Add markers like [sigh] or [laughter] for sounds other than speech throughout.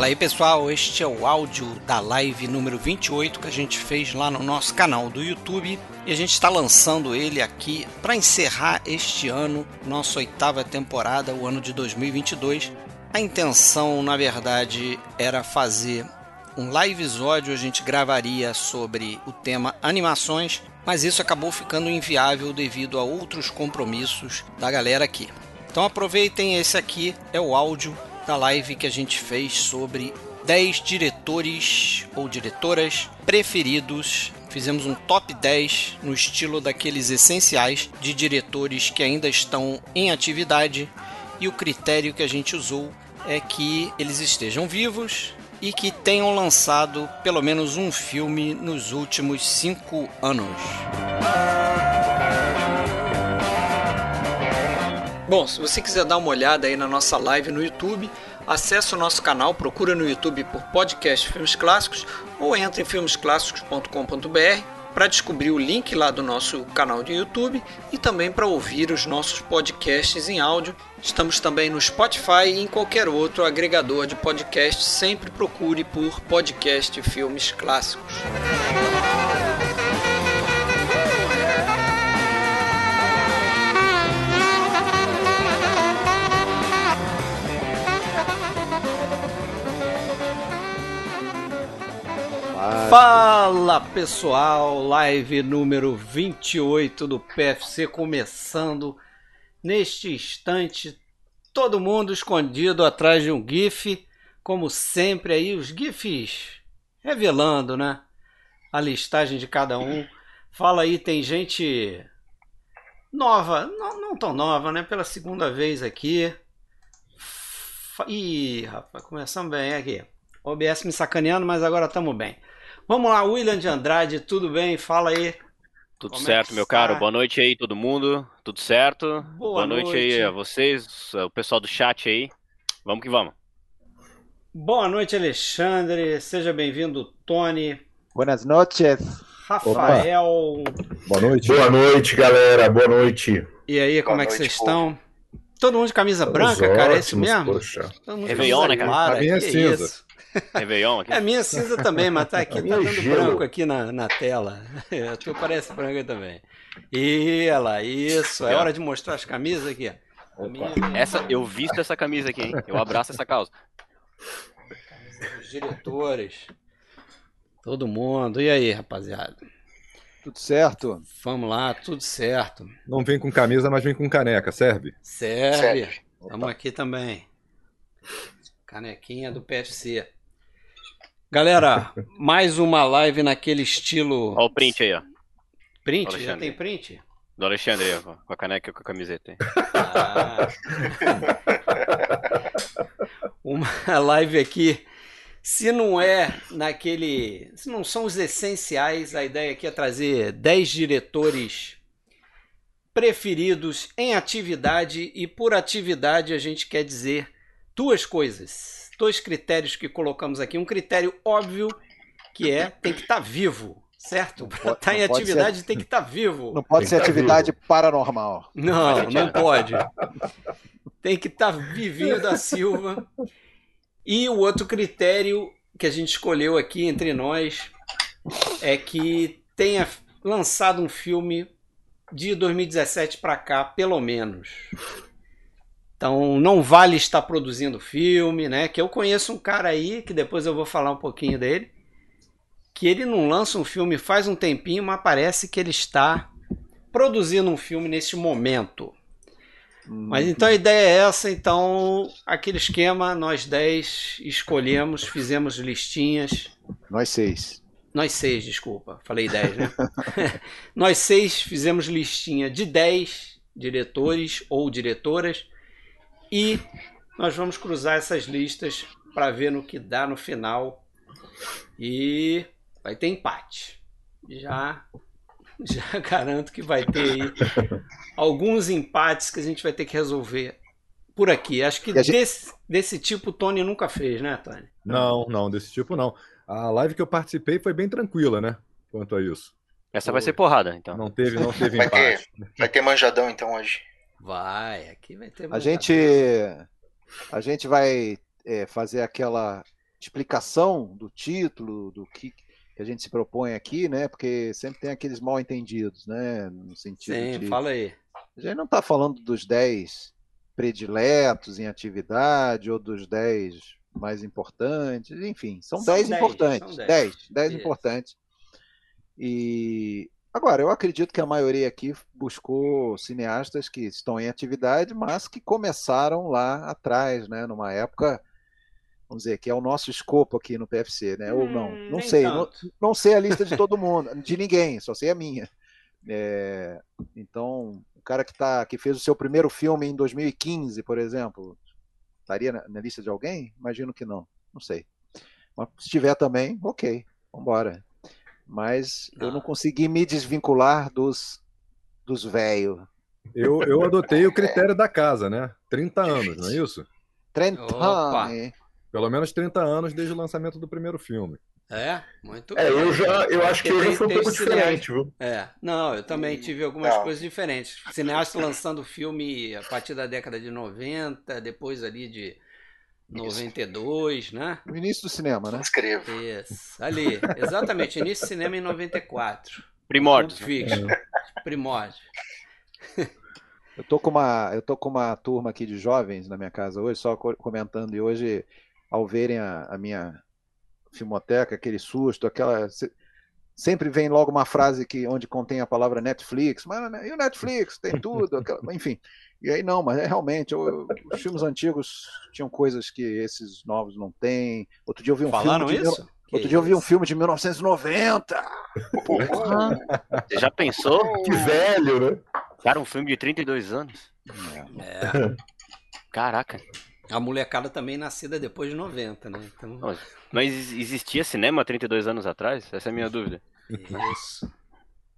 Fala aí pessoal, este é o áudio da live número 28 que a gente fez lá no nosso canal do YouTube e a gente está lançando ele aqui para encerrar este ano, nossa oitava temporada, o ano de 2022. A intenção, na verdade, era fazer um live episódio, a gente gravaria sobre o tema animações, mas isso acabou ficando inviável devido a outros compromissos da galera aqui. Então aproveitem esse aqui, é o áudio da live que a gente fez sobre 10 diretores ou diretoras preferidos. Fizemos um top 10 no estilo daqueles essenciais de diretores que ainda estão em atividade e o critério que a gente usou é que eles estejam vivos e que tenham lançado pelo menos um filme nos últimos 5 anos. Bom, se você quiser dar uma olhada aí na nossa live no YouTube, acesse o nosso canal, procura no YouTube por podcast Filmes Clássicos ou entre em filmesclássicos.com.br para descobrir o link lá do nosso canal de YouTube e também para ouvir os nossos podcasts em áudio. Estamos também no Spotify e em qualquer outro agregador de podcast. Sempre procure por podcast Filmes Clássicos. Fala pessoal, live número 28 do PFC começando neste instante. Todo mundo escondido atrás de um GIF, como sempre aí, os GIFs revelando, né? A listagem de cada um. Fala aí, tem gente nova, não, não tão nova, né? Pela segunda vez aqui. Ih, rapaz, começamos bem aqui. OBS me sacaneando, mas agora estamos bem. Vamos lá, William de Andrade, tudo bem? Fala aí. Tudo Como é certo, é meu caro. Boa noite aí, todo mundo. Tudo certo? Boa, Boa noite. noite aí a vocês, o pessoal do chat aí. Vamos que vamos. Boa noite, Alexandre. Seja bem-vindo, Tony. Buenas noches. Rafael. Opa. Boa noite. Boa noite, galera. Boa noite. E aí, como Boa é que vocês estão? Todo mundo de camisa branca, ótimos, cara? É isso mesmo? Poxa. Réveillon, né, cara? A minha é cinza. Réveillon aqui. É a minha cinza também, mas tá aqui, [laughs] tá dando branco aqui na, na tela. [laughs] Tu parece branca também. E olha lá, isso. É hora de mostrar as camisas aqui. Essa, eu visto essa camisa aqui, hein? Eu abraço essa causa. Os diretores. Todo mundo. E aí, rapaziada? Tudo certo? Vamos lá, tudo certo. Não vem com camisa, mas vem com caneca, serve? Serve. Estamos aqui também. Canequinha do PFC. Galera, [laughs] mais uma live naquele estilo. Olha o print aí, ó. Print? Já tem print? Do Alexandre, com a caneca e com a camiseta. Ah. [laughs] uma live aqui. Se não é naquele. Se não são os essenciais, a ideia aqui é trazer 10 diretores preferidos em atividade. E por atividade a gente quer dizer duas coisas, dois critérios que colocamos aqui. Um critério óbvio que é tem que estar tá vivo, certo? Para [laughs] estar tá em atividade ser, tem que estar tá vivo. Não pode ser tá atividade vivo. paranormal. Não, não pode. [laughs] Tem que estar tá vivinho da Silva. E o outro critério que a gente escolheu aqui entre nós é que tenha lançado um filme de 2017 para cá, pelo menos. Então não vale estar produzindo filme, né? Que eu conheço um cara aí, que depois eu vou falar um pouquinho dele, que ele não lança um filme faz um tempinho, mas parece que ele está produzindo um filme nesse momento. Mas então a ideia é essa, então aquele esquema, nós 10 escolhemos, fizemos listinhas. Nós seis. Nós seis, desculpa, falei 10, né? [laughs] nós seis fizemos listinha de 10 diretores ou diretoras e nós vamos cruzar essas listas para ver no que dá no final. E vai ter empate. Já [laughs] já garanto que vai ter aí alguns empates que a gente vai ter que resolver por aqui. Acho que gente... desse, desse tipo o Tony nunca fez, né, Tony? Não, não, desse tipo não. A live que eu participei foi bem tranquila, né? Quanto a isso. Essa vai ser porrada, então. Não teve, não teve Vai empate. ter, vai ter manjadão então hoje. Vai, aqui vai ter A gente, coisa. a gente vai é, fazer aquela explicação do título, do que, que a gente se propõe aqui, né? Porque sempre tem aqueles mal entendidos, né? No sentido Sim, de. fala aí. A gente não está falando dos 10 prediletos em atividade ou dos 10 mais importantes, enfim, são São 10 10, importantes. são 10. 10, 10 Isso. importantes. E agora, eu acredito que a maioria aqui buscou cineastas que estão em atividade, mas que começaram lá atrás, né? Numa época, vamos dizer, que é o nosso escopo aqui no PFC, né? Ou não, Hum, não sei, não, não sei a lista de [laughs] todo mundo, de ninguém, só sei a minha. É, então, o cara que, tá, que fez o seu primeiro filme em 2015, por exemplo, estaria na, na lista de alguém? Imagino que não, não sei. Mas se tiver também, ok, vamos embora. Mas eu Não. não consegui me desvincular dos, dos velhos. Eu, eu adotei o [laughs] critério da casa, né? 30 anos, não é isso? Opa. Trentão. Pelo menos 30 anos desde o lançamento do primeiro filme. É, muito É, bem. eu já, eu acho que eu fui um pouco cineasta- diferente, viu? É, não, eu também tive algumas Não. coisas diferentes. Cineasta lançando filme a partir da década de 90, depois ali de 92, né? No início do cinema, né? Escrevo. Isso, ali, exatamente, início do cinema em 94. Primórdios. Pulp Fiction, primórdio. [laughs] Eu tô com uma, eu tô com uma turma aqui de jovens na minha casa hoje, só co- comentando, e hoje, ao verem a, a minha filmoteca, aquele susto, aquela. Se- Sempre vem logo uma frase que, onde contém a palavra Netflix, mas e o Netflix? Tem tudo, aquela- [laughs] enfim. E aí não, mas é realmente, eu- os filmes antigos tinham coisas que esses novos não têm. Outro dia eu vi um Falaram filme de mil- isso? Outro dia eu vi um filme de 1990. Você já pensou? Que velho, né? Cara, um filme de 32 anos. É, Caraca. a molecada também nascida depois de 90, né? Então. Mas existia cinema 32 anos atrás? Essa é a minha dúvida. Isso.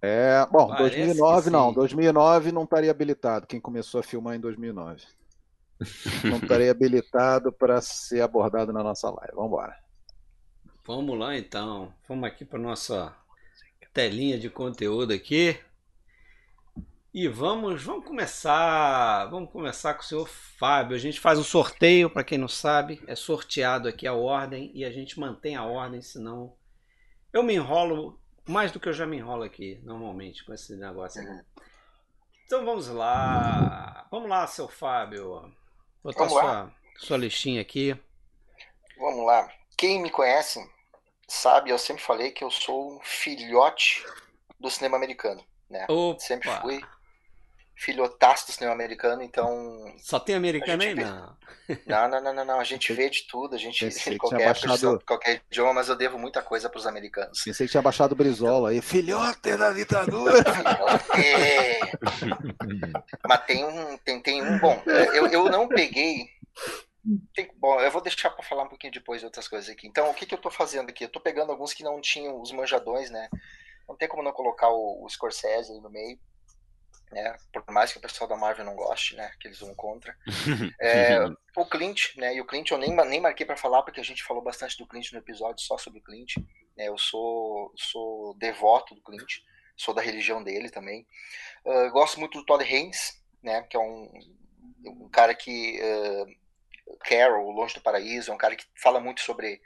É, bom, Parece 2009 que não, sim. 2009 não estaria habilitado quem começou a filmar em 2009. Não estaria [laughs] habilitado para ser abordado na nossa live. Vamos embora. Vamos lá então. Vamos aqui para nossa telinha de conteúdo aqui. E vamos, vamos começar, vamos começar com o senhor Fábio. A gente faz um sorteio, para quem não sabe, é sorteado aqui a ordem e a gente mantém a ordem, senão eu me enrolo mais do que eu já me enrolo aqui normalmente com esse negócio. aqui. Uhum. Então vamos lá. Vamos lá, seu Fábio. Botar Vamos lá. sua, sua listinha aqui. Vamos lá. Quem me conhece sabe, eu sempre falei que eu sou um filhote do cinema americano, né? Opa. Sempre fui filhotaço do cinema americano, então Só tem americano aí? gente Não. não, não, não, não, não, a gente vê de tudo, a gente Pensei [laughs] qualquer baixado- qualquer idioma, mas eu devo muita coisa para os americanos. Pensei que tinha baixado o Brizola aí. Filhote da ditadura! [laughs] É. Mas tem um, tem, tem um bom. Eu, eu não peguei. tem- bom, eu vou deixar para falar um pouquinho depois de outras coisas aqui. Então, o que, que eu tô fazendo aqui? Eu tô pegando alguns que não tinham os manjadões, né? Não tem como não colocar o, o Scorsese aí no meio. Né? Por mais que o pessoal da Marvel não goste, né? Que eles vão contra. [laughs] É, o Clint, né? E o Clint eu nem, nem marquei para falar, porque a gente falou bastante do Clint no episódio só sobre o Clint. né? Eu sou, sou devoto do Clint, sou da religião dele também. Ah, gosto muito do Todd Haynes, né? Que é um, um cara que. ah, Carol, Longe do Paraíso, é um cara que fala muito sobre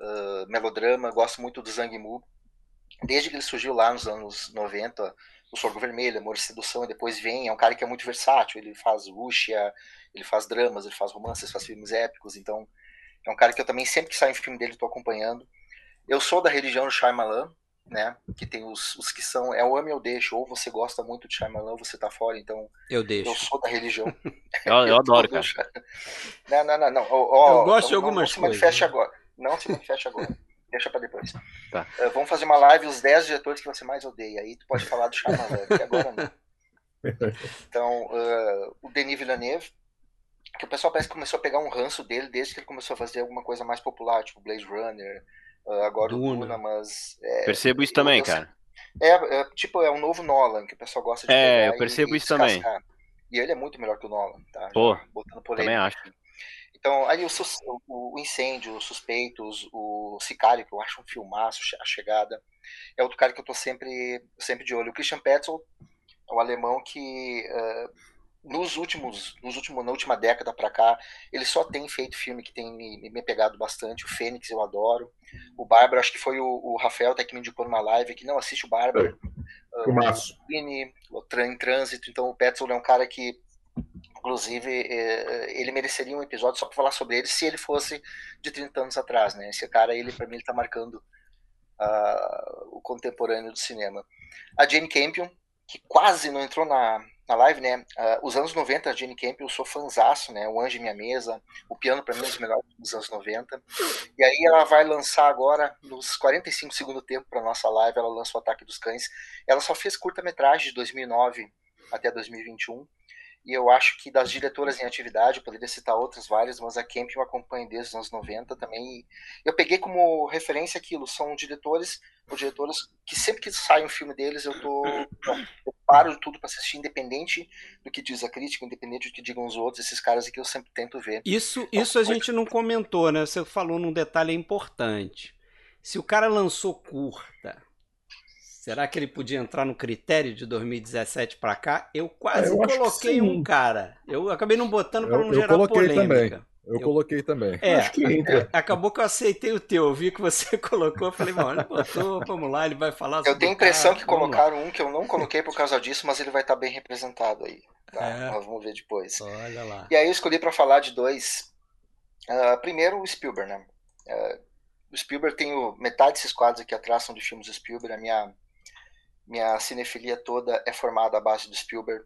ah, melodrama. Gosto muito do Zhang Mu. Desde que ele surgiu lá nos anos 90, o Sorgo Vermelho, Amor e Sedução, e depois vem, é um cara que é muito versátil, ele faz wuxia, ele faz dramas, ele faz romances, faz filmes épicos, então é um cara que eu também, sempre que sai um filme dele, estou acompanhando. Eu sou da religião do Shyamalan, né, que tem os, os que são, é o ame ou deixo, ou você gosta muito de Shyamalan ou você tá fora, então Eu eu deixo. sou da religião. [laughs] Eu, eu adoro, cara. [laughs] Não, não, não, não. Ó, ó, Eu gosto de não- não- algumas não se manifeste coisas, né? agora. Não se manifeste agora. Deixa pra depois. Tá. Eh, vamos fazer uma live os 10 diretores que você mais odeia. Aí tu pode falar do Shyamalan, que agora não. [laughs] Então, eh, o Denis Villeneuve, que o pessoal parece que começou a pegar um ranço dele desde que ele começou a fazer alguma coisa mais popular, tipo Blade Runner, eh, agora Duna. o Duna, mas... é, Percebo isso também, cara. é, é, tipo, é um novo Nolan, que o pessoal gosta de É, eu percebo e isso também. descascar. E ele é muito melhor que o Nolan, tá? Pô, botando Também acho. Então, aí o, o, Incêndio, os Suspeitos, o Sicário, que eu acho um filmaço, A Chegada, é outro cara que eu tô sempre, sempre de olho. O Christian Petzold é um alemão que uh, nos últimos, nos últimos, na última década para cá, ele só tem feito filme que tem me, me, pegado bastante. O Fênix eu adoro. O Bárbaro, acho que foi o, o Rafael até que me indicou numa live que não assiste o Bárbaro. É. Uh, o Vini, o Em Trânsito. Então o Petzold é um cara que Inclusive, é, ele mereceria um episódio só para falar sobre ele se ele fosse de 30 anos atrás, né? Esse cara, ele para mim, ele tá marcando uh, o contemporâneo do cinema. A Jane Campion, que quase não entrou na, na live, né? Uh, os anos 90, a Jane Campion, eu sou fanzaço, né? O Anjo em Minha Mesa, o piano para mim é um dos melhores dos anos 90. E aí ela vai lançar agora, nos 45 segundos tempo para nossa live, ela lançou o Ataque dos Cães. Ela só fez curta-metragem de 2009 até 2021 e eu acho que das diretoras em atividade, eu poderia citar outras várias, mas a Camp eu acompanho desde os anos 90 também. eu peguei como referência aquilo, são diretores ou diretoras que sempre que sai um filme deles, eu tô eu paro de tudo para assistir, independente do que diz a crítica, independente do que digam os outros, esses caras aqui eu sempre tento ver. Isso, então, isso a gente não comentou, né? Você falou num detalhe importante. Se o cara lançou curta Será que ele podia entrar no critério de 2017 para cá? Eu quase eu coloquei um cara. Eu acabei não botando para não gerar polêmica. Também. Eu, eu, coloquei também. É, Acho que entra. acabou que eu aceitei o teu. Eu vi que você [laughs] colocou. Falei, mano, ele botou, vamos lá, ele vai falar Eu tenho a impressão cara, que colocaram um que eu não coloquei por causa disso, mas ele vai estar tá bem representado aí. Tá? É. Nós vamos ver depois. Olha lá. E aí eu escolhi para falar de dois. Uh, primeiro, o Spielberg, né? Uh, o Spielberg tem o, metade desses quadros aqui atrás são dos filmes do Spielberg. A minha minha cinefilia toda é formada à base do Spielberg.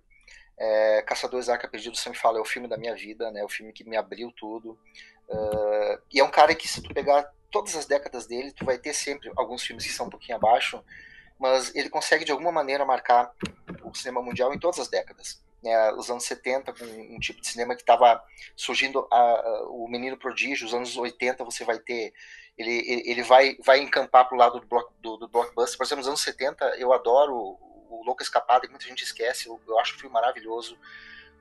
É, Caçadores Arca Perdido sempre fala, é o filme da minha vida, né? O filme que me abriu tudo. Uh, e é um cara que, se tu pegar todas as décadas dele, tu vai ter sempre alguns filmes que são um pouquinho abaixo, mas ele consegue de alguma maneira marcar o cinema mundial em todas as décadas. Né, os anos 70, com um tipo de cinema que estava surgindo a, a, o Menino Prodígio, os anos 80 você vai ter ele, ele vai, vai encampar para o lado do, block, do, do, blockbuster. Por exemplo, nos anos 70, eu adoro o, o Louco Escapado, que muita gente esquece, eu, eu acho o filme maravilhoso.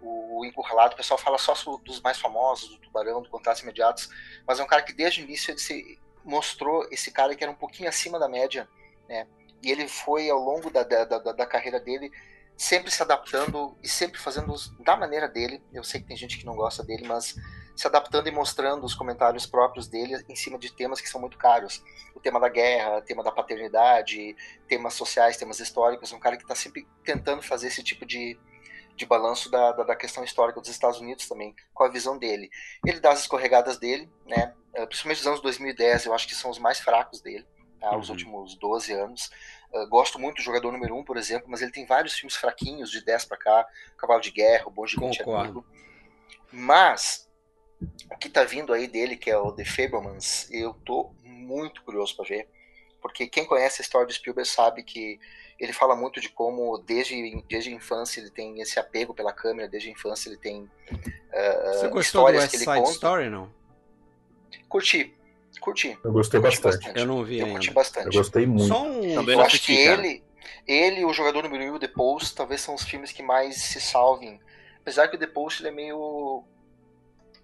O, o Encurralado, o pessoal fala só dos mais famosos, do Tubarão, do Contatos Imediatos, mas é um cara que desde o início ele se mostrou esse cara que era um pouquinho acima da média, né? E ele foi, ao longo da, da, da, da carreira dele, sempre se adaptando e sempre fazendo da maneira dele. Eu sei que tem gente que não gosta dele, mas se adaptando e mostrando os comentários próprios dele em cima de temas que são muito caros. O tema da guerra, o tema da paternidade, temas sociais, temas históricos. É um cara que está sempre tentando fazer esse tipo de, de balanço da, da, da, questão histórica dos Estados Unidos também, com a visão dele. Ele dá as escorregadas dele, né? Eh, principalmente os anos 2010, eu acho que são os mais fracos dele, tá? os uhum. últimos 12 anos. Uh, gosto muito do jogador número 1, um, por exemplo, mas ele tem vários filmes fraquinhos de 10 para cá, Cavalo de Guerra, O Bom Gigante Amigo. Mas o que tá vindo aí dele, que é o The Fablemans, eu tô muito curioso para ver, porque quem conhece a história do Spielberg sabe que ele fala muito de como desde, desde a infância ele tem esse apego pela câmera, desde a infância ele tem uh, Você gostou histórias do que ele Side conta. Story, não? Curti, curti. Eu gostei curti bastante. bastante. Eu não vi Eu ainda. curti bastante. Eu gostei muito. Um... Também eu acho que ele, ele, o jogador número 1 e o The Post, talvez são os filmes que mais se salvem. Apesar que o The Post ele é meio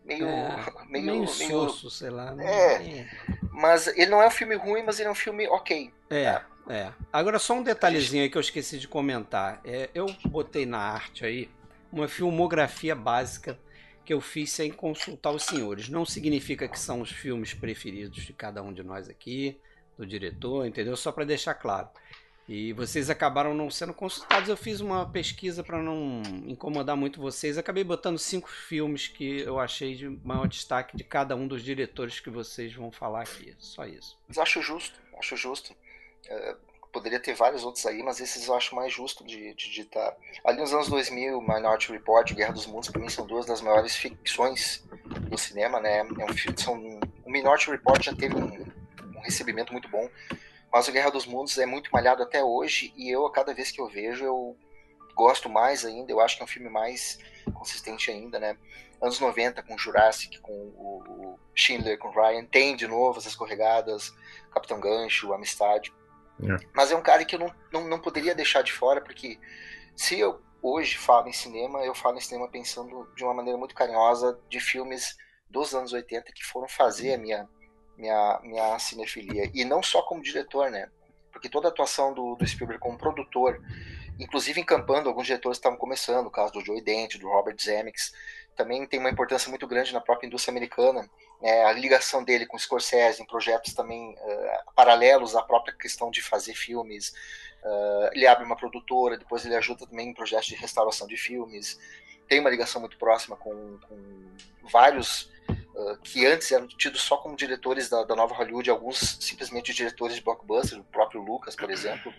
meio. É, [laughs] meio, meio soço, sei lá. Né? É, é. Mas ele não é um filme ruim, mas ele é um filme ok. É, tá? é. Agora, só um detalhezinho aí que eu esqueci de comentar. É, eu botei na arte aí uma filmografia básica que eu fiz sem consultar os senhores. Não significa que são os filmes preferidos de cada um de nós aqui, do diretor, entendeu? Só para deixar claro. E vocês acabaram não sendo consultados. Eu fiz uma pesquisa para não incomodar muito vocês. Acabei botando cinco filmes que eu achei de maior destaque de cada um dos diretores que vocês vão falar aqui. Só isso. Mas acho justo, acho justo. É, poderia ter vários outros aí, mas esses eu acho mais justo de digitar. Ali nos anos 2000, Minority Report, Guerra dos Mundos, para mim são duas das maiores ficções do cinema, né? É um, são, o Minority Report já teve um, um recebimento muito bom mas o Guerra dos Mundos é muito malhado até hoje e eu, a cada vez que eu vejo, eu gosto mais ainda. Eu acho que é um filme mais consistente ainda, né? Anos 90 com Jurassic, com o Schindler, com Ryan, tem de novo as escorregadas, Capitão Gancho, Amistade. É. Mas é um cara que eu não, não, não poderia deixar de fora, porque se eu hoje falo em cinema, eu falo em cinema pensando de uma maneira muito carinhosa de filmes dos anos 80 que foram fazer a minha, minha, minha cinefilia. E não só como diretor, né? Porque toda a atuação do, do Spielberg como produtor, inclusive encampando alguns diretores que estavam começando, o caso do Joe Dante, do Robert Zemeckis, também tem uma importância muito grande na própria indústria americana. É, a ligação dele com Scorsese em projetos também uh, paralelos à própria questão de fazer filmes. Uh, ele abre uma produtora, depois ele ajuda também em projetos de restauração de filmes. Tem uma ligação muito próxima com, com vários uh, que antes eram tidos só como diretores da, da nova Hollywood, alguns simplesmente diretores de blockbuster, o próprio Lucas, por exemplo,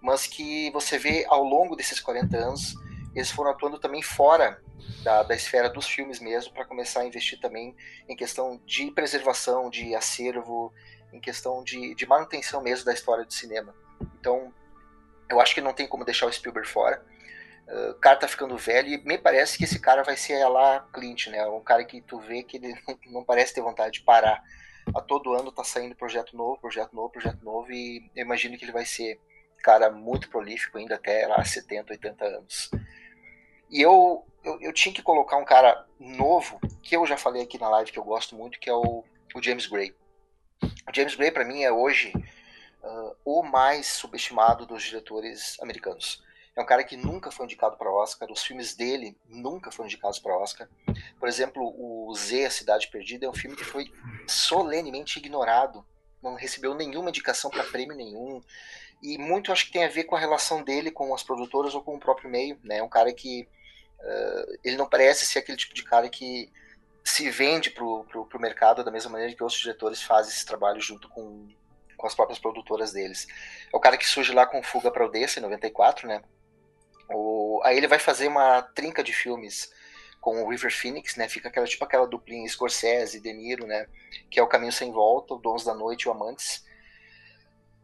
mas que você vê ao longo desses 40 anos eles foram atuando também fora da, da esfera dos filmes mesmo, para começar a investir também em questão de preservação, de acervo, em questão de, de manutenção mesmo da história do cinema. Então, eu acho que não tem como deixar o Spielberg fora. O cara tá ficando velho e me parece que esse cara vai ser lá Clint, né? Um cara que tu vê que ele [laughs] não parece ter vontade de parar. A todo ano tá saindo projeto novo, projeto novo, projeto novo e eu imagino que ele vai ser cara muito prolífico ainda até lá 70, 80 anos. E eu, eu, eu, tinha que colocar um cara novo, que eu já falei aqui na live que eu gosto muito, que é o, o James Gray. O James Gray, para mim, é hoje uh, o mais subestimado dos diretores americanos. É um cara que nunca foi indicado para Oscar, os filmes dele nunca foram indicados para Oscar. Por exemplo, o Z, A Cidade Perdida, é um filme que foi solenemente ignorado, não recebeu nenhuma indicação para prêmio nenhum. E muito acho que tem a ver com a relação dele com as produtoras ou com o próprio meio. Né? É um cara que Uh, ele não parece ser aquele tipo de cara que se vende pro, pro mercado da mesma maneira que outros diretores fazem esse trabalho junto com, com as próprias produtoras deles. É o cara que surge lá com Fuga para Odessa em 94, né? O, aí ele vai fazer uma trinca de filmes com o River Phoenix, né? Fica aquela tipo aquela duplinha Scorsese, De Niro, né? Que é o Caminho Sem Volta, o Dons da Noite e o Amantes.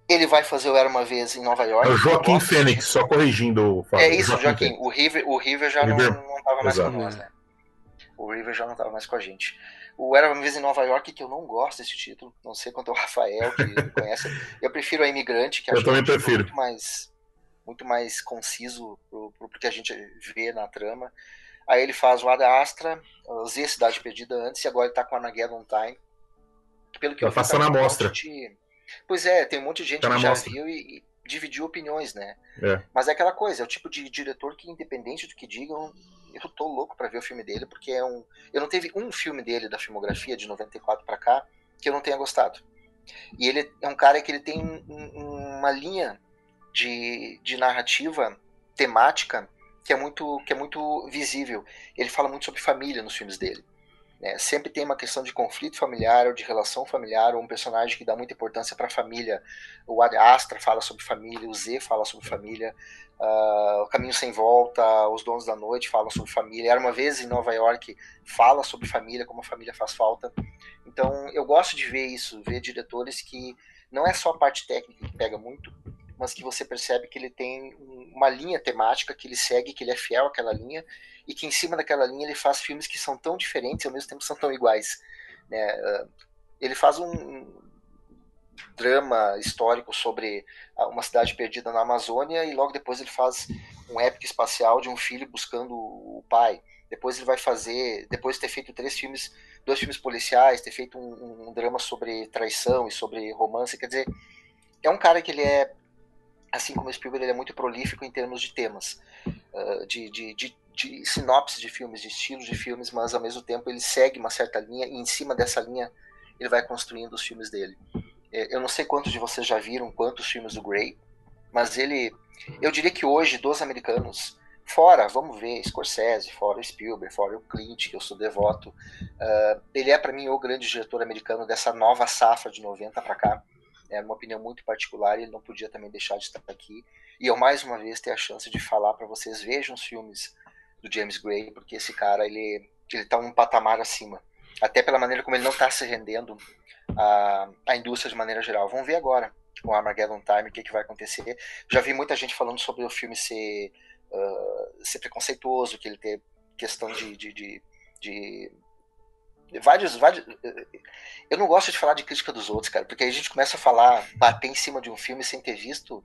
Ele vai fazer o Era Uma Vez em Nova York. É o Joaquim Fênix, só corrigindo. O é isso, Joaquim. O River, o River já River. não, não tava mais Exato. com nós, né? O River já não tava mais com a gente. O Era Uma Vez em Nova York, que eu não gosto desse título, não sei quanto é o Rafael, que conhece. Eu prefiro a Imigrante, que eu também prefiro. muito mais, muito mais conciso pro, pro, que a gente vê na trama. Aí ele faz o Ada Astra, Z Cidade Perdida antes, e agora ele tá com a Armageddon Time. Pelo que tá eu passando a mostra. De, Pois é, tem um monte de gente tá que já mostra. viu e, e, dividiu opiniões, né? É. Mas é aquela coisa, é o tipo de diretor que, independente do que digam, eu tô louco para ver o filme dele, porque é um. Eu não teve um filme dele da filmografia de 94 para cá que eu não tenha gostado. E ele é um cara que ele tem um, uma linha de, de narrativa temática que é muito que é muito visível. Ele fala muito sobre família nos filmes dele. Né? Sempre tem uma questão de conflito familiar ou de relação familiar, ou um personagem que dá muita importância para a família. O Astra fala sobre família, o Z fala sobre família, uh, O Caminho Sem Volta, Os Donos da Noite falam sobre família. Era uma vez em Nova York, fala sobre família, como a família faz falta. Então eu gosto de ver isso, ver diretores que não é só a parte técnica que pega muito, mas que você percebe que ele tem uma linha temática que ele segue, que ele é fiel àquela linha e que em cima daquela linha ele faz filmes que são tão diferentes e ao mesmo tempo são tão iguais. Né? Ah, ele faz um drama histórico sobre uma cidade perdida na Amazônia e logo depois ele faz um épico espacial de um filho buscando o pai. Depois ele vai fazer, depois de ter feito três filmes, dois filmes policiais, ter feito um, um drama sobre traição e sobre romance, quer dizer, é um cara que ele é, assim como o Spielberg, ele é muito prolífico em termos de temas, uh, de, de, de, de sinopse de filmes, de estilos de filmes, mas ao mesmo tempo ele segue uma certa linha e em cima dessa linha ele vai construindo os filmes dele. É, eu não sei quantos de vocês já viram quantos filmes do Gray, mas ele, eu diria que hoje dos americanos, fora, vamos ver, Scorsese, fora Spielberg, fora o Clint, que eu sou devoto, uh, ele é para mim o grande diretor americano dessa nova safra de 90 para cá. É uma opinião muito particular e ele não podia também deixar de estar aqui. E eu mais uma vez ter a chance de falar para vocês vejam os filmes do James Gray, porque esse cara ele ele tá um patamar acima, até pela maneira como ele não está se rendendo à, à indústria de maneira geral. Vamos ver agora com Armageddon Time o que, que vai acontecer. Já vi muita gente falando sobre o filme ser uh, ser preconceituoso, que ele ter questão de, de, de, de vários, vários. Eu não gosto de falar de crítica dos outros, cara, porque aí a gente começa a falar, bater em cima de um filme sem ter visto,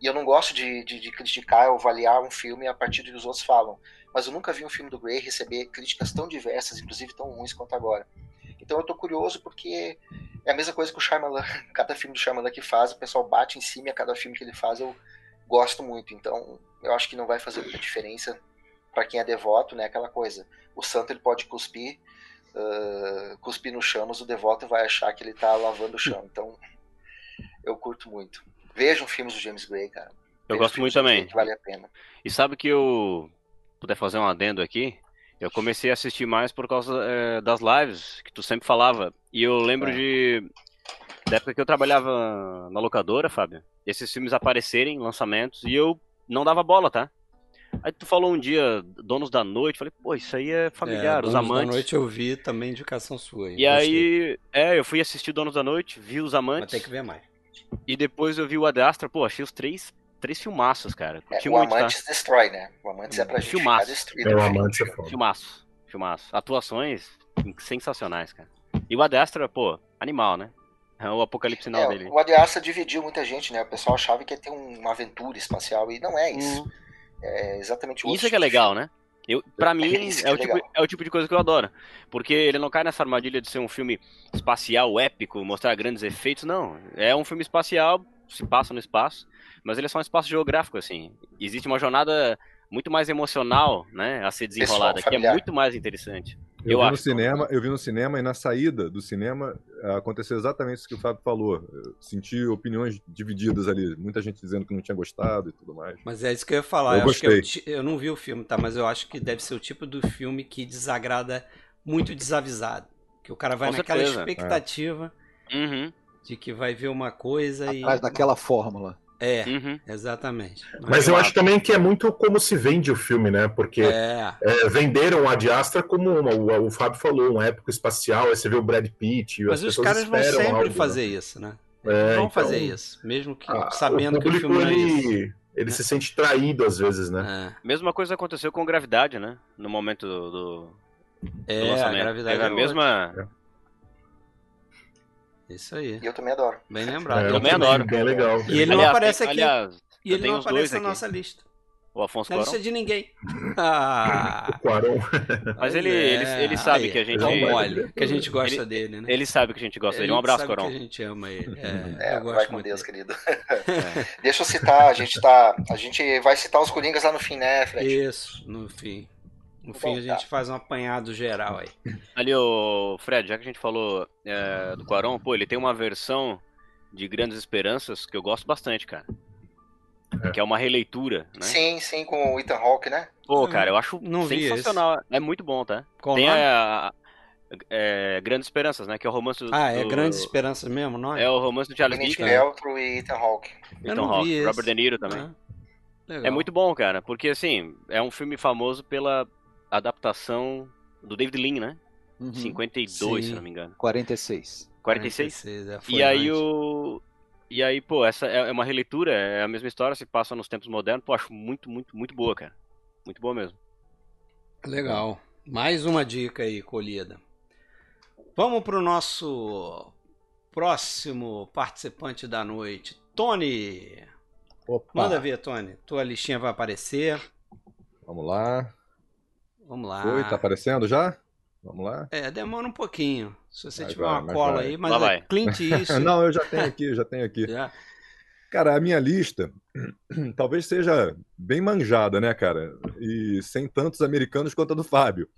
e eu não gosto de, de, de criticar ou avaliar um filme a partir do que os outros falam mas eu nunca vi um filme do Gray receber críticas tão diversas, inclusive tão ruins quanto agora. Então eu tô curioso porque é a mesma coisa que o Shyamalan, [laughs] cada filme do Shyamalan que faz, o pessoal bate em cima e a cada filme que ele faz eu gosto muito. Então eu acho que não vai fazer muita diferença para quem é devoto, né? Aquela coisa, o santo ele pode cuspir, uh, cuspir no chão, mas o devoto vai achar que ele tá lavando o chão. [laughs] Então eu curto muito. Vejam filmes do James Gray, cara. Eu gosto muito também. vale a pena. E sabe que eu puder fazer um adendo aqui? Eu comecei a assistir mais por causa é, das lives que tu sempre falava. E eu lembro é. de da época que eu trabalhava na locadora, Fábio. Esses filmes aparecerem, lançamentos, e eu não dava bola, tá? Aí tu falou um dia Donos da Noite, falei, pô, isso aí é familiar, é, os amantes. Donos da Noite eu vi também indicação sua. E aí, é, eu fui assistir Donos da Noite, vi os amantes. Mas tem que ver mais. E depois eu vi o Ad Astra, pô, achei os três três filmaços, cara. É, o muito, Amantes tá? destrói, né? O Amantes é pra gente Filmaço. destruído. É, o Amantes é foda. Filmaço. Filmaço. Atuações sensacionais, cara. E o Ad Astra, pô, animal, né? É o apocalipse final é, dele. O Ad Astra dividiu muita gente, né? O pessoal achava que ia ter uma aventura espacial e não é isso. Hum. É exatamente o Isso é que é legal, né? Eu, pra é mim, é, é, o tipo, é o tipo de coisa que eu adoro. Porque ele não cai nessa armadilha de ser um filme espacial épico, mostrar grandes efeitos, não. É um filme espacial, se passa no espaço, mas ele é só um espaço geográfico, assim. Existe uma jornada muito mais emocional, né, a ser desenrolada, Pessoal, que é muito mais interessante. Eu, eu vi acho. no cinema, eu vi no cinema e na saída do cinema aconteceu exatamente isso que o Fábio falou. Eu senti opiniões divididas ali, muita gente dizendo que não tinha gostado e tudo mais. Mas é isso que eu ia falar. Eu, eu gostei. Eu, eu, não vi o filme, tá? Mas eu acho que deve ser o tipo do filme que desagrada muito desavisado. Que o cara vai Com naquela certeza. expectativa é. uhum. de que vai ver uma coisa Atrás e. Daquela fórmula. É, uhum. exatamente. Mas, Mas eu acho também que é muito como se vende o filme, né? Porque é. É, venderam a Diastra como uma, o, o Fábio falou, um époco espacial, aí você vê o Brad Pitt. Mas os caras vão sempre algo, né? fazer né? isso, né? É, vão então, fazer isso, mesmo que a, sabendo o que o filme ele, é isso. Ele se sente traído às vezes, né? É. Mesma coisa aconteceu com Gravidade, né? No momento do, do, é, do lançamento. A gravidade é a mesma. Isso aí. E eu também adoro. Bem lembrado. É, eu também adoro. Bem legal. E ele aliás, não aparece aqui. Aliás, e ele não aparece na aqui. nossa lista. O Afonso Na lista de ninguém. [laughs] Ah. o. Mas ele, é. ele, ele sabe aí, que a gente. Olha, que a gente gosta ele, dele, né? Ele sabe que a gente gosta dele. Um abraço, que a gente ama ele. É, é vai com Deus, dele. querido. É. [laughs] Deixa eu citar, a gente tá. A gente vai citar os Coringas lá no fim, né, Fred? Isso, no fim. No fim, a gente faz um apanhado geral aí. Ali, o Fred, já que a gente falou é, do Quaron, pô, ele tem uma versão de Grandes Esperanças que eu gosto bastante, cara. É. Que é uma releitura, né? Sim, sim, com o Ethan Hawke, né? Pô, cara, eu acho Não sensacional. É muito bom, tá? Qual tem a, a, é, Grandes Esperanças, né? Que é o romance do... Ah, é Grandes Esperanças mesmo, não é? É o romance do Charles Dickens. E Ethan Hawke. Ethan Hawke, Robert De Niro também. Ah, é muito bom, cara, porque assim, é um filme famoso pela adaptação do David Lean, né? Uhum. 52, Sim. se não me engano. 46. 46? 46 é, e aí o. E aí, pô, essa é, é uma releitura, é a mesma história, se passa nos tempos modernos. Pô, acho muito, muito, muito boa, cara. Muito boa mesmo. Legal. Mais uma dica aí, colhida. Vamos pro nosso próximo participante da noite, Tony. Opa. Manda ver, Tony. Tua listinha vai aparecer. Vamos lá. Vamos lá. Foi, tá aparecendo já? Vamos lá? É, demora um pouquinho. Se você vai, tiver vai, uma cola vai. aí, mas é Clint [laughs] isso. Não, eu já tenho aqui, já tenho aqui. Já? Cara, a minha lista [clears throat] talvez seja bem manjada, né, cara? E sem tantos americanos quanto a do Fábio.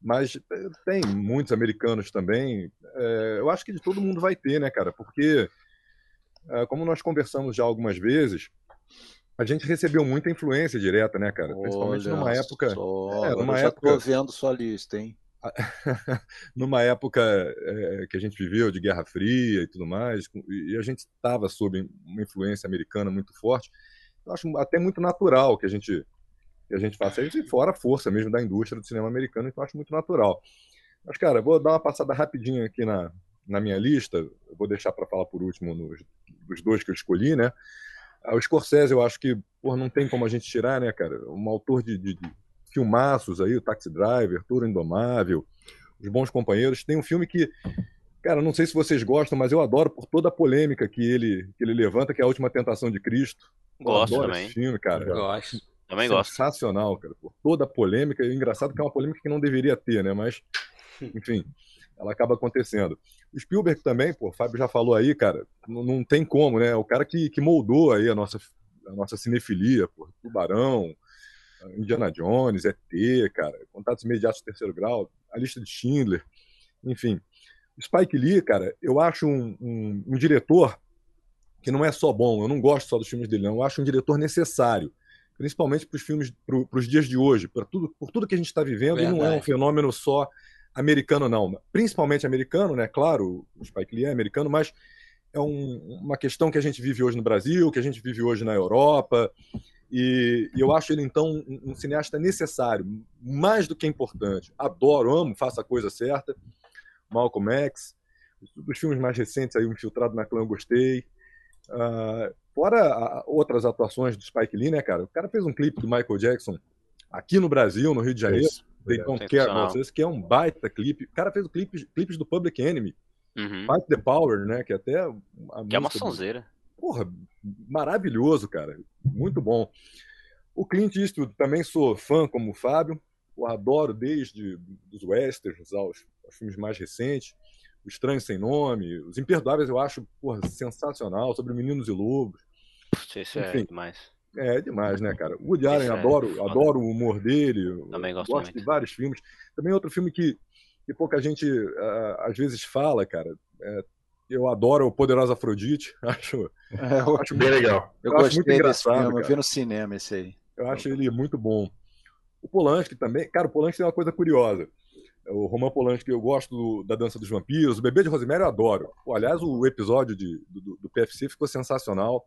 Mas eh, tem muitos americanos também. É, eu acho que de todo mundo vai ter, né, cara? Porque, é, como nós conversamos já algumas vezes, a gente recebeu muita influência direta, né, cara? Principalmente Olha numa época. Só, é, numa já época... tô vendo sua lista, hein? [laughs] numa época é, que a gente viveu de Guerra Fria e tudo mais, e a gente estava sob uma influência americana muito forte. Eu acho até muito natural que a gente que a gente faça isso, e fora a força mesmo da indústria do cinema americano, então acho muito natural. Mas, cara, vou dar uma passada rapidinho aqui na, na minha lista, eu vou deixar para falar por último nos, dos dois que eu escolhi, né? O Scorsese, eu acho que porra, não tem como a gente tirar, né, cara? Um autor de, de, de filmaços aí, o Taxi Driver, Touro Indomável, Os Bons Companheiros. Tem um filme que, cara, não sei se vocês gostam, mas eu adoro por toda a polêmica que ele, que ele levanta, que é A Última Tentação de Cristo. Gosto adoro também. esse filme, cara. Eu gosto. Também gosto. Sensacional, cara. Por toda a polêmica. E engraçado que é uma polêmica que não deveria ter, né? Mas, [laughs] enfim. ela acaba acontecendo. O Spielberg também, pô, o Fábio já falou aí, cara, não, não tem como, né? O cara que, que moldou aí a nossa, a nossa cinefilia, pô, Tubarão, Indiana Jones, ET, cara, Contatos Imediatos do Terceiro Grau, A Lista de Schindler, enfim. Spike Lee, cara, eu acho um, um, um diretor que não é só bom, eu não gosto só dos filmes dele, não, eu acho um diretor necessário principalmente para os filmes, para os dias de hoje, por tudo, por tudo que a gente está vivendo, Verdade. e não é um fenômeno só americano, não. Principalmente americano, né? Claro, o Spike Lee é americano, mas é um, uma questão que a gente vive hoje no Brasil, que a gente vive hoje na Europa, e, e eu acho ele, então, um, um, cineasta necessário, mais do que importante. Adoro, amo, faça a coisa certa. Malcolm X, os filmes mais recentes aí, o Infiltrado na Clã, eu gostei. Uh, fora outras atuações do Spike Lee, né, cara? O cara fez um clipe do Michael Jackson aqui no Brasil, no Rio de Janeiro. Isso. They Don't Care Vocês, que é um baita clipe. O cara fez clipes, clipes do Public Enemy. Uhum. Fight the Power, né? Que até. A que é uma sonzeira. Porra, maravilhoso, cara. Muito bom. O Clint Eastwood também sou fã, como o Fábio. Eu adoro desde os westerns aos, aos filmes mais recentes. O Estranho Sem Nome, Os Imperdoáveis eu acho porra, sensacional, sobre Meninos e Lobos. Isso é Enfim, é demais. É, demais, né, cara? O Woody Allen, é adoro, adoro o humor dele. Também gosto, gosto de vários filmes. Também outro filme que, que pouca gente uh, às vezes fala, cara. É, eu adoro o Poderoso Afrodite. [laughs] Acho, é, eu, acho bem legal. Eu, eu gostei muito engraçado, desse filme, eu vi no cinema esse aí. Eu acho ele muito bom. O Polanski também. Cara, o Polanski tem uma coisa curiosa. O Roman Polanski, eu gosto do, da Dança dos Vampiros. O Bebê de Rosemary eu adoro. Pô, aliás, o episódio de, do, do PFC ficou sensacional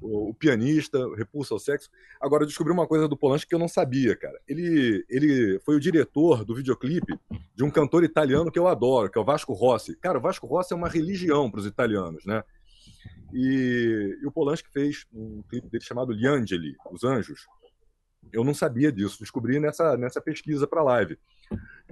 o, o pianista, Repulsa ao Sexo. Agora, eu descobri uma coisa do Polanski que eu não sabia, cara. Ele, ele foi o diretor do videoclipe de um cantor italiano que eu adoro, que é o Vasco Rossi. Cara, o Vasco Rossi é uma religião para os italianos, né? E, e, o Polanski fez um clipe dele chamado Gli Angeli, Os Anjos. Eu não sabia disso, descobri nessa, nessa pesquisa para live.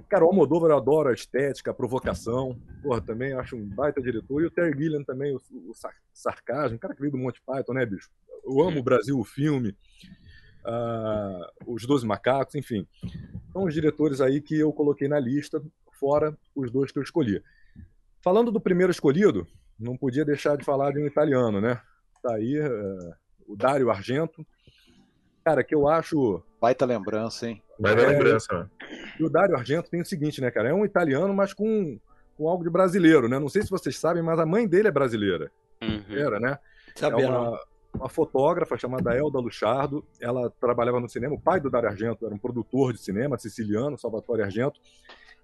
Cara, o Almodóvar eu adoro a estética, a provocação. Porra, também acho um baita diretor. E o Terry Gilliam também, o, o sarcasmo. O cara que veio do Monte Python, né, bicho? Eu amo o Brasil, o filme. Uh, os Doze Macacos, enfim. São os diretores aí que eu coloquei na lista, fora os dois que eu escolhi. Falando do primeiro escolhido, não podia deixar de falar de um italiano, né? Tá aí uh, o Dario Argento. Cara, que eu acho. Baita lembrança, hein? Baita é, lembrança, né? E o Dario Argento tem o seguinte, né, cara? É um italiano, mas com, com algo de brasileiro, né? Não sei se vocês sabem, mas a mãe dele é brasileira. Uhum. Era, né? Sabia, é uma, uma fotógrafa chamada Elda Luchardo. Ela trabalhava no cinema. O pai do Dario Argento era um produtor de cinema siciliano, Salvatore Argento.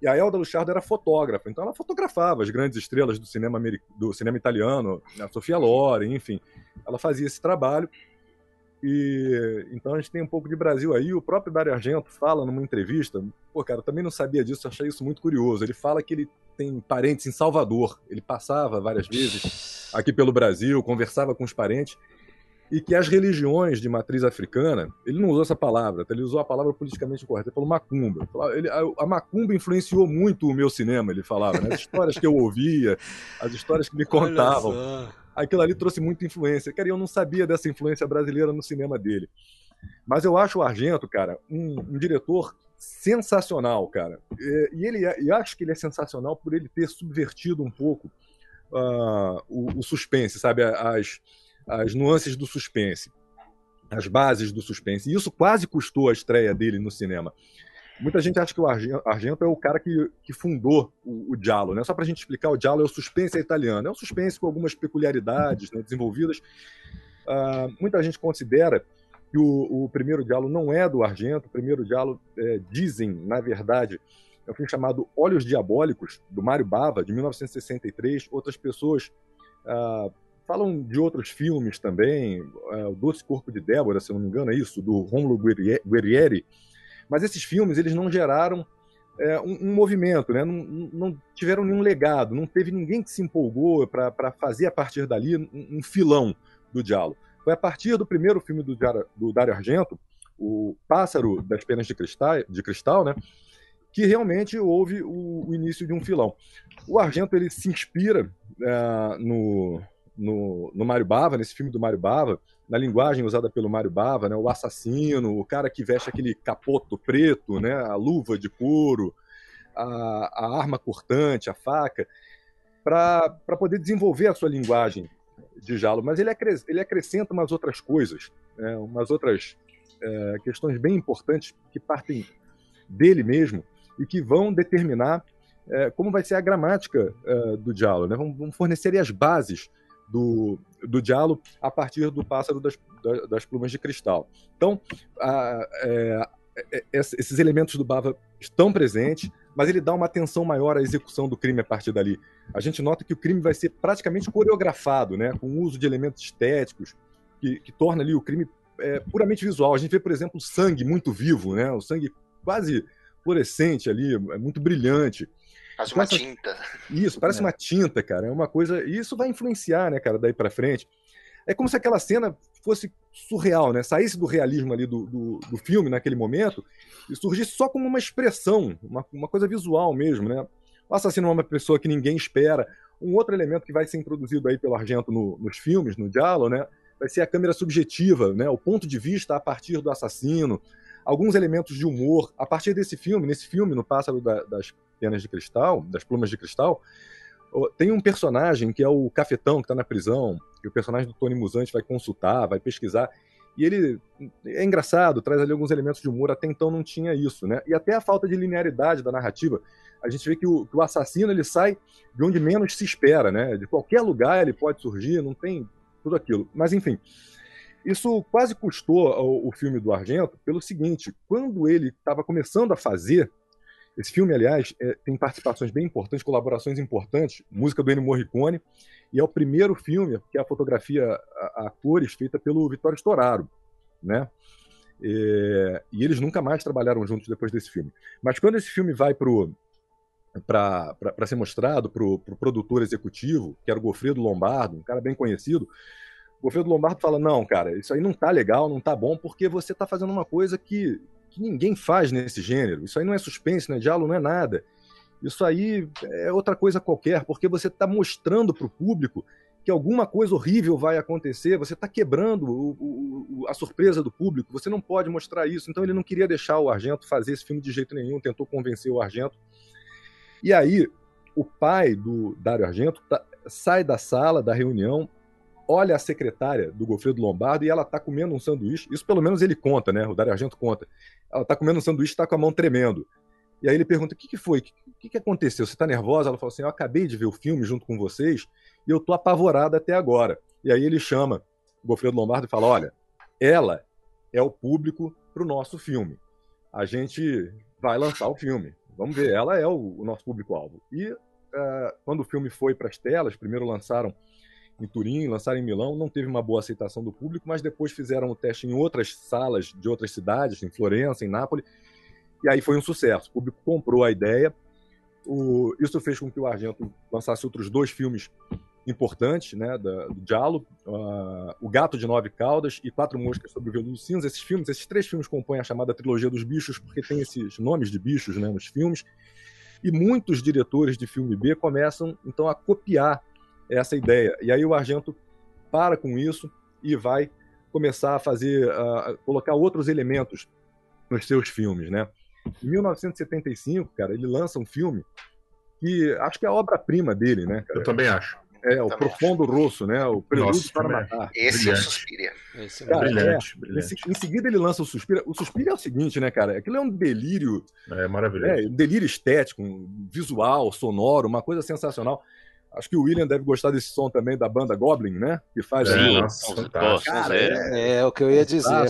E a Elda Luchardo era fotógrafa, então ela fotografava as grandes estrelas do cinema, do cinema italiano, a Sofia Loren, enfim. Ela fazia esse trabalho e então a gente tem um pouco de Brasil aí. O próprio Dario Argento fala numa entrevista, pô, cara, eu também não sabia disso, achei isso muito curioso. Ele fala que ele tem parentes em Salvador. Ele passava várias vezes aqui pelo Brasil, conversava com os parentes e que as religiões de matriz africana, ele não usou essa palavra, ele usou a palavra politicamente correta, ele falou macumba. Ele, a, a, macumba influenciou muito o meu cinema, ele falava, né? as histórias que eu ouvia, as histórias que me [laughs] contavam aquilo ali trouxe muita influência. Cara, eu não sabia dessa influência brasileira no cinema dele. Mas eu acho o Argento, cara, um, um diretor sensacional, cara. E, ele é, e acho que ele é sensacional por ele ter subvertido um pouco uh, o, o, suspense, sabe? As, as nuances do suspense, as bases do suspense. E isso quase custou a estreia dele no cinema. Muita gente acha que o Argento é o cara que, que fundou o, o Giallo, né? Só para a gente explicar, o Giallo é o suspense italiano. É um suspense com algumas peculiaridades né, desenvolvidas. Uh, muita gente considera que o, o, primeiro Giallo não é do Argento. O primeiro Giallo, é, dizem, na verdade, é um filme chamado Olhos Diabólicos, do Mário Bava, de 1963. Outras pessoas uh, falam de outros filmes também. Uh, o Doce Corpo de Débora, se não me engano, é isso, do Romulo Guerrieri, mas esses filmes eles não geraram é, um, um, movimento, né? Não, não, tiveram nenhum legado, não teve ninguém que se empolgou para fazer a partir dali um, um, filão do diálogo. Foi a partir do primeiro filme do, do Dario Argento, o Pássaro das Penas de Cristal, de Cristal né? que realmente houve o, o, início de um filão. O Argento ele se inspira é, no, no, no Mário Bava, nesse filme do Mário Bava, na linguagem usada pelo Mário Bava, né, o assassino, o cara que veste aquele capoto preto, né, a luva de couro, a, a arma cortante, a faca, para poder desenvolver a sua linguagem de Jalo. Mas ele, acres, ele acrescenta umas outras coisas, né, umas outras é, questões bem importantes que partem dele mesmo e que vão determinar é, como vai ser a gramática é, do diálogo. Né? Vão, vão, fornecer as bases do, do a partir do pássaro das, das plumas de cristal. Então, a, é, é, esses elementos do Bava estão presentes, mas ele dá uma atenção maior à execução do crime a partir dali. A gente nota que o crime vai ser praticamente coreografado, né, com o uso de elementos estéticos, que, que torna ali o crime é, puramente visual. A gente vê, por exemplo, o sangue muito vivo, né, o sangue quase fluorescente ali, é muito brilhante. Parece uma tinta. Isso, parece é. uma tinta, cara. É uma coisa. E isso vai influenciar, né, cara, daí para frente. É como se aquela cena fosse surreal, né? Saísse do realismo ali do, do, do, filme naquele momento e surgisse só como uma expressão, uma, uma coisa visual mesmo, né? O assassino é uma pessoa que ninguém espera. Um outro elemento que vai ser introduzido aí pelo Argento no, nos filmes, no diálogo, né? Vai ser a câmera subjetiva, né? O ponto de vista a partir do assassino. Alguns elementos de humor. A partir desse filme, nesse filme, no Pássaro da, das Penas de Cristal, das Plumas de Cristal, tem um personagem que é o cafetão que está na prisão, que o personagem do Tony Musante vai consultar, vai pesquisar. E ele é engraçado, traz ali alguns elementos de humor, até então não tinha isso, né? E até a falta de linearidade da narrativa. A gente vê que o, que o assassino ele sai de onde menos se espera, né? De qualquer lugar ele pode surgir, não tem tudo aquilo. Mas enfim, isso quase custou o, o filme do Argento pelo seguinte: quando ele estava começando a fazer esse filme, aliás, é, tem participações bem importantes, colaborações importantes, música do Ennio Morricone, e é o primeiro filme que é a fotografia a, a cores feita pelo Vittorio Storaro, né? É, e eles nunca mais trabalharam juntos depois desse filme. Mas quando esse filme vai para ser mostrado para o pro produtor executivo, que era o Goffredo Lombardo, um cara bem conhecido, o Goffredo Lombardo fala: Não, cara, isso aí não tá legal, não tá bom, porque você tá fazendo uma coisa que que ninguém faz nesse gênero. Isso aí não é suspense, não é diálogo, não é nada. Isso aí é outra coisa qualquer, porque você está mostrando para o público que alguma coisa horrível vai acontecer, você está quebrando o, o, a surpresa do público, você não pode mostrar isso. Então ele não queria deixar o Argento fazer esse filme de jeito nenhum, tentou convencer o Argento. E aí, o pai do Dário Argento tá, sai da sala da reunião, olha a secretária do Gofredo Lombardo e ela está comendo um sanduíche. Isso pelo menos ele conta, né? O Dário Argento conta. Ela está comendo um sanduíche e está com a mão tremendo. E aí ele pergunta: o que, que foi? O que, que aconteceu? Você está nervosa? Ela fala assim: eu acabei de ver o filme junto com vocês e eu tô apavorada até agora. E aí ele chama o Gofredo Lombardo e fala: olha, ela é o público para o nosso filme. A gente vai lançar o filme. Vamos ver, ela é o, o nosso público-alvo. E uh, quando o filme foi para as telas, primeiro lançaram em Turim, lançaram em Milão, não teve uma boa aceitação do público, mas depois fizeram o teste em outras salas de outras cidades, em Florença, em Nápoles, e aí foi um sucesso. O público comprou a ideia. O, isso fez com que o Argento lançasse outros dois filmes importantes, né, da, do Diallo, uh, O Gato de Nove Caudas e Quatro Moscas sobre o Veludo Cinza. Esses filmes, esses três filmes compõem a chamada trilogia dos bichos, porque tem esses nomes de bichos né, nos filmes. E muitos diretores de filme B começam, então, a copiar essa ideia. E aí o Argento para com isso e vai começar a fazer, a colocar outros elementos nos seus filmes, né? Em 1975, cara, ele lança um filme que acho que é a obra-prima dele, né? Cara? Eu também acho. É, o Profundo Rosso, né? O Prelúdio Nossa, para Matar. Esse brilhante. é o Suspiria. Esse é cara, brilhante, é, brilhante. Em, seguida ele lança o Suspira. O Suspira é o seguinte, né, cara? Aquilo é um delírio. É maravilhoso. É, um delírio estético, visual, sonoro, uma coisa sensacional. Acho que o William deve gostar desse som também da banda Goblin, né? Que faz Sim, nossa, cara, é, é, o que eu ia dizer.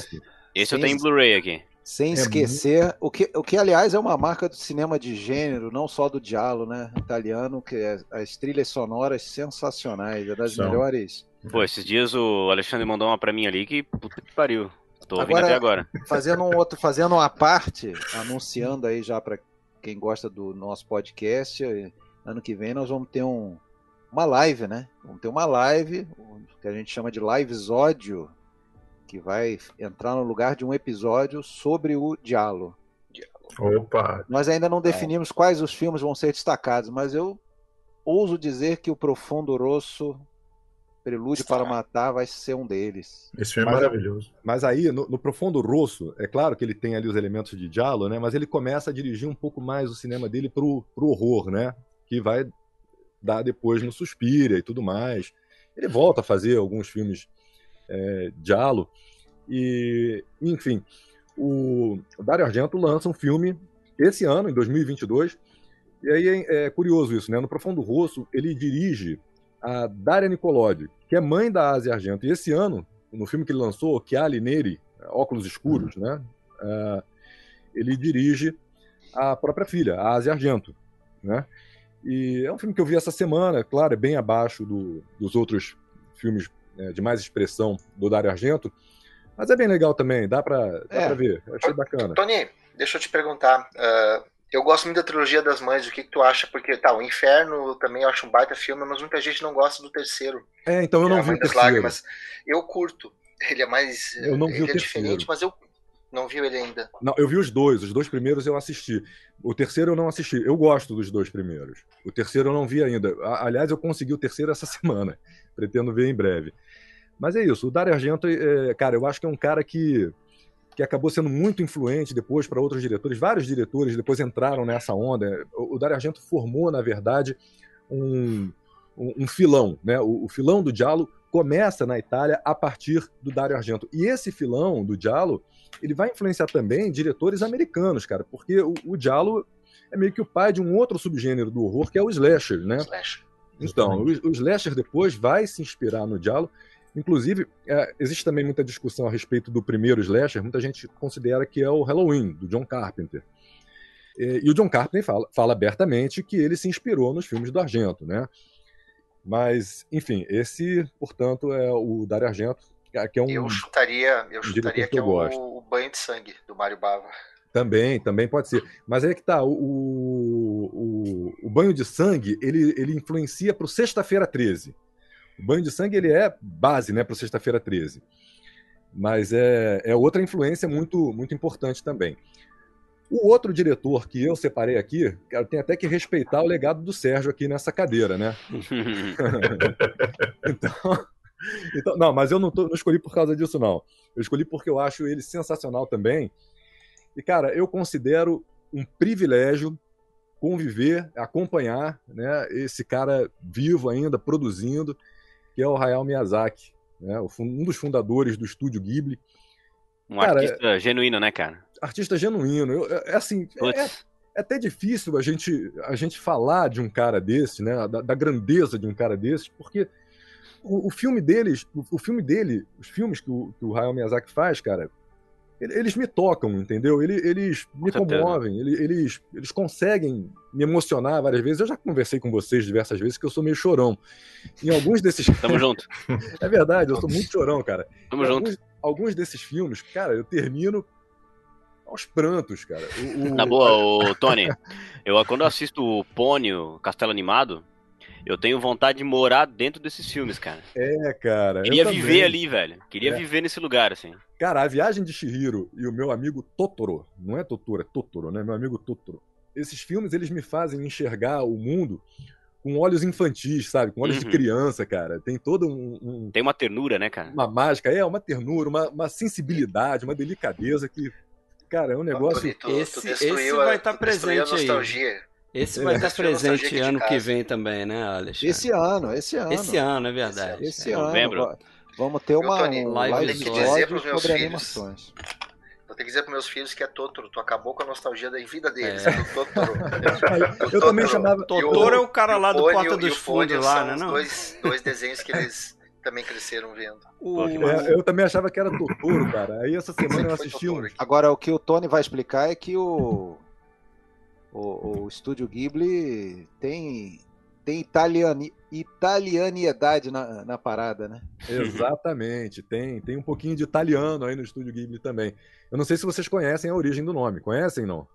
Esse Sem, eu tenho em Blu-ray aqui. Sem é esquecer, muito... o, que, o que aliás é uma marca do cinema de gênero, não só do diálogo, né? Italiano, que é as trilhas sonoras sensacionais, é das São. melhores. Pô, esses dias o Alexandre mandou uma pra mim ali que puta que pariu. Tô ouvindo agora, até agora. Fazendo um outro, fazendo uma parte, anunciando aí já para quem gosta do nosso podcast, ano que vem nós vamos ter um, uma live, né? Vamos ter uma live que a gente chama de livezódio, que vai entrar no lugar de um episódio sobre o Diallo. Opa! Nós ainda não definimos é. quais os filmes vão ser destacados, mas eu ouso dizer que o Profundo Rosso Prelúdio para Matar vai ser um deles. Esse filme é maravilhoso. Mas aí, no, no, Profundo Rosso, é claro que ele tem ali os elementos de diálogo, né? Mas ele começa a dirigir um pouco mais o cinema dele pro, pro horror, né? Que vai dar depois no Suspira e tudo mais. Ele volta a fazer alguns filmes é, diálogo. E, enfim, o, o Dario Argento lança um filme esse ano, em 2022. E aí é, é curioso isso, né? No Profundo Rosso, ele dirige a Daria Nicolodi, que é mãe da Asia Argento. E esse ano, no filme que ele lançou, Chiali Neri, Óculos Escuros, né? Uh, ele dirige a própria filha, a Asia Argento, né? E é um filme que eu vi essa semana, claro, é bem abaixo do, dos outros filmes é, de mais expressão do Dario Argento, mas é bem legal também, dá pra, dá é. pra ver, eu achei bacana. Tony, deixa eu te perguntar, uh, eu gosto muito da trilogia das mães, o que, que tu acha? Porque, tá, o Inferno também eu acho um baita filme, mas muita gente não gosta do terceiro. É, então eu não é vi o terceiro. Lágrimas. Eu curto, ele é mais... Eu não vi ele o é terceiro. diferente, mas eu não viu ele ainda? Não, eu vi os dois. Os dois primeiros eu assisti. O terceiro eu não assisti. Eu gosto dos dois primeiros. O terceiro eu não vi ainda. Aliás, eu consegui o terceiro essa [laughs] semana. Pretendo ver em breve. Mas é isso. O Dario Argento, é, cara, eu acho que é um cara que, que acabou sendo muito influente depois para outros diretores. Vários diretores depois entraram nessa onda. O, Dario Argento formou, na verdade, um, um, um filão. Né? O, o filão do Diallo começa na Itália a partir do Dario Argento. E esse filão do Diallo ele vai influenciar também diretores americanos, cara, porque o, o Diallo é meio que o pai de um outro subgênero do horror, que é o slasher, né? Slasher. Então, o, o slasher depois vai se inspirar no Diallo. Inclusive, é, existe também muita discussão a respeito do primeiro slasher. Muita gente considera que é o Halloween, do John Carpenter. E, e o John Carpenter fala, fala abertamente que ele se inspirou nos filmes do Argento, né? Mas, enfim, esse, portanto, é o Dario Argento, que é um. Eu chutaria, eu chutaria que, que é o, o, banho de sangue do Mário Bava. Também, também pode ser. Mas aí é que tá, o, o, o banho de sangue, ele, ele influencia para o Sexta-feira 13. O banho de sangue, ele é base, né, para o Sexta-feira 13. Mas é, é outra influência muito, muito importante também. O outro diretor que eu separei aqui, cara, tem até que respeitar o legado do Sérgio aqui nessa cadeira, né? [laughs] [laughs] então, então, não, mas eu não, tô, não escolhi por causa disso, não. Eu escolhi porque eu acho ele sensacional também. E, cara, eu considero um privilégio conviver, acompanhar né, esse cara vivo ainda, produzindo, que é o Hayao Miyazaki, né, um dos fundadores do estúdio Ghibli. Um cara, artista é, genuíno, né, cara? Artista genuíno. Eu, é, é assim, é, é, até difícil a gente, a gente falar de um cara desse, né, da, da grandeza de um cara desse, porque o, o, filme deles, o, o, filme dele, os filmes que o, que o Hayao Miyazaki faz, cara, eles me tocam, entendeu? Eles, eles me comovem, eles, eles, eles conseguem me emocionar várias vezes. Eu já conversei com vocês diversas vezes que eu sou meio chorão. Em alguns desses. [laughs] Tamo junto. [laughs] é verdade, eu sou muito chorão, cara. Tamo junto. Alguns, alguns desses filmes, cara, eu termino aos prantos, cara. O, o... Na boa, o Tony, eu quando eu assisto o Pônio, Castelo Animado, eu tenho vontade de morar dentro desses filmes, cara. É, cara. Queria viver ali, velho. Queria é. viver nesse lugar, assim. Cara, a viagem de Shihiro e o meu amigo Totoro, não é Totoro, é Totoro, né? Meu amigo Totoro. Esses filmes, eles me fazem enxergar o mundo com olhos infantis, sabe? Com olhos uhum. de criança, cara. Tem todo um, um, Tem uma ternura, né, cara? Uma mágica, é, uma ternura, uma, uma sensibilidade, uma delicadeza que. Cara, é um negócio. Tu, tu, esse, esse vai estar tá presente aí. Esse vai estar presente ano que vem também, né, Alexandre? Esse ano, esse ano. Esse ano, é verdade. Esse, é. ano. Novembro. Vamos ter uma um live tem que dizer para os meus filhos. Animações. Vou ter que dizer para meus filhos que é Totoro. Tu acabou com a nostalgia da vida deles. É. é Totoro. [laughs] eu Totoro, também chamava. Totoro é o cara lá do Porta dos Fundos lá, né? Não? Dois, dois desenhos que eles também cresceram vendo. O... É, eu também achava que era Totoro, cara. Aí essa semana eu assisti um. Agora, o que o Tony vai explicar é que o o, o estúdio Ghibli tem tem italiani, italianidade na, na parada, né? Exatamente, tem, tem um pouquinho de italiano aí no estúdio Ghibli também. Eu não sei se vocês conhecem a origem do nome. Conhecem, não?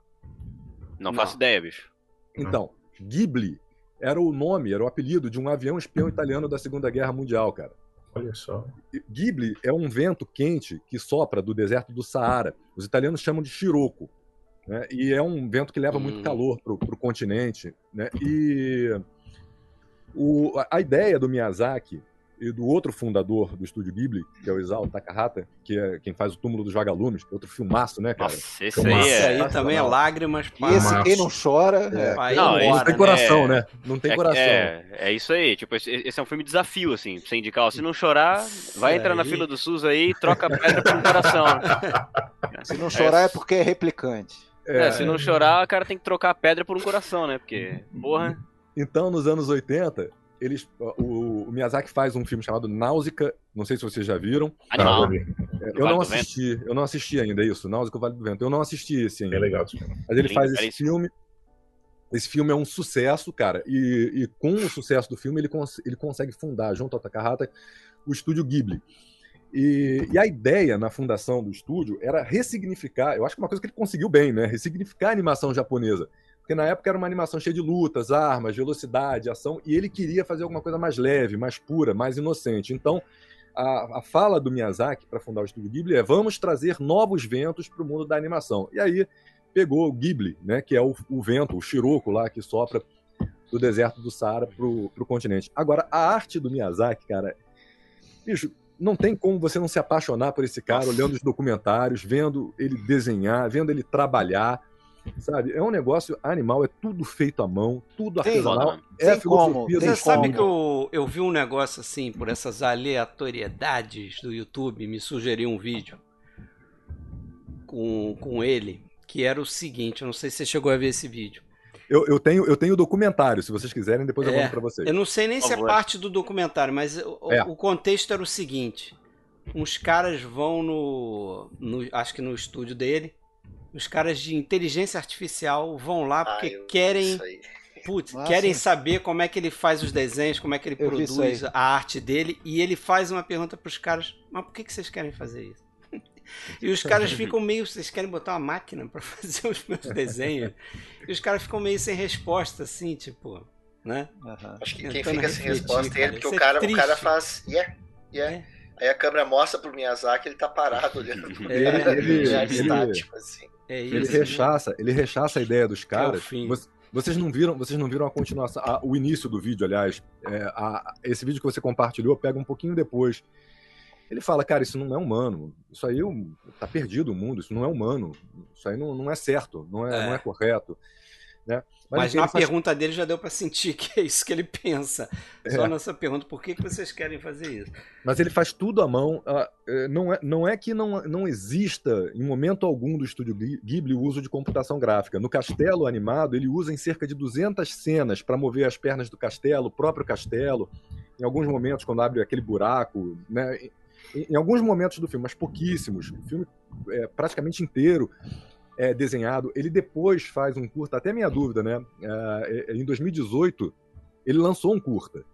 Não, não. faço ideia, bicho. Então, Ghibli era o nome, era o apelido de um avião espião italiano da Segunda Guerra Mundial, cara. Olha só. Ghibli é um vento quente que sopra do deserto do Saara. Os italianos chamam de Shiroko. Né? E é um vento que leva muito hum. calor para o continente. Né? E o, a ideia do Miyazaki e do outro fundador do estúdio Ghibli, que é o Isao Takahata, que é quem faz o Túmulo dos Vagalumes, outro filmaço, né, cara? Nossa, esse aí, é... esse aí também é lágrimas para Esse quem não chora, é. não, não, não tem coração, é... né? Não tem coração. É, é, isso aí, tipo, esse, esse, é um filme de desafio, assim, pra você indicar, se não chorar, vai entrar na fila do SUS aí e troca a pedra por um coração. [laughs] Se não chorar é porque é replicante. É, se não chorar, o cara tem que trocar a pedra por um coração, né? Porque, porra... Então, nos anos 80, eles, o, o, Miyazaki faz um filme chamado Náusica, não sei se vocês já viram. Animal. Ah, eu não assisti, eu não assisti ainda isso, Náusica, o Vale do Vento. Eu não assisti esse ainda. É legal. Mas ele faz esse filme. Esse filme é um sucesso, cara, e, e com o sucesso do filme ele, cons ele consegue fundar, junto ao Takahata, o estúdio Ghibli. E, e, a ideia na fundação do estúdio era ressignificar, eu acho que é uma coisa que ele conseguiu bem, né? Ressignificar a animação japonesa. Porque na época era uma animação cheia de lutas, armas, velocidade, ação, e ele queria fazer alguma coisa mais leve, mais pura, mais inocente. Então, a, a fala do Miyazaki para fundar o estúdio Ghibli é: vamos trazer novos ventos para o mundo da animação. E aí pegou o Ghibli, né, que é o, o vento, o Shiroko lá que sopra do deserto do Saara para o continente. Agora, a arte do Miyazaki, cara, bicho, não tem como você não se apaixonar por esse cara, olhando os documentários, vendo ele desenhar, vendo ele trabalhar. Sabe? É um negócio animal, é tudo feito à mão, tudo artesanal. Tem, é a filosofia Você sabe que eu, eu vi um negócio assim, por essas aleatoriedades do YouTube, me sugeriu um vídeo com, com ele, que era o seguinte, eu não sei se você chegou a ver esse vídeo. Eu, eu, tenho, eu tenho documentário, se vocês quiserem, depois eu é, mando para vocês. Eu não sei nem se é parte do documentário, mas o, é. o, contexto era o seguinte: uns caras vão no, no, acho que no estúdio dele, os caras de inteligência artificial vão lá porque ah, querem. Putz, ah, querem saber como é que ele faz os desenhos, como é que ele eu produz a arte dele. E ele faz uma pergunta para os caras: Mas por que, que vocês querem fazer isso? E os caras [laughs] ficam meio. Vocês querem botar uma máquina para [laughs] fazer os meus [laughs] desenhos? e os caras ficam meio sem resposta, assim, tipo. Né? Uhum. Acho que quem fica sem resposta é ele, porque o cara, é o cara faz. Yeah, yeah. É. Aí a câmera mostra pro Miyazaki, ele tá parado olhando. É, ele, ele, ele, estático, assim. É isso, ele rechaça, ele rechaça a ideia dos caras. Vocês não viram, vocês não viram a continuação, a, o início do vídeo, aliás. É, a, esse vídeo que você compartilhou pega um pouquinho depois. Ele fala, cara, isso não é humano. Isso aí tá perdido o mundo, isso não é humano. Isso aí não, não é certo, não é, é. não é correto. Né? Mas, Mas na faz... pergunta dele já deu para sentir que é isso que ele pensa. É. Só nessa pergunta, por que, que vocês querem fazer isso? Mas ele faz tudo à mão. Uh, não, é, não é que não, não exista, em momento algum do estúdio Ghibli, o uso de computação gráfica. No castelo animado, ele usa em cerca de 200 cenas para mover as pernas do castelo, o próprio castelo. Em alguns momentos, quando abre aquele buraco, né? Em, alguns momentos do filme, mas pouquíssimos. O filme é praticamente inteiro é, desenhado. Ele depois faz um curta, até minha dúvida, né? É, é em 2018, ele lançou um curta.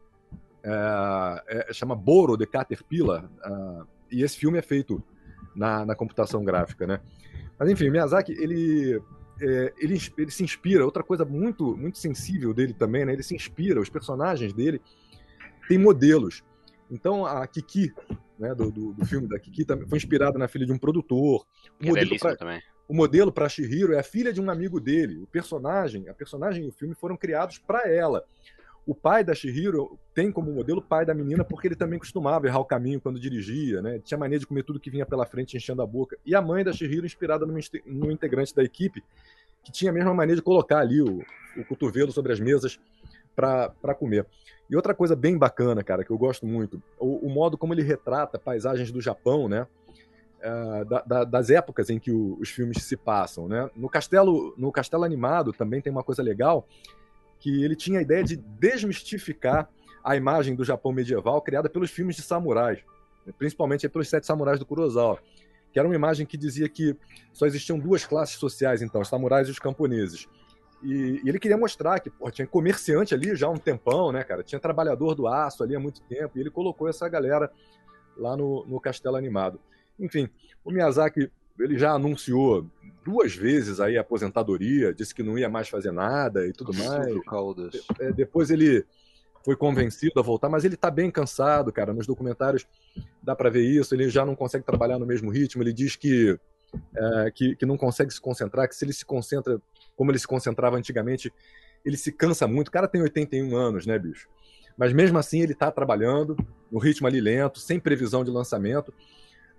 É, é, chama Boro de Caterpillar. Uh, e esse filme é feito na, na, computação gráfica, né? Mas enfim, Miyazaki, ele, é, ele, ele se inspira. Outra coisa muito, muito sensível dele também, né? Ele se inspira, os personagens dele têm modelos. Então a Kiki, né, do, do, do filme da Kiki, foi inspirada na filha de um produtor. O modelo pra, também. O modelo para Shihiro é a filha de um amigo dele. O personagem, a personagem e o filme foram criados para ela. O pai da Shihiro tem como modelo o pai da menina porque ele também costumava errar o caminho quando dirigia, né? Tinha mania de comer tudo que vinha pela frente enchendo a boca. E a mãe da Shihiro inspirada no integrante da equipe que tinha a mesma mania de colocar ali o, o cotovelo sobre as mesas para comer. E outra coisa bem bacana, cara, que eu gosto muito, o, o modo como ele retrata paisagens do Japão, né? Uh, da, da, das épocas em que o, os filmes se passam, né? No castelo, no castelo animado também tem uma coisa legal que ele tinha a ideia de desmistificar a imagem do Japão medieval criada pelos filmes de samurais, principalmente pelos Sete Samurais do Kurosawa, que era uma imagem que dizia que só existiam duas classes sociais, então, os samurais e os camponeses. E, e, ele queria mostrar que pô, tinha comerciante ali já há um tempão, né, cara? Tinha trabalhador do aço ali há muito tempo. E ele colocou essa galera lá no, no Castelo Animado. Enfim, o Miyazaki ele já anunciou duas vezes aí a aposentadoria, disse que não ia mais fazer nada e tudo mais. É, depois ele foi convencido a voltar, mas ele está bem cansado, cara. Nos documentários dá para ver isso. Ele já não consegue trabalhar no mesmo ritmo. Ele diz que, é, que, que não consegue se concentrar, que se ele se concentra como ele se concentrava antigamente, ele se cansa muito. O cara tem 81 anos, né, bicho? Mas mesmo assim ele está trabalhando no ritmo ali lento, sem previsão de lançamento,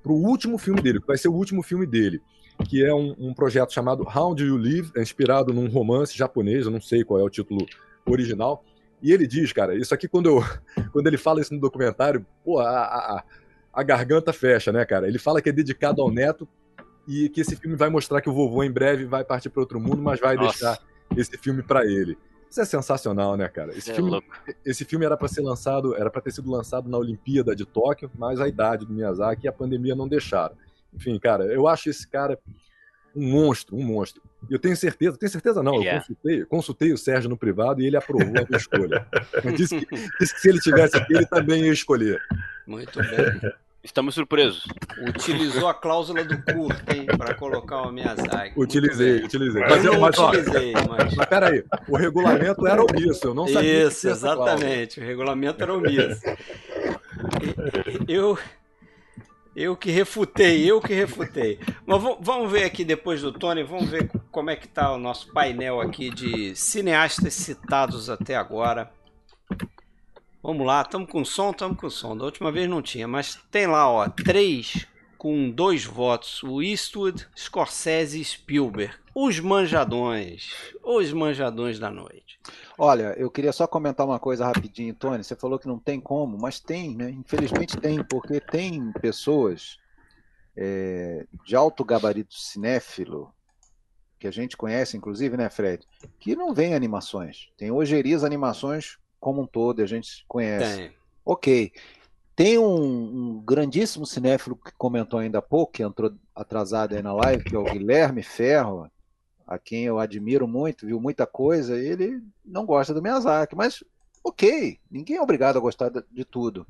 para o último filme dele, que vai ser o último filme dele, que é um, um projeto chamado How Do You Live, é inspirado num romance japonês, eu não sei qual é o título original. E ele diz, cara, isso aqui quando, eu, [laughs] quando ele fala isso no documentário, pô, a, a, a garganta fecha, né, cara? Ele fala que é dedicado ao neto e que esse filme vai mostrar que o vovô em breve vai partir para outro mundo, mas vai Nossa. deixar esse filme para ele. Isso é sensacional, né, cara? Esse, é filme, esse filme era para ser lançado, era para ter sido lançado na Olimpíada de Tóquio, mas a idade do Miyazaki e a pandemia não deixaram. Enfim, cara, eu acho esse cara um monstro, um monstro. Eu tenho certeza, tenho certeza não, eu consultei, consultei o Sérgio no privado e ele aprovou a minha escolha. Disse que, disse que se ele tivesse aqui, ele também ia escolher. Muito bem. Estamos surpresos. Utilizou a cláusula do curto, hein, para colocar o Miyazaki. Utilizei, utilizei. Mas, eu não mas, utilizei, mas... mas peraí, o regulamento era omisso, eu não sabia. Isso, exatamente, o regulamento era omisso. Eu, eu que refutei, eu que refutei. Mas vamos ver aqui depois do Tony, vamos ver como é que tá o nosso painel aqui de cineastas citados até agora. Vamos lá, estamos com som, estamos com som. Da última vez não tinha, mas tem lá, ó, três com dois votos: o Eastwood, Scorsese e Spielberg. Os manjadões, os manjadões da noite. Olha, eu queria só comentar uma coisa rapidinho, Tony. Você falou que não tem como, mas tem, né? Infelizmente tem, porque tem pessoas é, de alto gabarito cinéfilo, que a gente conhece, inclusive, né, Fred, que não vem animações. Tem ojerias animações como um todo, a gente conhece. Tem. Ok. Tem um, um, grandíssimo cinéfilo que comentou ainda há pouco, que entrou atrasado aí na live, que é o Guilherme Ferro, a quem eu admiro muito, viu muita coisa, ele não gosta do Miyazaki, mas ok, ninguém é obrigado a gostar de, de tudo.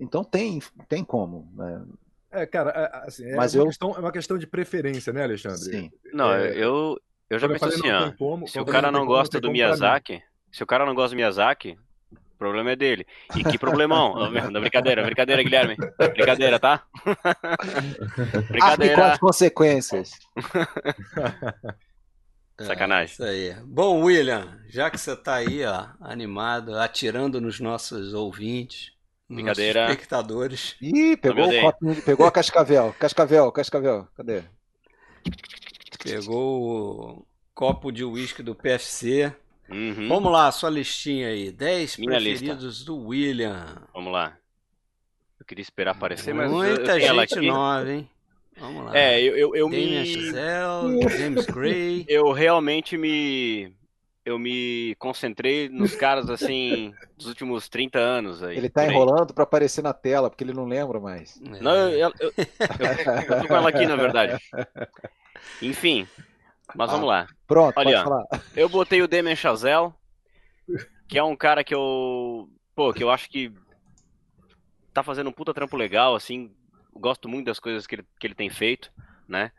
Então tem, tem como. Né? É, cara, é, assim, é, mas uma eu... questão, é uma questão de preferência, né, Alexandre? Sim. Não, é, eu, eu já penso assim, ó, como, se o cara não gosta do Miyazaki, se o cara não gosta do Miyazaki, o problema é dele. E que problemão. [laughs] não, brincadeira, brincadeira, Guilherme. Brincadeira, tá? [laughs] brincadeira. com as consequências. [laughs] Sacanagem. É, isso aí. Bom, William, já que você está aí, ó, animado, atirando nos nossos ouvintes, Brincadeira. Nossos espectadores. Ih, pegou, o copo, pegou a Cascavel. Cascavel, Cascavel, cadê? Pegou o copo de uísque do PFC. Uhum. Vamos lá, sua listinha aí. 10 preferidos lista. do William. Vamos lá. Eu queria esperar aparecer, mas. Muita gente nova, hein? Vamos lá. É, eu, eu, eu Damien me. Chazelle, [laughs] James Gray. Eu realmente me. Eu me concentrei nos caras assim dos últimos 30 anos aí. Ele tá enrolando para aparecer na tela, porque ele não lembra mais. É. Não, eu, eu, eu, eu, tô com ela aqui, na verdade. [laughs] Enfim, mas ah, vamos lá. Pronto, Olha. [laughs] Eu botei o Damien Chazelle, [laughs] que é um cara que eu. Pô, que eu acho que tá fazendo um puta trampo legal, assim. Gosto muito das coisas que ele, que ele tem feito, né?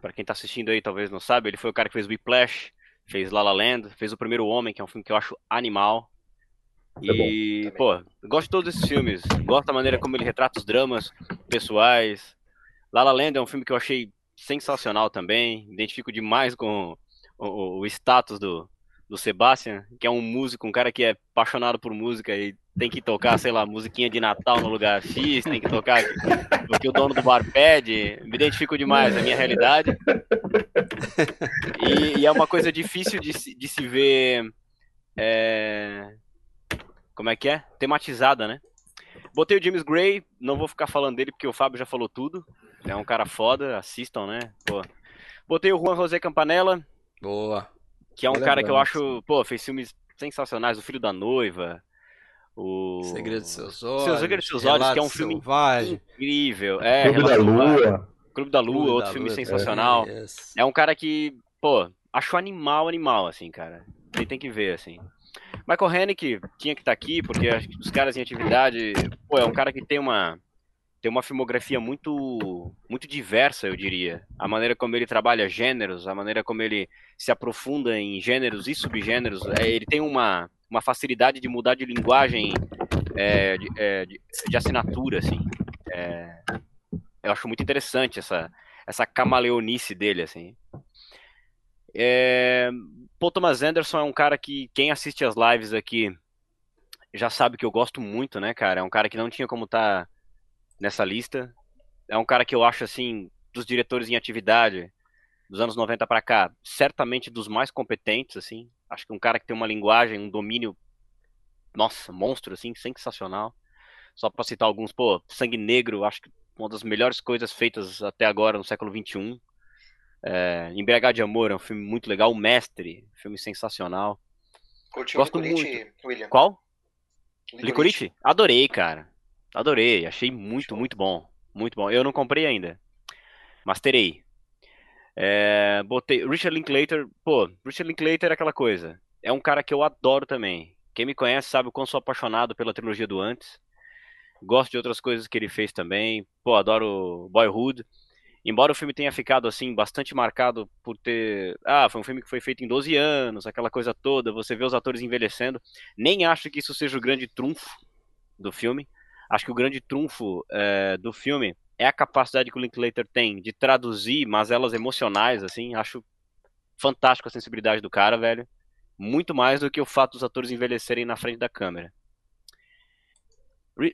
Pra quem tá assistindo aí, talvez não sabe, ele foi o cara que fez Whiplash, fez La La Land, fez O Primeiro Homem, que é um filme que eu acho animal. É e, pô, gosto de todos esses filmes. Gosto da maneira como ele retrata os dramas pessoais. La La Land é um filme que eu achei sensacional também. Identifico demais com o, o status do, do Sebastian, que é um músico, um cara que é apaixonado por música e tem que tocar, sei lá, musiquinha de Natal no lugar X, tem que tocar o que o dono do bar pede. Me identifico demais, é a minha realidade. E, e, é uma coisa difícil de, de se ver. É... Como é que é? Tematizada, né? Botei o James Gray, não vou ficar falando dele porque o Fábio já falou tudo. É um cara foda, assistam, né? Pô. Botei o Juan José Campanella. Boa. Que é um cara que eu acho, pô, fez filmes sensacionais, O Filho da Noiva, o Segredo dos Seus Olhos, Segredo dos Seus Olhos, que é um filme selvagem. incrível. É, Clube da Lua. Clube da Lua, Clube outro da filme Lua, sensacional. É, é um cara que, pô, acho animal, animal, assim, cara. Ele tem que ver, assim. Michael Haneke tinha que estar tá aqui, porque os caras em atividade, pô, é um cara que tem uma tem uma filmografia muito muito diversa, eu diria. A maneira como ele trabalha gêneros, a maneira como ele se aprofunda em gêneros e subgêneros, é, ele tem uma, uma facilidade de mudar de linguagem é, de, é, de, de, assinatura, assim. É, eu acho muito interessante essa essa camaleonice dele, assim. É, Paul Thomas Anderson é um cara que quem assiste as lives aqui já sabe que eu gosto muito, né, cara? É um cara que não tinha como estar tá nessa lista. É um cara que eu acho, assim, dos diretores em atividade dos anos 90 para cá, certamente dos mais competentes, assim. Acho que um cara que tem uma linguagem, um domínio, nossa, monstro, assim, sensacional. Só para citar alguns, pô, Sangue Negro, acho que uma das melhores coisas feitas até agora no século XXI. É, Embriagar de Amor é um filme muito legal. O Mestre, filme sensacional. Curtiu Gosto Licorice, muito. William? Qual? Licorice. Licorice? Adorei, cara. Adorei. Achei muito, Show. muito bom. Muito bom. Eu não comprei ainda. Mas terei. É, botei. Richard Linklater. Pô, Richard Linklater é aquela coisa. É um cara que eu adoro também. Quem me conhece sabe o quão sou apaixonado pela trilogia do Antes. Gosto de outras coisas que ele fez também. Pô, adoro Boyhood. Embora o filme tenha ficado assim bastante marcado por ter, ah, foi um filme que foi feito em 12 anos, aquela coisa toda, você vê os atores envelhecendo, nem acho que isso seja o grande trunfo do filme. Acho que o grande trunfo é, do filme é a capacidade que o Linklater tem de traduzir mazelas emocionais, assim, acho fantástico a sensibilidade do cara, velho. Muito mais do que o fato dos atores envelhecerem na frente da câmera.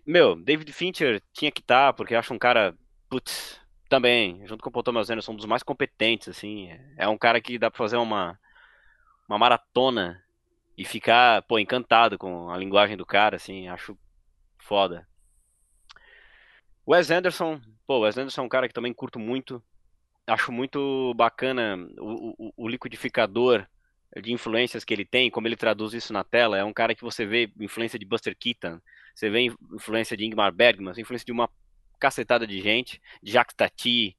Meu, David Fincher tinha que estar, tá, porque acho um cara, putz, também, junto com o Paul Thomas Anderson, um dos mais competentes, assim. É um cara que dá pra fazer uma, uma maratona e ficar, pô, encantado com a linguagem do cara, assim, acho foda. Wes Anderson, pô, Wes Anderson é um cara que também curto muito. Acho muito bacana o, o, o liquidificador de influências que ele tem, como ele traduz isso na tela. É um cara que você vê influência de Buster Keaton, você vê influência de Ingmar Bergman, influência de uma cacetada de gente, de Jacques Tati.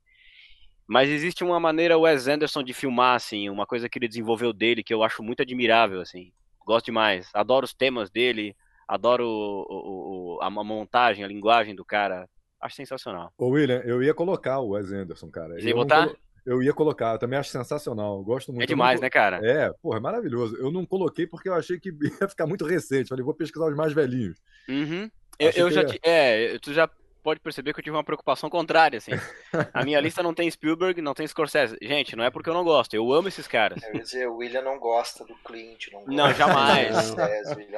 Mas existe uma maneira Wes Anderson de filmar, assim, uma coisa que ele desenvolveu dele que eu acho muito admirável, assim. Gosto demais. Adoro os temas dele, adoro o, o, a montagem, a linguagem do cara. Acho sensacional. Ô, William, eu ia colocar o Wes Anderson, cara. Você ia botar? Colo... Eu ia colocar, eu também acho sensacional. Gosto muito. É demais, não... né, cara? É, porra, é maravilhoso. Eu não coloquei porque eu achei que [laughs] ia ficar muito recente. Falei, vou pesquisar os mais velhinhos. Uhum. Eu, eu já. Ia... É, tu já pode perceber que eu tive uma preocupação contrária, assim. A minha lista não tem Spielberg, não tem Scorsese. Gente, não é porque eu não gosto, eu amo esses caras. Eu ia dizer, o William não gosta do Clint, não, não jamais.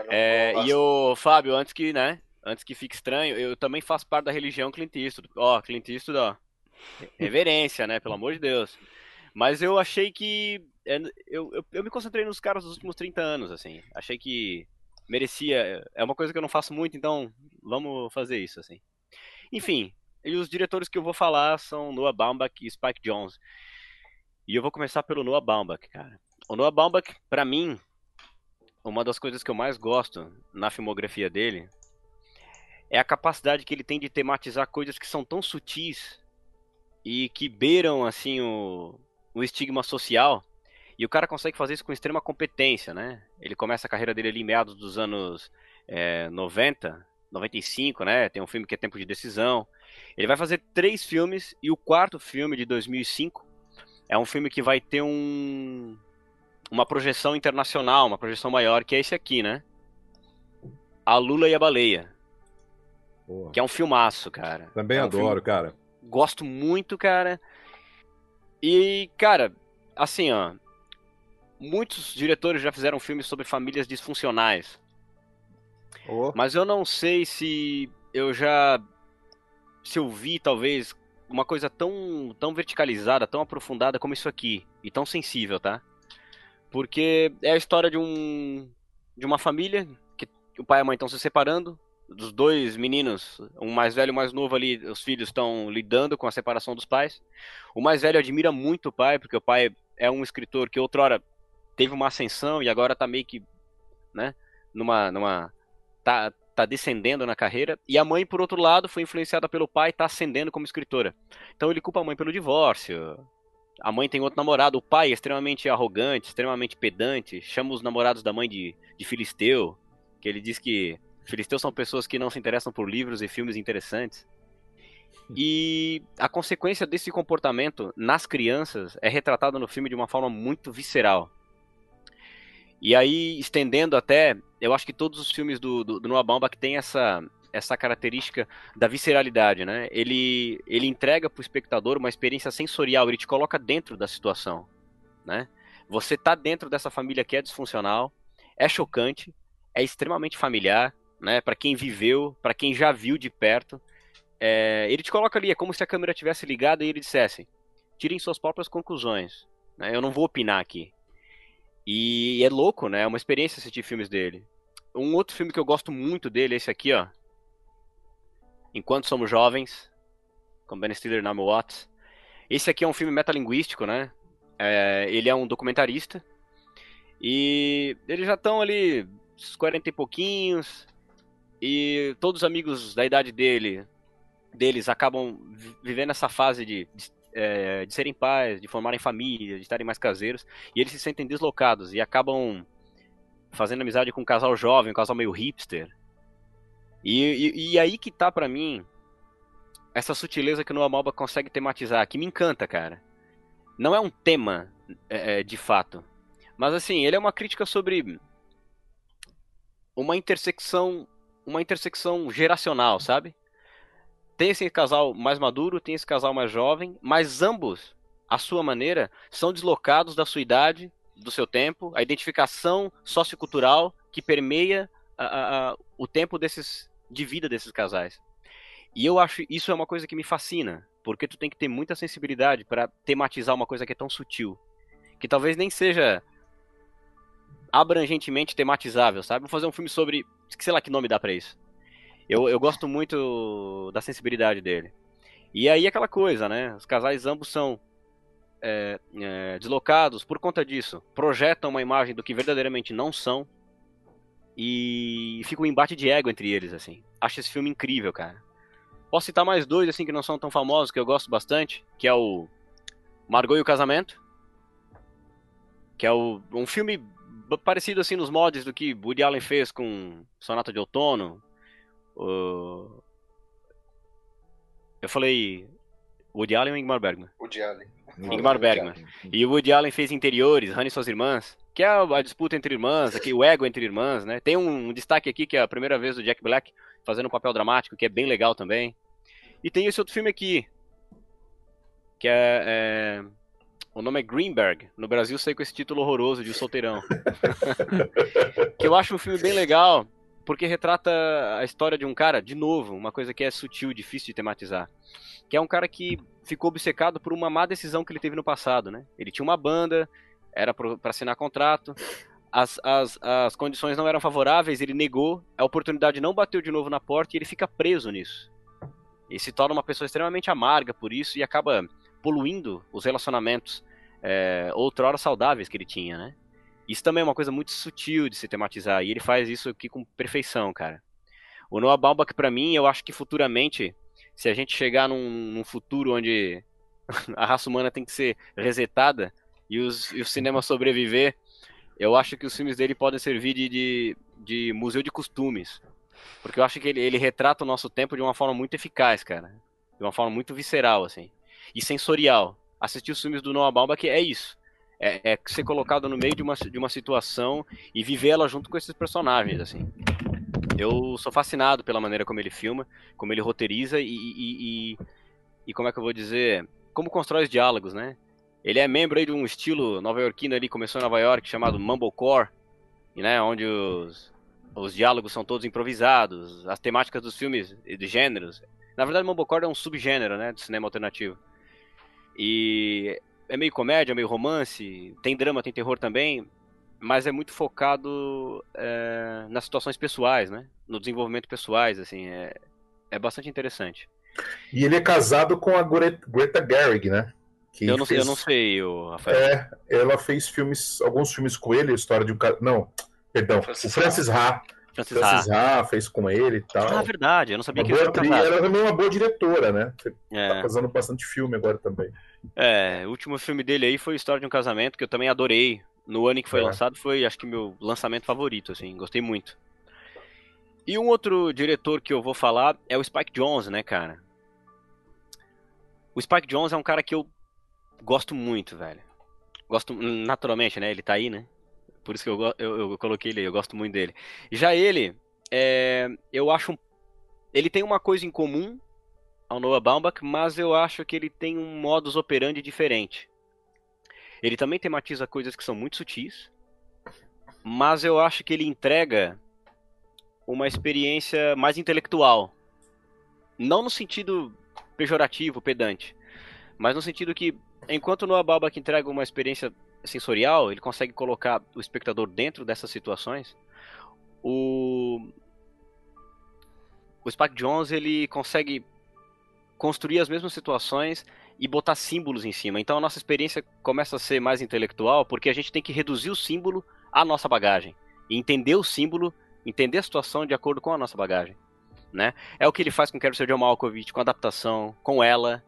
é, e o Fábio, antes que, né, antes que fique estranho, eu também faço parte da religião Clint Eastwood. Ó, Clint Eastwood, ó, reverência, né, pelo amor de Deus. Mas eu achei que, é, eu, eu, eu me concentrei nos caras dos últimos 30 anos, assim. Achei que merecia, é uma coisa que eu não faço muito, então vamos fazer isso, assim. Enfim, e os diretores que eu vou falar são Noah Baumbach e Spike Jones. E eu vou começar pelo Noah Baumbach, cara. O Noah Baumbach, para mim, uma das coisas que eu mais gosto na filmografia dele é a capacidade que ele tem de tematizar coisas que são tão sutis e que beiram assim o, o estigma social. E o cara consegue fazer isso com extrema competência, né? Ele começa a carreira dele ali em meados dos anos é, 90, 95, né? Tem um filme que é Tempo de Decisão. Ele vai fazer três filmes e o quarto filme de 2005 é um filme que vai ter um uma projeção internacional, uma projeção maior, que é esse aqui, né? A Lula e a Baleia. Boa. Que é um filmaço, cara. Também é um adoro, filme... cara. Gosto muito, cara. E, cara, assim, ó. Muitos diretores já fizeram filmes sobre famílias disfuncionais. Oh. Mas eu não sei se eu já. Se eu vi, talvez, uma coisa tão, tão verticalizada, tão aprofundada como isso aqui. E tão sensível, tá? Porque é a história de um. de uma família que o pai e a mãe estão se separando. Dos dois meninos, um mais velho e mais novo ali, os filhos estão lidando com a separação dos pais. O mais velho admira muito o pai, porque o pai é um escritor que outrora teve uma ascensão e agora tá meio que, né, numa, numa tá, tá descendendo na carreira, e a mãe, por outro lado, foi influenciada pelo pai e tá ascendendo como escritora. Então ele culpa a mãe pelo divórcio. A mãe tem outro namorado, o pai é extremamente arrogante, extremamente pedante, chama os namorados da mãe de, de filisteu, que ele diz que filisteus são pessoas que não se interessam por livros e filmes interessantes. E a consequência desse comportamento nas crianças é retratada no filme de uma forma muito visceral. E aí, estendendo até, eu acho que todos os filmes do, do, do Noah Baumbach têm essa, essa característica da visceralidade, né? Ele, ele entrega para o espectador uma experiência sensorial, ele te coloca dentro da situação, né? Você tá dentro dessa família que é disfuncional, é chocante, é extremamente familiar, né? Para quem viveu, para quem já viu de perto. É, ele te coloca ali, é como se a câmera tivesse ligada e ele dissesse: tirem suas próprias conclusões. Né? Eu não vou opinar aqui. E é louco, né? É uma experiência assistir filmes dele. Um outro filme que eu gosto muito dele é esse aqui, ó. Enquanto Somos Jovens, com Ben Stiller e Naomi Watts. Esse aqui é um filme metalinguístico, né? É, ele é um documentarista. E eles já estão ali, 40 e pouquinhos. E todos os amigos da idade dele, deles acabam vivendo essa fase de, de, é, de serem pais, de formarem família, de estarem mais caseiros. E eles se sentem deslocados e acabam fazendo amizade com um casal jovem, um casal meio hipster. E, e, e aí que tá para mim essa sutileza que o Noah Malba consegue tematizar, que me encanta, cara. Não é um tema, é, é, de fato. Mas assim, ele é uma crítica sobre uma intersecção, uma intersecção geracional, sabe? Tem esse casal mais maduro, tem esse casal mais jovem, mas ambos, à sua maneira, são deslocados da sua idade, do seu tempo, a identificação sociocultural que permeia a, a, o tempo desses de vida desses casais. E eu acho isso é uma coisa que me fascina, porque tu tem que ter muita sensibilidade para tematizar uma coisa que é tão sutil, que talvez nem seja abrangentemente tematizável, sabe? Vou fazer um filme sobre, sei lá que nome dá para isso. Eu, eu gosto muito da sensibilidade dele. E aí aquela coisa, né? Os casais ambos são é, é, deslocados por conta disso, projetam uma imagem do que verdadeiramente não são e fica um embate de ego entre eles, assim. Acho esse filme incrível, cara. Posso citar mais dois, assim, que não são tão famosos, que eu gosto bastante, que é o Margot e o Casamento, que é o, um filme parecido, assim, nos mods do que Woody Allen fez com Sonata de Outono. Uh... Eu falei Woody Allen ou Ingmar Bergman? Woody Allen. Ingmar Bergman. E o Woody Allen fez Interiores, Rani e Suas Irmãs que é a, disputa entre irmãs, aqui, o ego entre irmãs, né? Tem um, um, destaque aqui que é a primeira vez do Jack Black fazendo um papel dramático, que é bem legal também. E tem esse outro filme aqui, que é, é o nome é Greenberg. No Brasil sei com esse título horroroso de O Solteirão. [laughs] que eu acho um filme bem legal, porque retrata a história de um cara, de novo, uma coisa que é sutil, difícil de tematizar. Que é um cara que ficou obcecado por uma má decisão que ele teve no passado, né? Ele tinha uma banda, era para assinar contrato. As, as, as condições não eram favoráveis, ele negou, a oportunidade não bateu de novo na porta e ele fica preso nisso. E se torna uma pessoa extremamente amarga por isso e acaba poluindo os relacionamentos é, outrora saudáveis que ele tinha, né? Isso também é uma coisa muito sutil de se tematizar e ele faz isso aqui com perfeição, cara. O Noah Baumbach, para mim, eu acho que futuramente, se a gente chegar num, num futuro onde [laughs] a raça humana tem que ser resetada, e, os, e o cinema sobreviver, eu acho que os filmes dele podem servir de, de, de museu de costumes. Porque eu acho que ele, ele retrata o nosso tempo de uma forma muito eficaz, cara. De uma forma muito visceral, assim. E sensorial. Assistir os filmes do Noah Baumbach é isso. É, é ser colocado no meio de uma, de uma situação e viver ela junto com esses personagens, assim. Eu sou fascinado pela maneira como ele filma, como ele roteiriza e, e, e, e como é que eu vou dizer, como constrói os diálogos, né? Ele é membro aí de um estilo nova-iorquino ali, começou em Nova York, chamado Mumblecore, né, onde os, os diálogos são todos improvisados, as temáticas dos filmes e de gêneros. Na verdade, Mumblecore é um subgênero, né, do cinema alternativo. E é meio comédia, meio romance, tem drama, tem terror também, mas é muito focado é, nas situações pessoais, né, no desenvolvimento pessoais, assim, é, é bastante interessante. E ele é casado com a Greta Gerwig, né? eu, não, fez... eu não sei, o Rafael. É, ela fez filmes, alguns filmes com ele, a história de um cara. Não, perdão, Francis o Francis Ha. Francis, Francis Ha. Ha fez com ele e tal. Ah, verdade, eu não sabia uma que ele tinha Ela também é uma boa diretora, né? É. Tá fazendo bastante filme agora também. É, o último filme dele aí foi História de um Casamento, que eu também adorei. No ano em que foi é. lançado, foi acho que meu lançamento favorito, assim, gostei muito. E um outro diretor que eu vou falar é o Spike Jones, né, cara? O Spike Jones é um cara que eu gosto muito, velho. Gosto, naturalmente, né? Ele tá aí, né? Por isso que eu, eu, eu coloquei ele aí, eu gosto muito dele. Já ele, é, eu acho. Ele tem uma coisa em comum ao Noah Baumbach, mas eu acho que ele tem um modus operandi diferente. Ele também tematiza coisas que são muito sutis, mas eu acho que ele entrega uma experiência mais intelectual. Não no sentido pejorativo, pedante, mas no sentido que, enquanto Noah Baumbach entrega uma experiência sensorial, ele consegue colocar o espectador dentro dessas situações, o, o Spike Jones ele consegue construir as mesmas situações e botar símbolos em cima. Então a nossa experiência começa a ser mais intelectual porque a gente tem que reduzir o símbolo à nossa bagagem e entender o símbolo, entender a situação de acordo com a nossa bagagem, né? É o que ele faz com Quero Ser John Malkovich, com adaptação, com ela,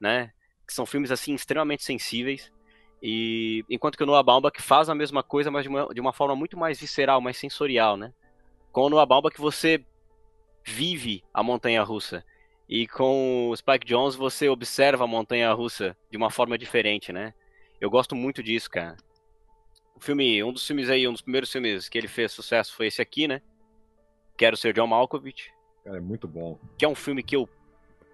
né? Que são filmes assim extremamente sensíveis. E enquanto que o Noah Baumbach faz a mesma coisa, mas de uma, de uma forma muito mais visceral, mais sensorial, né? Com o Noah Baumbach você vive a montanha russa. E com o Spike Jones você observa a montanha russa de uma forma diferente, né? Eu gosto muito disso, cara. O filme, um dos filmes aí, um dos primeiros filmes que ele fez sucesso foi esse aqui, né? Quero ser John Malkovich. Cara, é muito bom. Que é um filme que eu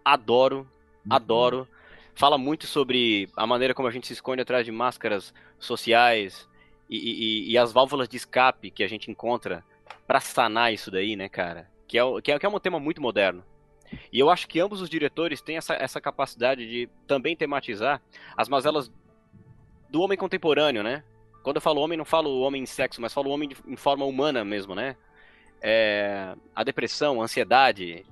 adoro, muito adoro. Bom. Fala muito sobre a maneira como a gente se esconde atrás de máscaras sociais e, e, e as válvulas de escape que a gente encontra para sanar isso daí, né, cara? que é, que é, que é um tema muito moderno. E eu acho que ambos os diretores têm essa, essa capacidade de também tematizar as mazelas do homem contemporâneo, né? Quando eu falo homem, não falo homem em sexo, mas falo homem de, em forma humana mesmo, né? É, a depressão, a ansiedade,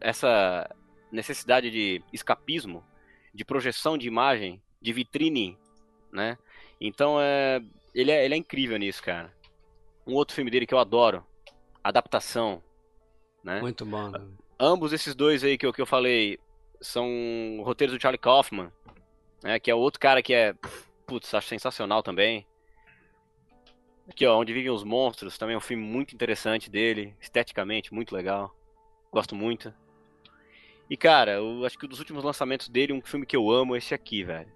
essa necessidade de escapismo, de projeção de imagem, de vitrine, né? Então é, ele, é, ele é incrível nisso, cara. Um outro filme dele que eu adoro, Adaptação, né? Muito bom. Né? Ambos esses dois aí que eu, que eu falei são roteiros do Charlie Kaufman, né? Que é outro cara que é, putz, acho sensacional também. Aqui, ó, Onde Vivem os Monstros, também é um filme muito interessante dele, esteticamente muito legal. Gosto muito. E, cara, eu acho que um dos últimos lançamentos dele, um filme que eu amo, é esse aqui, velho.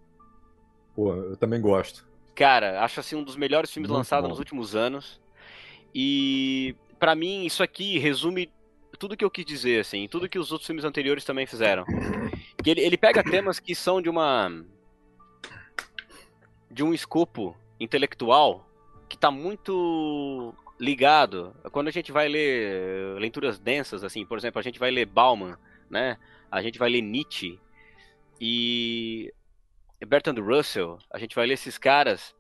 Pô, eu também gosto. Cara, acho assim um dos melhores filmes muito lançados bom. nos últimos anos. E para mim isso aqui resume tudo que eu quis dizer, assim, tudo que os outros filmes anteriores também fizeram. Que ele, ele pega temas que são de uma. de um escopo intelectual que tá muito ligado. Quando a gente vai ler leituras densas, assim, por exemplo, a gente vai ler Bauman, né? A gente vai ler Nietzsche e Bertrand Russell, a gente vai ler esses caras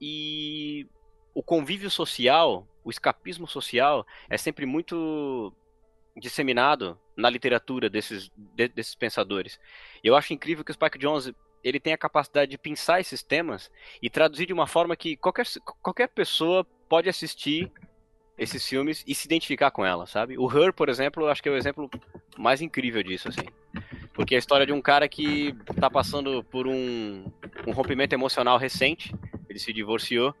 e o convívio social, o escapismo social é sempre muito disseminado na literatura desses, de, desses pensadores. Eu acho incrível que o Spike Jones ele tem a capacidade de pensar esses temas e traduzir de uma forma que qualquer, qualquer pessoa pode assistir esses filmes e se identificar com ela, sabe? O Her, por exemplo, acho que é o exemplo mais incrível disso, assim. Porque é a história de um cara que está passando por um, um rompimento emocional recente, ele se divorciou,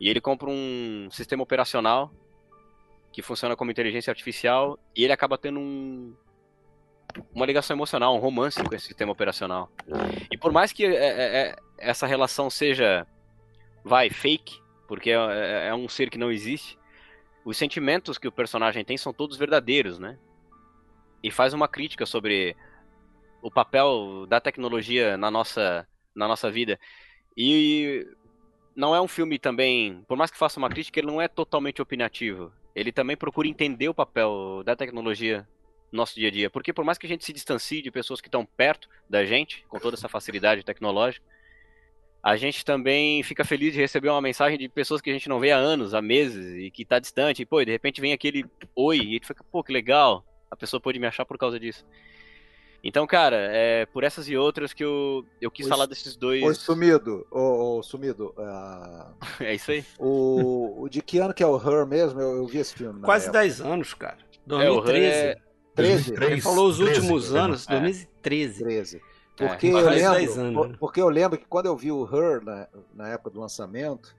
e ele compra um sistema operacional que funciona como inteligência artificial e ele acaba tendo um, uma ligação emocional, um romance com esse sistema operacional. E por mais que é, é, é essa relação seja, vai, fake, porque é, é, é, um ser que não existe, os sentimentos que o personagem tem são todos verdadeiros, né? E faz uma crítica sobre o papel da tecnologia na nossa, na nossa vida. E não é um filme também, por mais que faça uma crítica, ele não é totalmente opinativo ele também procura entender o papel da tecnologia no nosso dia a dia. Porque por mais que a gente se distancie de pessoas que estão perto da gente, com toda essa facilidade tecnológica, a gente também fica feliz de receber uma mensagem de pessoas que a gente não vê há anos, há meses, e que está distante, e pô, de repente vem aquele oi, e a gente fica, pô, que legal, a pessoa pôde me achar por causa disso. Então, cara, é por essas e outras que eu, eu quis falar desses dois. Oi, sumido. Ô, sumido. Uh... [laughs] é isso aí. O, o de que ano que é o Her mesmo? Eu, eu vi esse filme. Quase época. 10 anos, cara. 2013. É, 13? 13? Ele falou os últimos 13, anos, 2013. 13. Porque, é, eu lembro, anos. porque eu lembro que quando eu vi o Her na, na época do lançamento,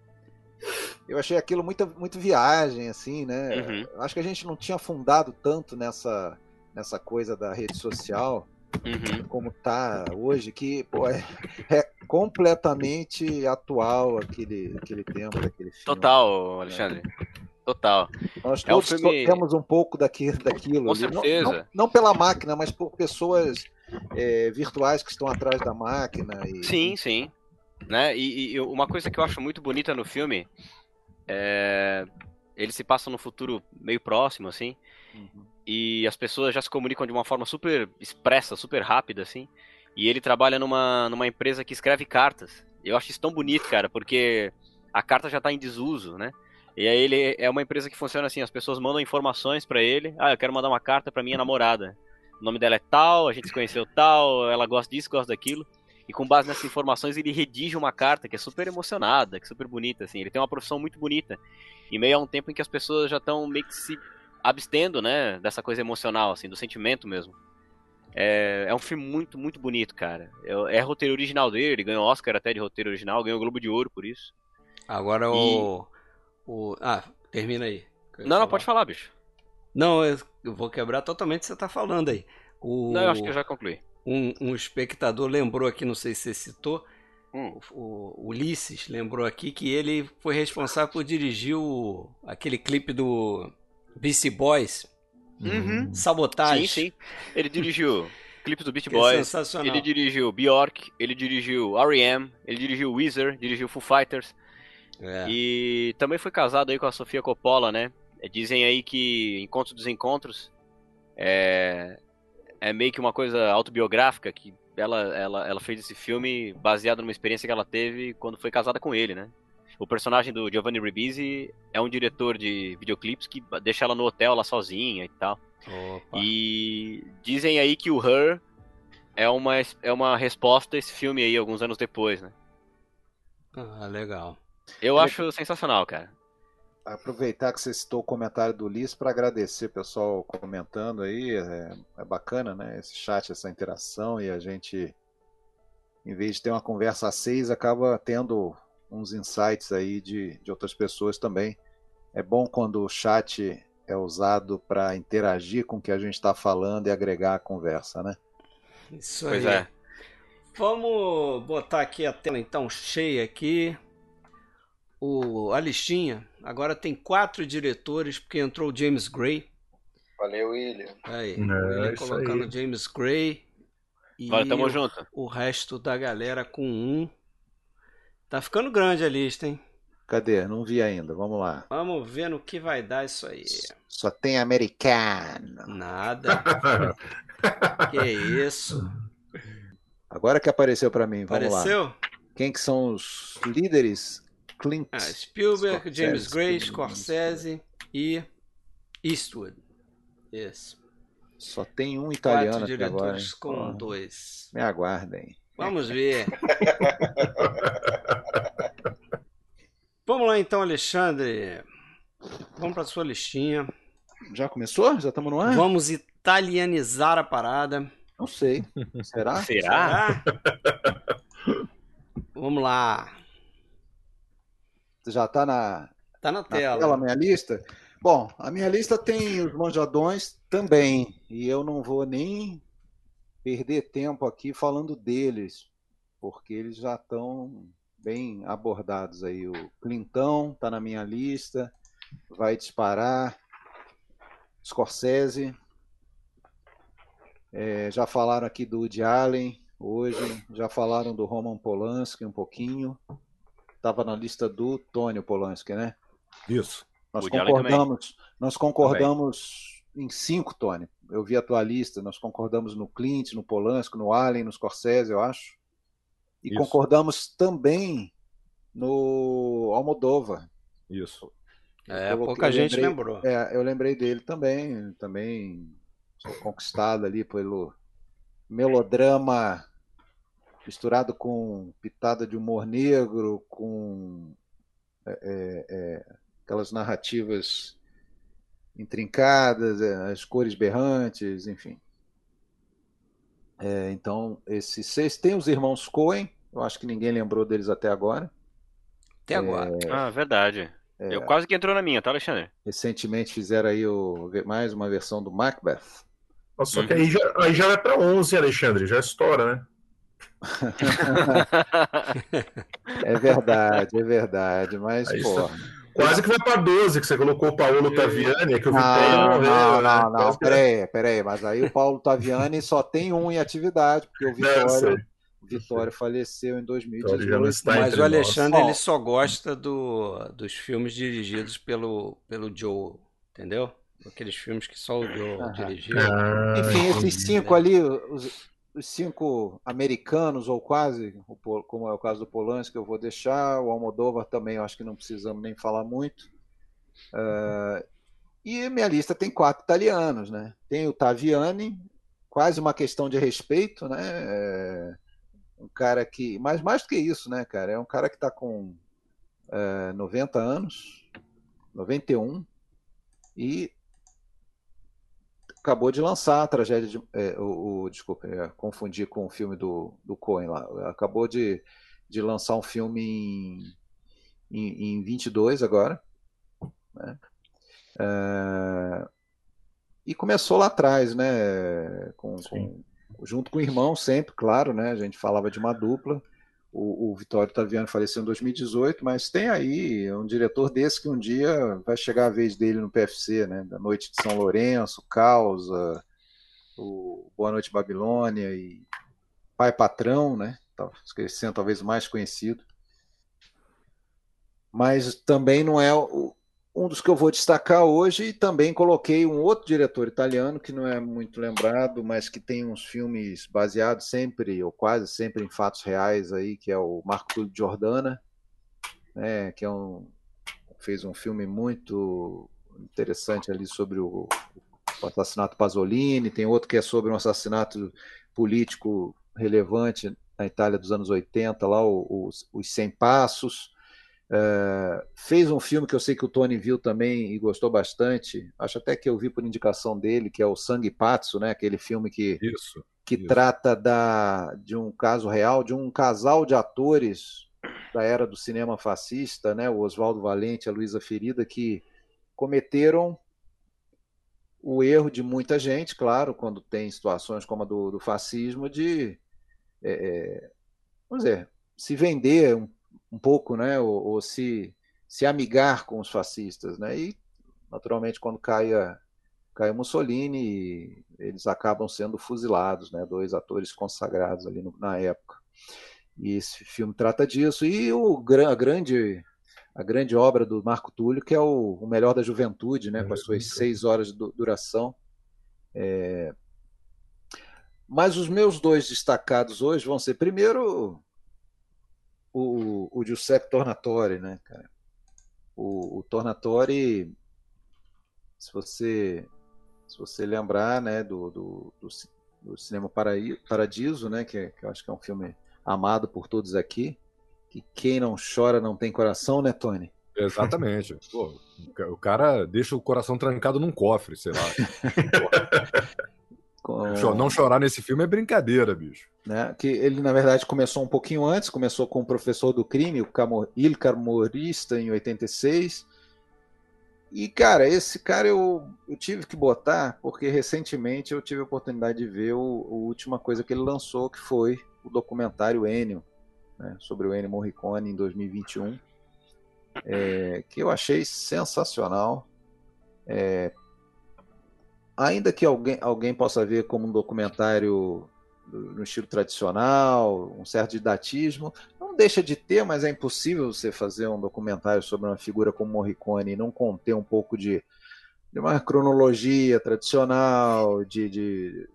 eu achei aquilo muito, muito viagem, assim, né? Uhum. Acho que a gente não tinha fundado tanto nessa, nessa coisa da rede social uhum. como tá hoje, que pô, é, é, completamente atual aquele, aquele tempo daquele filme. Total, Alexandre. Total. Nós é todos um filme... temos um pouco daquilo. daquilo Com ali. certeza. Não, não, não, pela máquina, mas por pessoas é, virtuais que estão atrás da máquina. E... Sim, sim. Né? E, e, uma coisa que eu acho muito bonita no filme é ele se passa no futuro meio próximo, assim. Uhum. E as pessoas já se comunicam de uma forma super expressa, super rápida, assim. E ele trabalha numa, numa empresa que escreve cartas. Eu acho isso tão bonito, cara, porque a carta já tá em desuso, né? E aí ele é uma empresa que funciona assim, as pessoas mandam informações para ele. Ah, eu quero mandar uma carta para minha namorada. O nome dela é tal, a gente se conheceu tal, ela gosta disso, gosta daquilo. E com base nessas informações ele redige uma carta que é super emocionada, que é super bonita, assim. Ele tem uma profissão muito bonita. E meio a um tempo em que as pessoas já estão meio que se abstendo, né, dessa coisa emocional, assim, do sentimento mesmo. É, é um filme muito, muito bonito, cara. É, é roteiro original dele, ele ganhou Oscar até de roteiro original, ganhou o Globo de Ouro por isso. Agora e... o, o. Ah, termina aí. Não, não, pode falar, bicho. Não, eu vou quebrar totalmente o que você tá falando aí. O... Não, eu acho que eu já concluí. Um, um espectador lembrou aqui, não sei se você citou, hum. o, o, Ulisses lembrou aqui que ele foi responsável por dirigir o, aquele clipe do Beastie Boys. Uhum. Sabotagem. Sim, sim. Ele dirigiu clipe do Beast é Boys. É sensacional. Ele dirigiu Bjork, ele dirigiu R.E.M., ele dirigiu Weezer, dirigiu Foo Fighters. É. E também foi casado aí com a Sofia Coppola, né? É, dizem aí que Encontro dos Encontros é, é meio que uma coisa autobiográfica, que ela, ela, ela fez esse filme baseado numa experiência que ela teve quando foi casada com ele, né? O personagem do Giovanni Ribisi é um diretor de videoclipes que deixa ela no hotel lá sozinha e tal. Opa. E dizem aí que o Her é uma, é uma resposta a esse filme aí, alguns anos depois, né? Ah, legal. Eu acho sensacional, cara. Aproveitar que você citou o comentário do Liz para agradecer o pessoal comentando aí. É, é, bacana, né? Esse chat, essa interação e a gente, em vez de ter uma conversa a seis, acaba tendo uns insights aí de, de outras pessoas também. É bom quando o chat é usado para interagir com o que a gente está falando e agregar a conversa, né? Isso pois aí. É. Vamos botar aqui a tela então cheia aqui. O, a listinha. Agora tem quatro diretores, porque entrou o James Gray. Valeu, William. Aí, é, William colocando aí. James Gray. E tamo junto. O resto da galera com um. Tá ficando grande a lista, hein? Cadê? Não vi ainda. Vamos lá. Vamos ver no que vai dar isso aí. Só tem americano. Nada. [laughs] que isso? Agora que apareceu para mim. Vamos apareceu? lá. Quem que são os líderes? Clint. Ah, Spielberg, Scorsese, James Gray, Scorsese e Eastwood. Isso. Só tem um italiano Quatro diretores agora, com oh, dois. Me aguardem. Vamos ver. [laughs] Vamos lá então, Alexandre. Vamos para sua listinha. Já começou? Já estamos no ar? Vamos italianizar a parada. Não sei. [laughs] Será? Será? Será? Vamos lá. Já está na, tá na tela. Na tela a minha lista? Bom, a minha lista tem os manjadões também. E eu não vou nem perder tempo aqui falando deles, porque eles já estão bem abordados aí. O Clintão está na minha lista, vai disparar. Scorsese. É, já falaram aqui do Woody Allen hoje, já falaram do Roman Polanski um pouquinho. Estava na lista do Tony Polanski, né? Isso. Nós Woody concordamos, nós concordamos também. em cinco, Tony. Eu vi a tua lista, nós concordamos no Clint, no Polanski, no Allen, no Scorsese, eu acho. E Isso. concordamos também no Almodóvar. Isso. É, coloquei, pouca gente lembrei, lembrou. É, eu lembrei dele também, também conquistado ali pelo melodrama misturado com pitada de humor negro, com é, é, é aquelas narrativas intrincadas, é, as cores berrantes, enfim. É, então, esses seis. Tem os irmãos Coen, eu acho que ninguém lembrou deles até agora. Até agora. É... Ah, verdade. É... Eu quase que entrou na minha, tá, Alexandre? Recentemente fizeram aí o... mais uma versão do Macbeth. Só uhum. que aí já, aí já vai para 11, Alexandre, já estoura, né? É verdade, é verdade, mas, aí pô. Quase que vai para 12, que você colocou o Paulo Taviani, que eu vi não, morreu, não, né? não, não, peraí, peraí, mas aí o Paulo Taviani só tem um em atividade, porque o Vitória, Vitória faleceu em 2018. Mas o Alexandre ele só gosta do, dos filmes dirigidos pelo, pelo Joe, entendeu? Aqueles filmes que só o Joe dirigiu. Ah, Enfim, esses cinco ali, os, os, cinco americanos, ou quase, como é o caso do Polanski, eu vou deixar. O Almodóvar também, eu acho que não precisamos nem falar muito. Uh, e minha lista tem quatro italianos, né? Tem o Taviani, quase uma questão de respeito, né? É um cara que, mas mais do que isso, né, cara? É um cara que está com é, 90 anos, 91, e acabou de lançar a tragédia de. É, o, o, desculpa, é, confundi com o filme do, do Cohen lá. Acabou de, de lançar um filme em, em, em 22 agora. Né? É, e começou lá atrás, né? Com, com, junto com o irmão, sempre, claro, né? A gente falava de uma dupla. O, o Vitório Taviano faleceu em 2018, mas tem aí um diretor desse que um dia vai chegar a vez dele no PFC, né? Da Noite de São Lourenço, Causa, o Boa Noite Babilônia e Pai Patrão, né? Sendo talvez o mais conhecido. Mas também não é o, um dos que eu vou destacar hoje, e também coloquei um outro diretor italiano que não é muito lembrado, mas que tem uns filmes baseados sempre, ou quase sempre, em fatos reais aí, que é o Marco Giordana, né, que é um, fez um filme muito interessante ali sobre o, o assassinato Pasolini, tem outro que é sobre um assassinato político relevante na Itália dos anos 80, lá os, os 100 Passos, é, fez um filme que eu sei que o Tony viu também e gostou bastante. Acho até que eu vi por indicação dele, que é o Sangue Pazzo, né? Aquele filme que, isso, que isso. trata da, de um caso real, de um casal de atores da era do cinema fascista, né? O Oswaldo Valente e a Luísa Ferida, que cometeram o erro de muita gente, claro, quando tem situações como a do, do fascismo, de é vamos dizer, se vender um um pouco, né, ou, ou, se, se amigar com os fascistas, né, e naturalmente quando cai, a, cai Mussolini, eles acabam sendo fuzilados, né, dois atores consagrados ali no, na época. E esse filme trata disso, e o, a grande a grande obra do Marco Túlio, que é o, o melhor da juventude, né, com as suas seis horas de duração. É... Mas os meus dois destacados hoje vão ser, primeiro, o, o Giuseppe Tornatore, né, cara? O, o Tornatore, se você se você lembrar, né, do, do, do, do Cinema Paradiso, né, que, que, eu acho que é um filme amado por todos aqui, que quem não chora não tem coração, né, Tony? Exatamente. [laughs] Pô, o cara deixa o coração trancado num cofre, sei lá. [laughs] Com... Não chorar nesse filme é brincadeira, bicho. Né? Que ele, na verdade, começou um pouquinho antes, começou com o Professor do Crime, o Il Camorista, em 86. E, cara, esse cara eu, eu tive que botar, porque recentemente eu tive a oportunidade de ver o, a última coisa que ele lançou, que foi o documentário Ennio, né, sobre o Ennio Morricone em 2021, é, que eu achei sensacional. É, ainda que alguém, alguém possa ver como um documentário no estilo tradicional, um certo didatismo, não deixa de ter, mas é impossível você fazer um documentário sobre uma figura como Morricone e não conter um pouco de, de uma cronologia tradicional, de, de,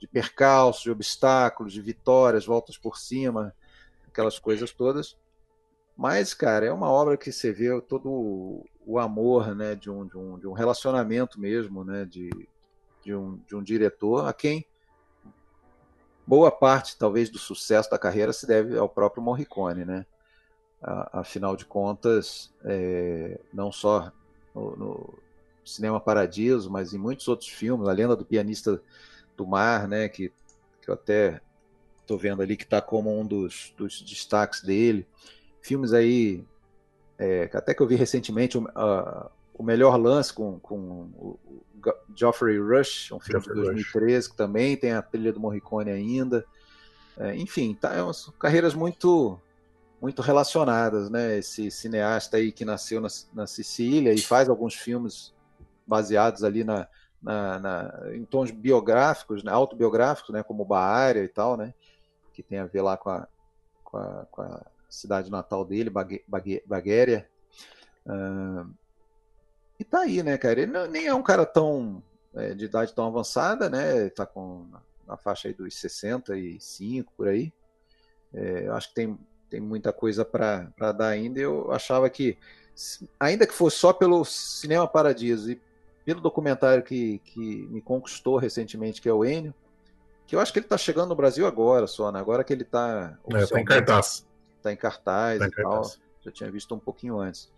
de percalços, de obstáculos, de vitórias, voltas por cima, aquelas coisas todas. Mas, cara, é uma obra que você vê todo o amor né, de, um, de, um, de um relacionamento mesmo, né, de, de um, de um diretor a quem boa parte, talvez, do sucesso da carreira se deve ao próprio Morricone, né? Afinal de contas, é, não só no, no, Cinema Paradiso, mas em muitos outros filmes, A Lenda do Pianista do Mar, né? Que, que eu até estou vendo ali que está como um dos, dos destaques dele. Filmes aí, é, até que eu vi recentemente, O Melhor Lance com, com o, Geoffrey Rush, um filme Geoffrey de 2013, Rush. que também tem a trilha do Morricone ainda. É, enfim, tá, é umas carreiras muito muito relacionadas, né? Esse cineasta aí que nasceu na, na Sicília e faz alguns filmes baseados ali na, na, na em tons biográficos, né? autobiográficos, né? Como Baária e tal, né? que tem a ver lá com a, com a, com a cidade natal dele, Baguéria. Uh, e tá aí, né, cara? Ele não, nem é um cara tão é, de idade tão avançada, né? Tá com na faixa aí dos 65 por aí. É, eu acho que tem, tem muita coisa para dar ainda. Eu achava que, ainda que fosse só pelo Cinema Paradiso e pelo documentário que, que me conquistou recentemente, que é o Enio, que eu acho que ele está chegando no Brasil agora só, né? Agora que ele está. É, tá em cartaz. Está em cartaz tá em e cartaz. tal. Já tinha visto um pouquinho antes.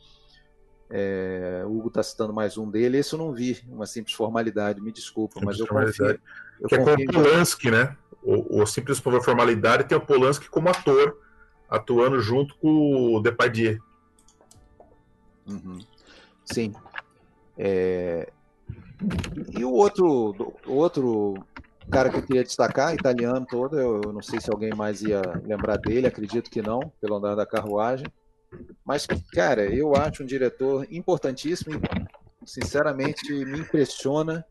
É, o Hugo está citando mais um dele, esse eu não vi, uma simples formalidade, me desculpa, simples mas eu confio. Eu que é com o Polanski, né? O, o simples formalidade tem o Polanski como ator, atuando junto com o Depardieu. Uhum. Sim. É... E o outro, o outro cara que eu queria destacar, italiano todo, eu não sei se alguém mais ia lembrar dele, acredito que não, pelo andar da carruagem. Mas, cara, eu acho um diretor importantíssimo. Sinceramente, me impressiona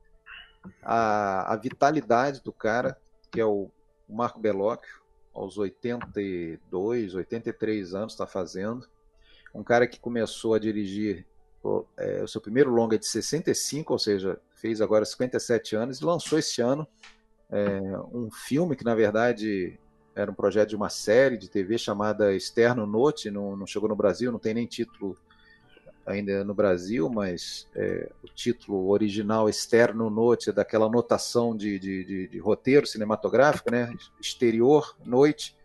a, a vitalidade do cara, que é o Marco Bellocchio, aos 82, 83 anos, está fazendo. Um cara que começou a dirigir é, o seu primeiro longa de 65, ou seja, fez agora 57 anos, e lançou esse ano é, um filme que, na verdade, era um projeto de uma série de TV chamada Externo Note, não, não chegou no Brasil, não tem nem título ainda no Brasil, mas é, o título original Externo Note é daquela notação de, de, de, de roteiro cinematográfico, né? Exterior Noite,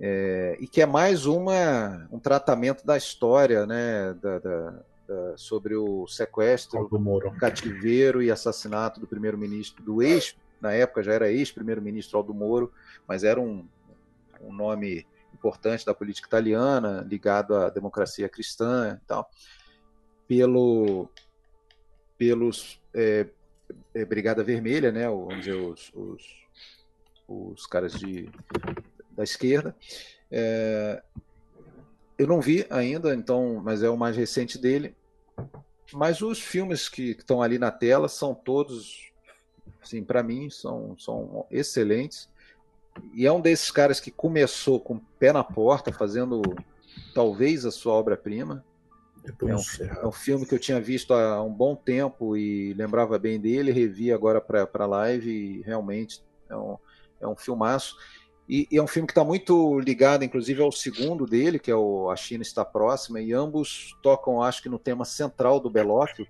é, e que é mais uma, um tratamento da história, né? Da, da, da, sobre o sequestro, cativeiro e assassinato do primeiro-ministro, do ex na época já era ex-primeiro-ministro Aldo Moro, mas era um, um nome importante da política italiana, ligado à democracia cristã e tal, pelo, pelos é, é, Brigada Vermelha, né, os, os, os caras de, da esquerda. É, eu não vi ainda, então, mas é o mais recente dele. Mas os filmes que estão ali na tela são todos Sim, para mim são, são excelentes. E é um desses caras que começou com o pé na porta, fazendo talvez a sua obra-prima. É um, é um, filme que eu tinha visto há um bom tempo e lembrava bem dele, revi agora para a live e realmente é um, é um filmaço. E, e é um filme que está muito ligado, inclusive, ao segundo dele, que é o A China Está Próxima, e ambos tocam, acho que, no tema central do Belóquio,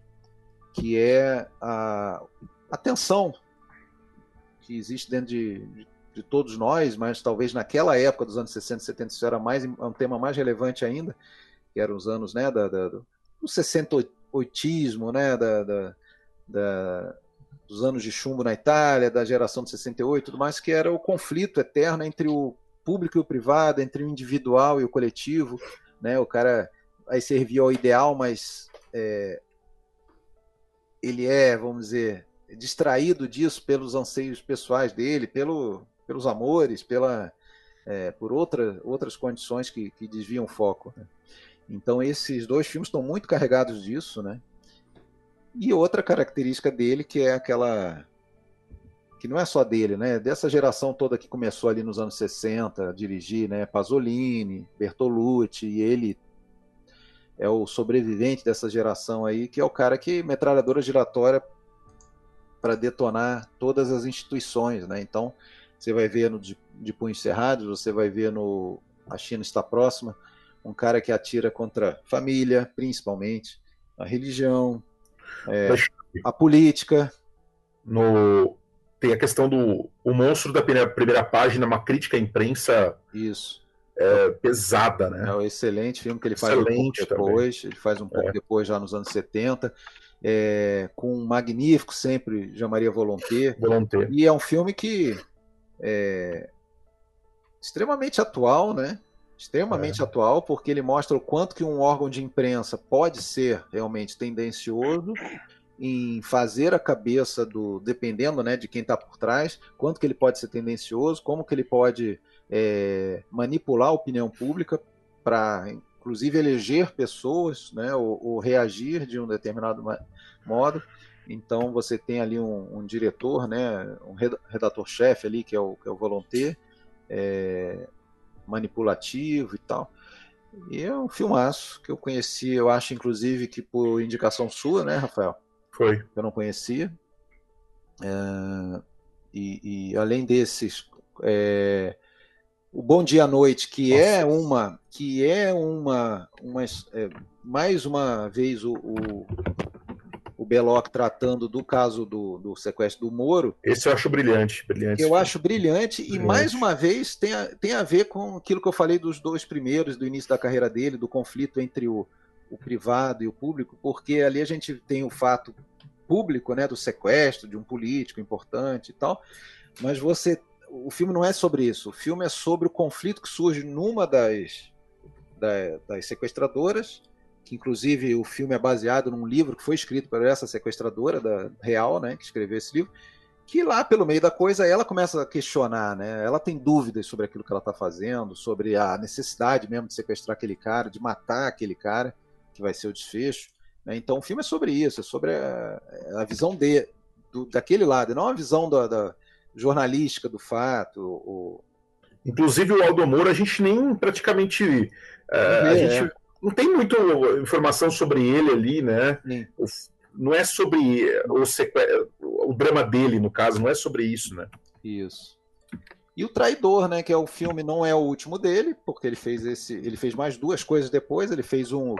que é a, a tensão que existe dentro de, de, de, todos nós, mas talvez naquela época dos anos 60 e 70 isso era mais, um tema mais relevante ainda, que eram os anos né, da, da, do 68ismo, né, da, da, da, dos anos de chumbo na Itália, da geração de 68 tudo mais, que era o conflito eterno entre o público e o privado, entre o individual e o coletivo. Né, o cara aí servia ao ideal, mas é, ele é, vamos dizer, distraído disso pelos anseios pessoais dele, pelo, pelos amores, pela, é, por outra, outras condições que, que desviam o foco. Né? Então esses dois filmes estão muito carregados disso, né? E outra característica dele que é aquela que não é só dele, né? Dessa geração toda que começou ali nos anos 60 a dirigir, né? Pasolini, Bertolucci, e ele é o sobrevivente dessa geração aí, que é o cara que metralhadora giratória para detonar todas as instituições, né? Então, você vai ver no de, de punhos cerrados, você vai ver no A China está próxima, um cara que atira contra família, principalmente, a religião, é, a política. No tem a questão do o monstro da primeira, primeira página, uma crítica à imprensa. Isso. É, pesada, né? É um excelente filme que ele faz excelente um pouco depois, também. ele faz um pouco é. depois, já nos anos 70 é, com um magnífico sempre Jean-Maria Volonté. Volonté. E é um filme que é extremamente atual, né? Extremamente é. atual, porque ele mostra o quanto que um órgão de imprensa pode ser realmente tendencioso em fazer a cabeça do, dependendo né, de quem está por trás, quanto que ele pode ser tendencioso, como que ele pode é, manipular a opinião pública para inclusive eleger pessoas, né, ou, ou, reagir de um determinado modo. Então você tem ali um, um diretor, né, um redator-chefe ali que é o, que é o volonté, é, manipulativo e tal. E é um filmaço que eu conheci, eu acho, inclusive, que por indicação sua, né, Rafael? Foi. Eu não conhecia. É, e, e, além desses, é, o Bom Dia à Noite, que Nossa. é uma, que é uma, uma é, mais uma vez o, o, o Belloc tratando do caso do, do, sequestro do Moro. Esse eu acho brilhante, brilhante. Eu acho brilhante, brilhante. e mais uma vez tem a, tem a ver com aquilo que eu falei dos dois primeiros, do início da carreira dele, do conflito entre o, o privado e o público, porque ali a gente tem o fato público, né, do sequestro de um político importante e tal, mas você o filme não é sobre isso. O filme é sobre o conflito que surge numa das, das, das sequestradoras, que inclusive o filme é baseado num livro que foi escrito por essa sequestradora da real, né, que escreveu esse livro, que lá pelo meio da coisa ela começa a questionar, né? Ela tem dúvidas sobre aquilo que ela está fazendo, sobre a necessidade mesmo de sequestrar aquele cara, de matar aquele cara, que vai ser o desfecho. Né? Então o filme é sobre isso, é sobre a, a visão de, do, daquele lado, não a visão da, da jornalística do fato. O... Inclusive o Aldo Moura, a gente nem praticamente. Uh, a gente é. não tem muita informação sobre ele ali, né? O, não é sobre o, o drama dele, no caso, não é sobre isso, né? Isso. E o Traidor, né? Que é o filme, não é o último dele, porque ele fez esse. Ele fez mais duas coisas depois. Ele fez um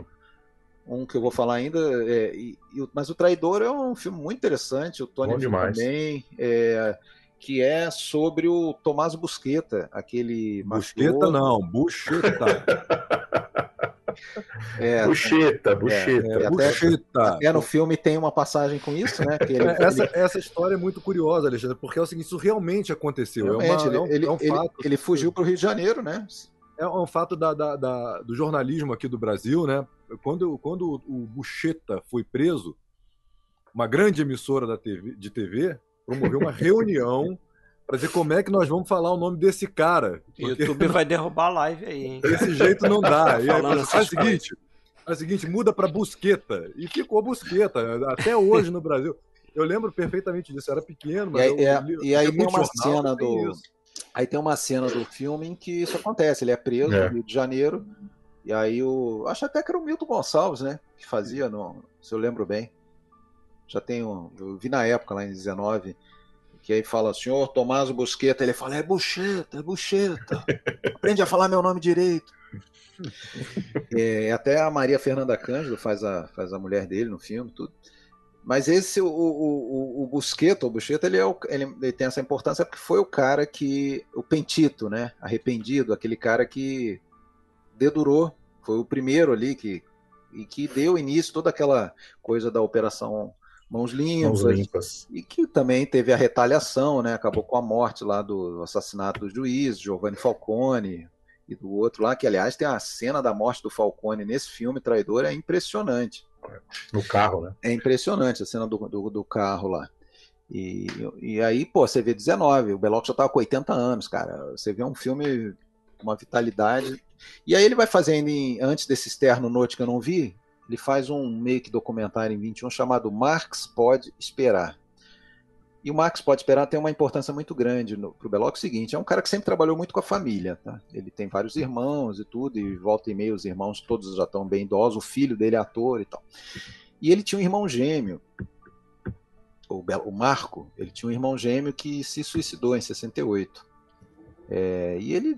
um que eu vou falar ainda, é, e, mas o Traidor é um filme muito interessante, o Tony também, é, que é sobre o Tomás Busqueta, aquele Busqueta não, [laughs] Bucheta. É, bucheta, bucheta. É, é, até, até, no filme tem uma passagem com isso, né? Ele, é, [laughs] essa, ele... essa história é muito curiosa, Alexandre, porque é o seguinte, isso realmente aconteceu. Realmente, é, uma, ele, é um, ele, fato. Ele fugiu para o Rio de Janeiro, né? É um fato da, da, da, do jornalismo aqui do Brasil, né? Quando, quando o Bucheta foi preso, uma grande emissora da TV, de TV promoveu uma reunião para dizer como é que nós vamos falar o nome desse cara. O YouTube vai derrubar a live aí, hein? Desse jeito não dá. e aí, faz o seguinte, faz o seguinte, muda para Busqueta. E ficou Busqueta, até hoje no Brasil. Eu lembro perfeitamente disso, eu era pequeno, mas e aí, eu, é, eu, e aí tem uma jornal, cena do Aí tem uma cena do filme em que isso acontece, ele é preso é. no Rio de Janeiro, e aí o. Acho até que era o Milton Gonçalves, né? Que fazia, no, se eu lembro bem. Já tenho. Eu vi na época, lá em 19, que aí fala, senhor Tomás Busqueta, ele fala, é Bucheta, é Bucheta. Aprende a falar meu nome direito. [laughs] é, até a Maria Fernanda Cândido faz a, faz a mulher dele no filme, tudo. Mas esse, o, o, o o Busqueta, ele, é o, ele, ele, tem essa importância porque foi o cara que, o Pentito, né, arrependido, aquele cara que dedurou, foi o primeiro ali que, e que deu início toda aquela coisa da operação Mãos Limpas, Mãos limpas. e que também teve a retaliação, né, acabou com a morte lá do assassinato do juiz, Giovanni Falcone, e do outro lá, que aliás tem a cena da morte do Falcone nesse filme Traidor, é impressionante. No carro, né? É impressionante a cena do, do, do carro lá. E, e aí, pô, você vê 19, o Belloc já tava com 80 anos, cara. Você vê um filme com uma vitalidade. E aí ele vai fazendo, antes desse externo note que eu não vi, ele faz um meio que documentário em 21 chamado Marx Pode Esperar. E o Marx Pode Esperar tem uma importância muito grande para o Belloc. É o seguinte, é um cara que sempre trabalhou muito com a família. Tá? Ele tem vários irmãos e tudo, e volta e meia os irmãos todos já estão bem idosos, o filho dele é ator e tal. E ele tinha um irmão gêmeo, o, o Marco, ele tinha um irmão gêmeo que se suicidou em 68. É, e ele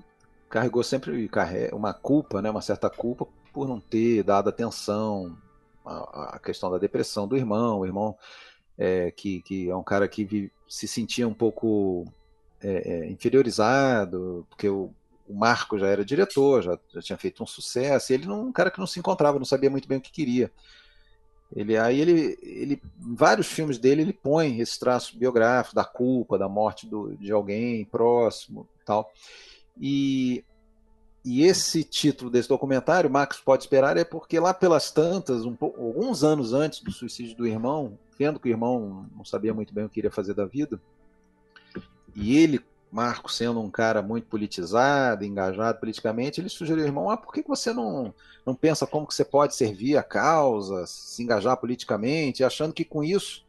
carregou sempre uma culpa, né, uma certa culpa por não ter dado atenção à, questão da depressão do irmão. O irmão é, que, que é um cara que se sentia um pouco é, é, inferiorizado, porque o, o, Marco já era diretor, já, já tinha feito um sucesso, e ele não um cara que não se encontrava, não sabia muito bem o que queria. Ele, aí ele, ele, em vários filmes dele, ele põe esse traço biográfico da culpa, da morte do, de alguém próximo, tal. E, e esse título desse documentário, Max pode esperar, é porque lá pelas tantas, um, alguns anos antes do suicídio do irmão, vendo que o irmão não sabia muito bem o que iria fazer da vida, e ele, Marco, sendo um cara muito politizado, engajado politicamente, ele sugeriu ao irmão: ah, por que você não, não pensa como que você pode servir a causa, se engajar politicamente, achando que com isso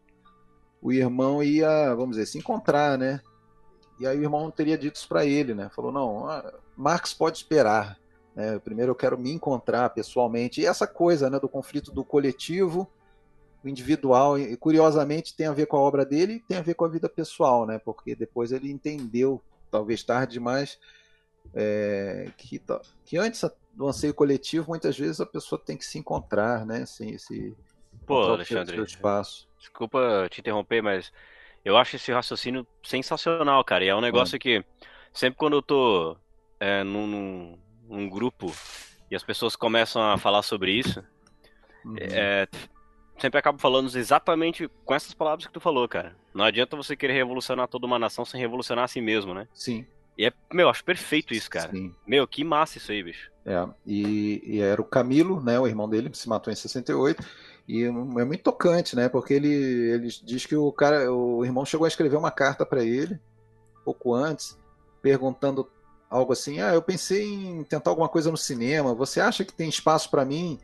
o irmão ia, vamos dizer, se encontrar, né? E aí o irmão teria dito isso para ele, né? Falou: não, ah, Marx pode esperar. Né? Primeiro eu quero me encontrar pessoalmente. E essa coisa né, do conflito do coletivo, o individual, e curiosamente tem a ver com a obra dele e tem a ver com a vida pessoal, né? Porque depois ele entendeu, talvez tarde demais, é, que, que antes do anseio coletivo, muitas vezes a pessoa tem que se encontrar, né? Assim, se, Pô, Alexandre, espaço. desculpa te interromper, mas eu acho esse raciocínio sensacional, cara. E é um negócio que sempre quando eu tô é, num, num, num, grupo e as pessoas começam a falar sobre isso, uhum. é, sempre acabo falando exatamente com essas palavras que tu falou, cara. Não adianta você querer revolucionar toda uma nação sem revolucionar a si mesmo, né? Sim. E é, meu, acho perfeito isso, cara. Sim. Meu, que massa isso aí, bicho. É, e, e, era o Camilo, né, o irmão dele, que se matou em 68, e é muito tocante, né, porque ele, ele diz que o cara, o irmão chegou a escrever uma carta para ele, pouco antes, perguntando algo assim, ah, eu pensei em tentar alguma coisa no cinema, você acha que tem espaço para mim?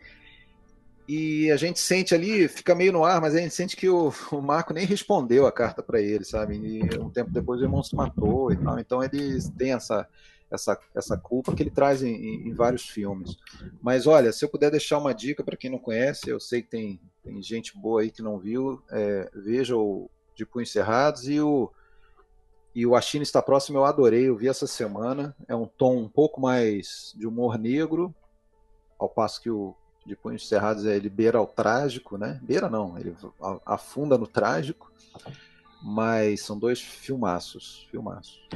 E a gente sente ali, fica meio no ar, mas a gente sente que o, [laughs] o Marco nem respondeu a carta para ele, sabe? E um tempo depois o irmão se matou e tal. Então ele tem essa, essa, essa culpa que ele traz em, em, vários filmes. Mas olha, se eu puder deixar uma dica para quem não conhece, eu sei que tem, tem gente boa aí que não viu, é, veja o De Punhos Cerrados e o e o A China está próximo, eu adorei, eu vi essa semana. É um tom um pouco mais de humor negro, ao passo que o de Punhos Cerrados é, ele beira ao trágico, né? Beira não, ele afunda no trágico, mas são dois filmaços, filmaços.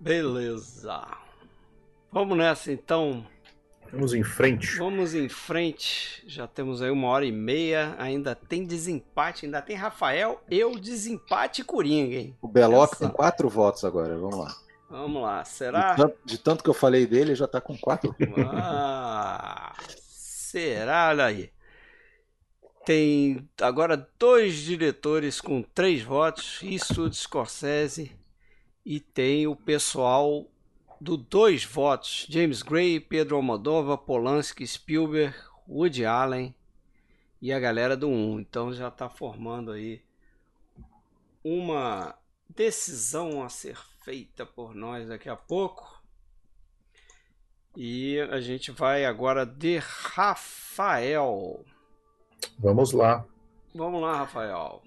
Beleza. Vamos nessa então. Vamos em frente. Vamos em frente. Já temos aí uma hora e meia. Ainda tem desempate. Ainda tem Rafael, eu, desempate e Coringa, hein? O Beloc Essa... tem quatro votos agora. Vamos lá. Vamos lá. Será? De tanto, de tanto que eu falei dele, já tá com quatro. Ah, Será? Olha aí. Tem agora dois diretores com três votos, Eastwood Scorsese, e tem o pessoal do dois votos, James Gray, Pedro Almodóvar, Polanski, Spielberg, Woody Allen e a galera do 1. Então já está formando aí uma decisão a ser feita por nós daqui a pouco. E a gente vai agora de Rafael. Vamos lá. Vamos lá, Rafael.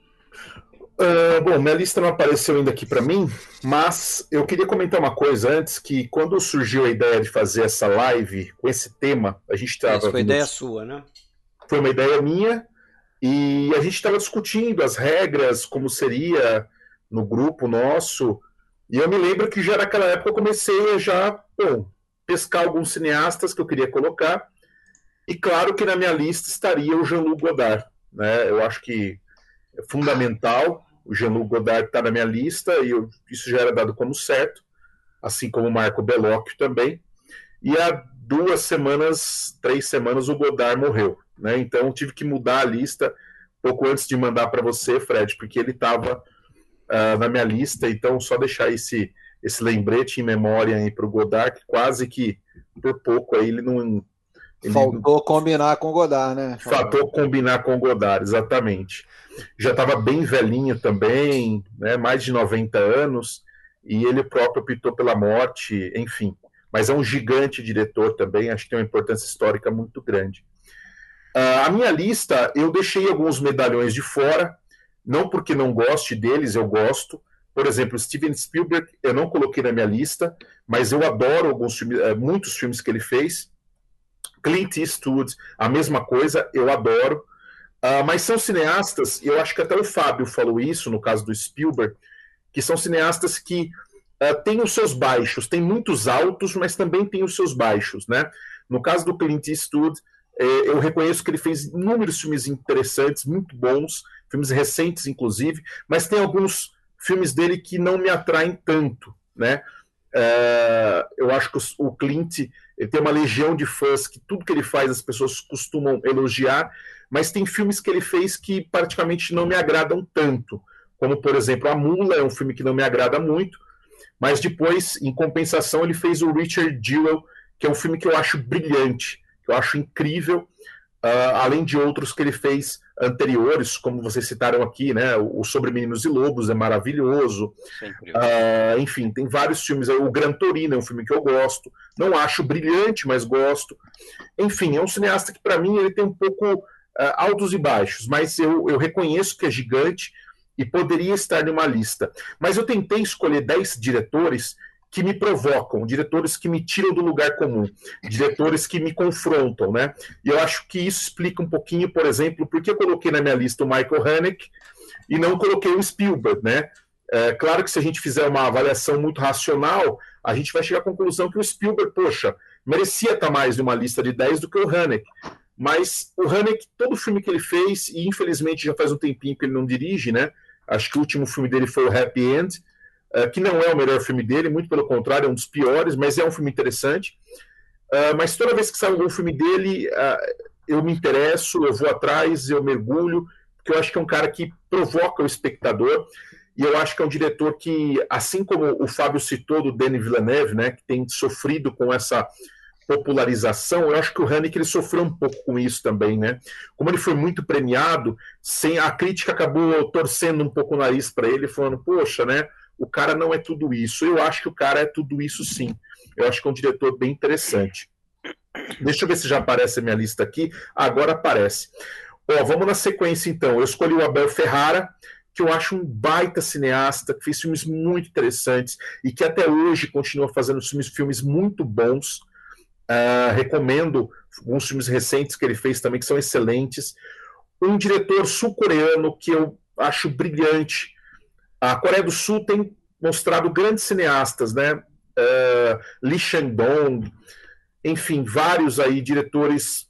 Uh, bom, minha lista não apareceu ainda aqui para mim, mas eu queria comentar uma coisa antes, que quando surgiu a ideia de fazer essa live com esse tema, a gente estava... Essa foi ideia sua, né? Foi uma ideia minha, e a gente estava discutindo as regras, como seria no grupo nosso, e eu me lembro que já naquela época eu comecei a já, bom, pescar alguns cineastas que eu queria colocar. E claro que na minha lista estaria o Jean-Luc Godard. Né? Eu acho que é fundamental. O Jean-Luc Godard está na minha lista e eu, isso já era dado como certo, assim como o Marco Bellocchio também. E há duas semanas, três semanas, o Godard morreu. Né? Então tive que mudar a lista pouco antes de mandar para você, Fred, porque ele estava uh, ah, na minha lista. Então, só deixar esse, esse lembrete em memória para o Godard, que quase que por pouco aí ele não. Ele Faltou combinar com o Godard, né? Faltou combinar com o Godard, exatamente. Já estava bem velhinho também, né? mais de 90 anos, e ele próprio optou pela morte, enfim. Mas é um gigante diretor também, acho que tem uma importância histórica muito grande. Uh, a minha lista, eu deixei alguns medalhões de fora, não porque não goste deles, eu gosto, por exemplo, Steven Spielberg, eu não coloquei na minha lista, mas eu adoro alguns filmes, eh, muitos filmes que ele fez. Clint Eastwood, a mesma coisa, eu adoro. Uh, mas são cineastas, e eu acho que até o Fábio falou isso no caso do Spielberg, que são cineastas que uh, têm os seus baixos, tem muitos altos, mas também tem os seus baixos, né? No caso do Clint Eastwood, eh, eu reconheço que ele fez inúmeros filmes interessantes, muito bons, filmes recentes, inclusive, mas tem alguns filmes dele que não me atraem tanto, né? É, eu acho que o Clint ele tem uma legião de fãs que tudo que ele faz as pessoas costumam elogiar, mas tem filmes que ele fez que praticamente não me agradam tanto, como por exemplo A Mula é um filme que não me agrada muito, mas depois, em compensação, ele fez o Richard Jewell, que é um filme que eu acho brilhante, que eu acho incrível, uh, além de outros que ele fez anteriores, como vocês citaram aqui, né? O Sobre Meninos e Lobos é maravilhoso. Uh, enfim, tem vários filmes. O Gran Torino é um filme que eu gosto. Não acho brilhante, mas gosto. Enfim, é um cineasta que, para mim, ele tem um pouco uh, altos e baixos, mas eu, eu reconheço que é gigante e poderia estar numa lista. Mas eu tentei escolher 10 diretores que me provocam, diretores que me tiram do lugar comum, diretores que me confrontam, né? E eu acho que isso explica um pouquinho, por exemplo, por que eu coloquei na minha lista o Michael Haneke e não coloquei o Spielberg, né? É, claro que se a gente fizer uma avaliação muito racional, a gente vai chegar à conclusão que o Spielberg, poxa, merecia estar mais em uma lista de 10 do que o Haneke. Mas o Haneke, todo filme que ele fez, e infelizmente já faz um tempinho que ele não dirige, né? Acho que o último filme dele foi o Happy End, que não é o melhor filme dele, muito pelo contrário, é um dos piores, mas é um filme interessante. Uh, mas toda vez que sai algum filme dele, uh, eu me interesso, eu vou atrás, eu mergulho, porque eu acho que é um cara que provoca o espectador. E eu acho que é um diretor que, assim como o Fábio citou do Denis Villeneuve, né, que tem sofrido com essa popularização, eu acho que o Haneke ele sofreu um pouco com isso também, né? Como ele foi muito premiado, sem a crítica acabou torcendo um pouco o nariz para ele, falando, poxa, né? O cara não é tudo isso. Eu acho que o cara é tudo isso sim. Eu acho que é um diretor bem interessante. Deixa eu ver se já aparece a minha lista aqui. Agora aparece. Ó, vamos na sequência então. Eu escolhi o Abel Ferrara, que eu acho um baita cineasta, que fez filmes muito interessantes e que até hoje continua fazendo filmes, filmes muito bons. Uh, recomendo alguns filmes recentes que ele fez também, que são excelentes. Um diretor sul-coreano que eu acho brilhante. A Coreia do Sul tem mostrado grandes cineastas, né? Uh, Lee Shandong, enfim, vários aí diretores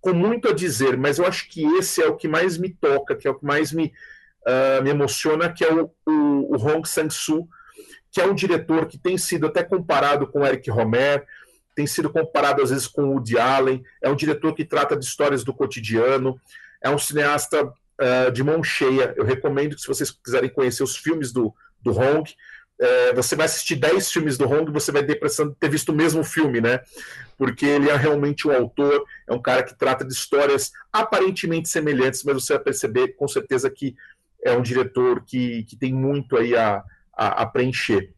com muito a dizer, mas eu acho que esse é o que mais me toca, que é o que mais me, uh, me emociona, que é o, o, o Hong Sang-soo, que é um diretor que tem sido até comparado com Eric Romer, tem sido comparado às vezes com Woody Allen, é um diretor que trata de histórias do cotidiano, é um cineasta uh, de mão cheia. Eu recomendo que, se vocês quiserem conhecer os filmes do, do Hong, uh, você vai assistir 10 filmes do Hong e você vai ter a impressão de ter visto o mesmo filme, né? Porque ele é realmente um autor, é um cara que trata de histórias aparentemente semelhantes, mas você vai perceber com certeza que é um diretor que, que tem muito aí a, a, a preencher.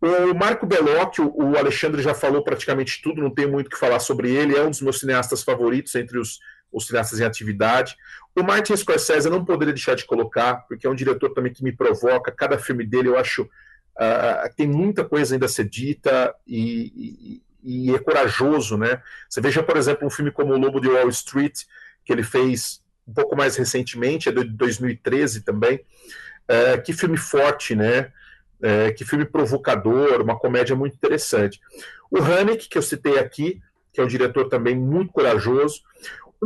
O Marco Bellocchio, o Alexandre já falou praticamente tudo, não tenho muito o que falar sobre ele, é um dos meus cineastas favoritos entre os, os cineastas em atividade. O Martin Scorsese eu não poderia deixar de colocar, porque é um diretor também que me provoca. Cada filme dele eu acho uh, tem muita coisa ainda a ser dita e, e, e, é corajoso, né? Você veja, por exemplo, um filme como O Lobo de Wall Street, que ele fez um pouco mais recentemente, é de 2013 também. Uh, que filme forte, né? É, que filme provocador, uma comédia muito interessante. O Haneke, que eu citei aqui, que é um diretor também muito corajoso.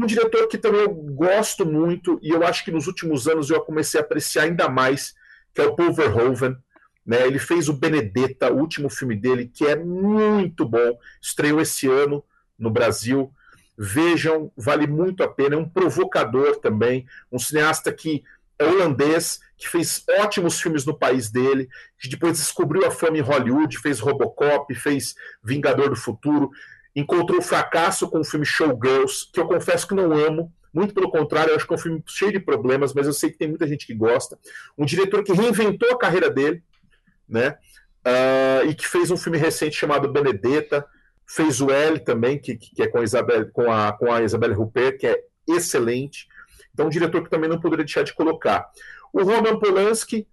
Um diretor que também eu gosto muito, e eu acho que nos últimos anos eu comecei a apreciar ainda mais, que é o Paul Verhoeven. Né? Ele fez o Benedetta, o último filme dele, que é muito bom. Estreou esse ano no Brasil. Vejam, vale muito a pena. É um provocador também, um cineasta que é holandês, que fez ótimos filmes no país dele, que depois descobriu a fama em Hollywood, fez Robocop, fez Vingador do Futuro, encontrou fracasso com o filme Showgirls, que eu confesso que não amo, muito pelo contrário, eu acho que é um filme cheio de problemas, mas eu sei que tem muita gente que gosta. Um diretor que reinventou a carreira dele, né? Uh, e que fez um filme recente chamado Benedetta, fez o L também, que, que é com a Isabel, com a, com a Isabelle Huppert, que é excelente. Então, um diretor que também não poderia deixar de colocar. O Roman Polanski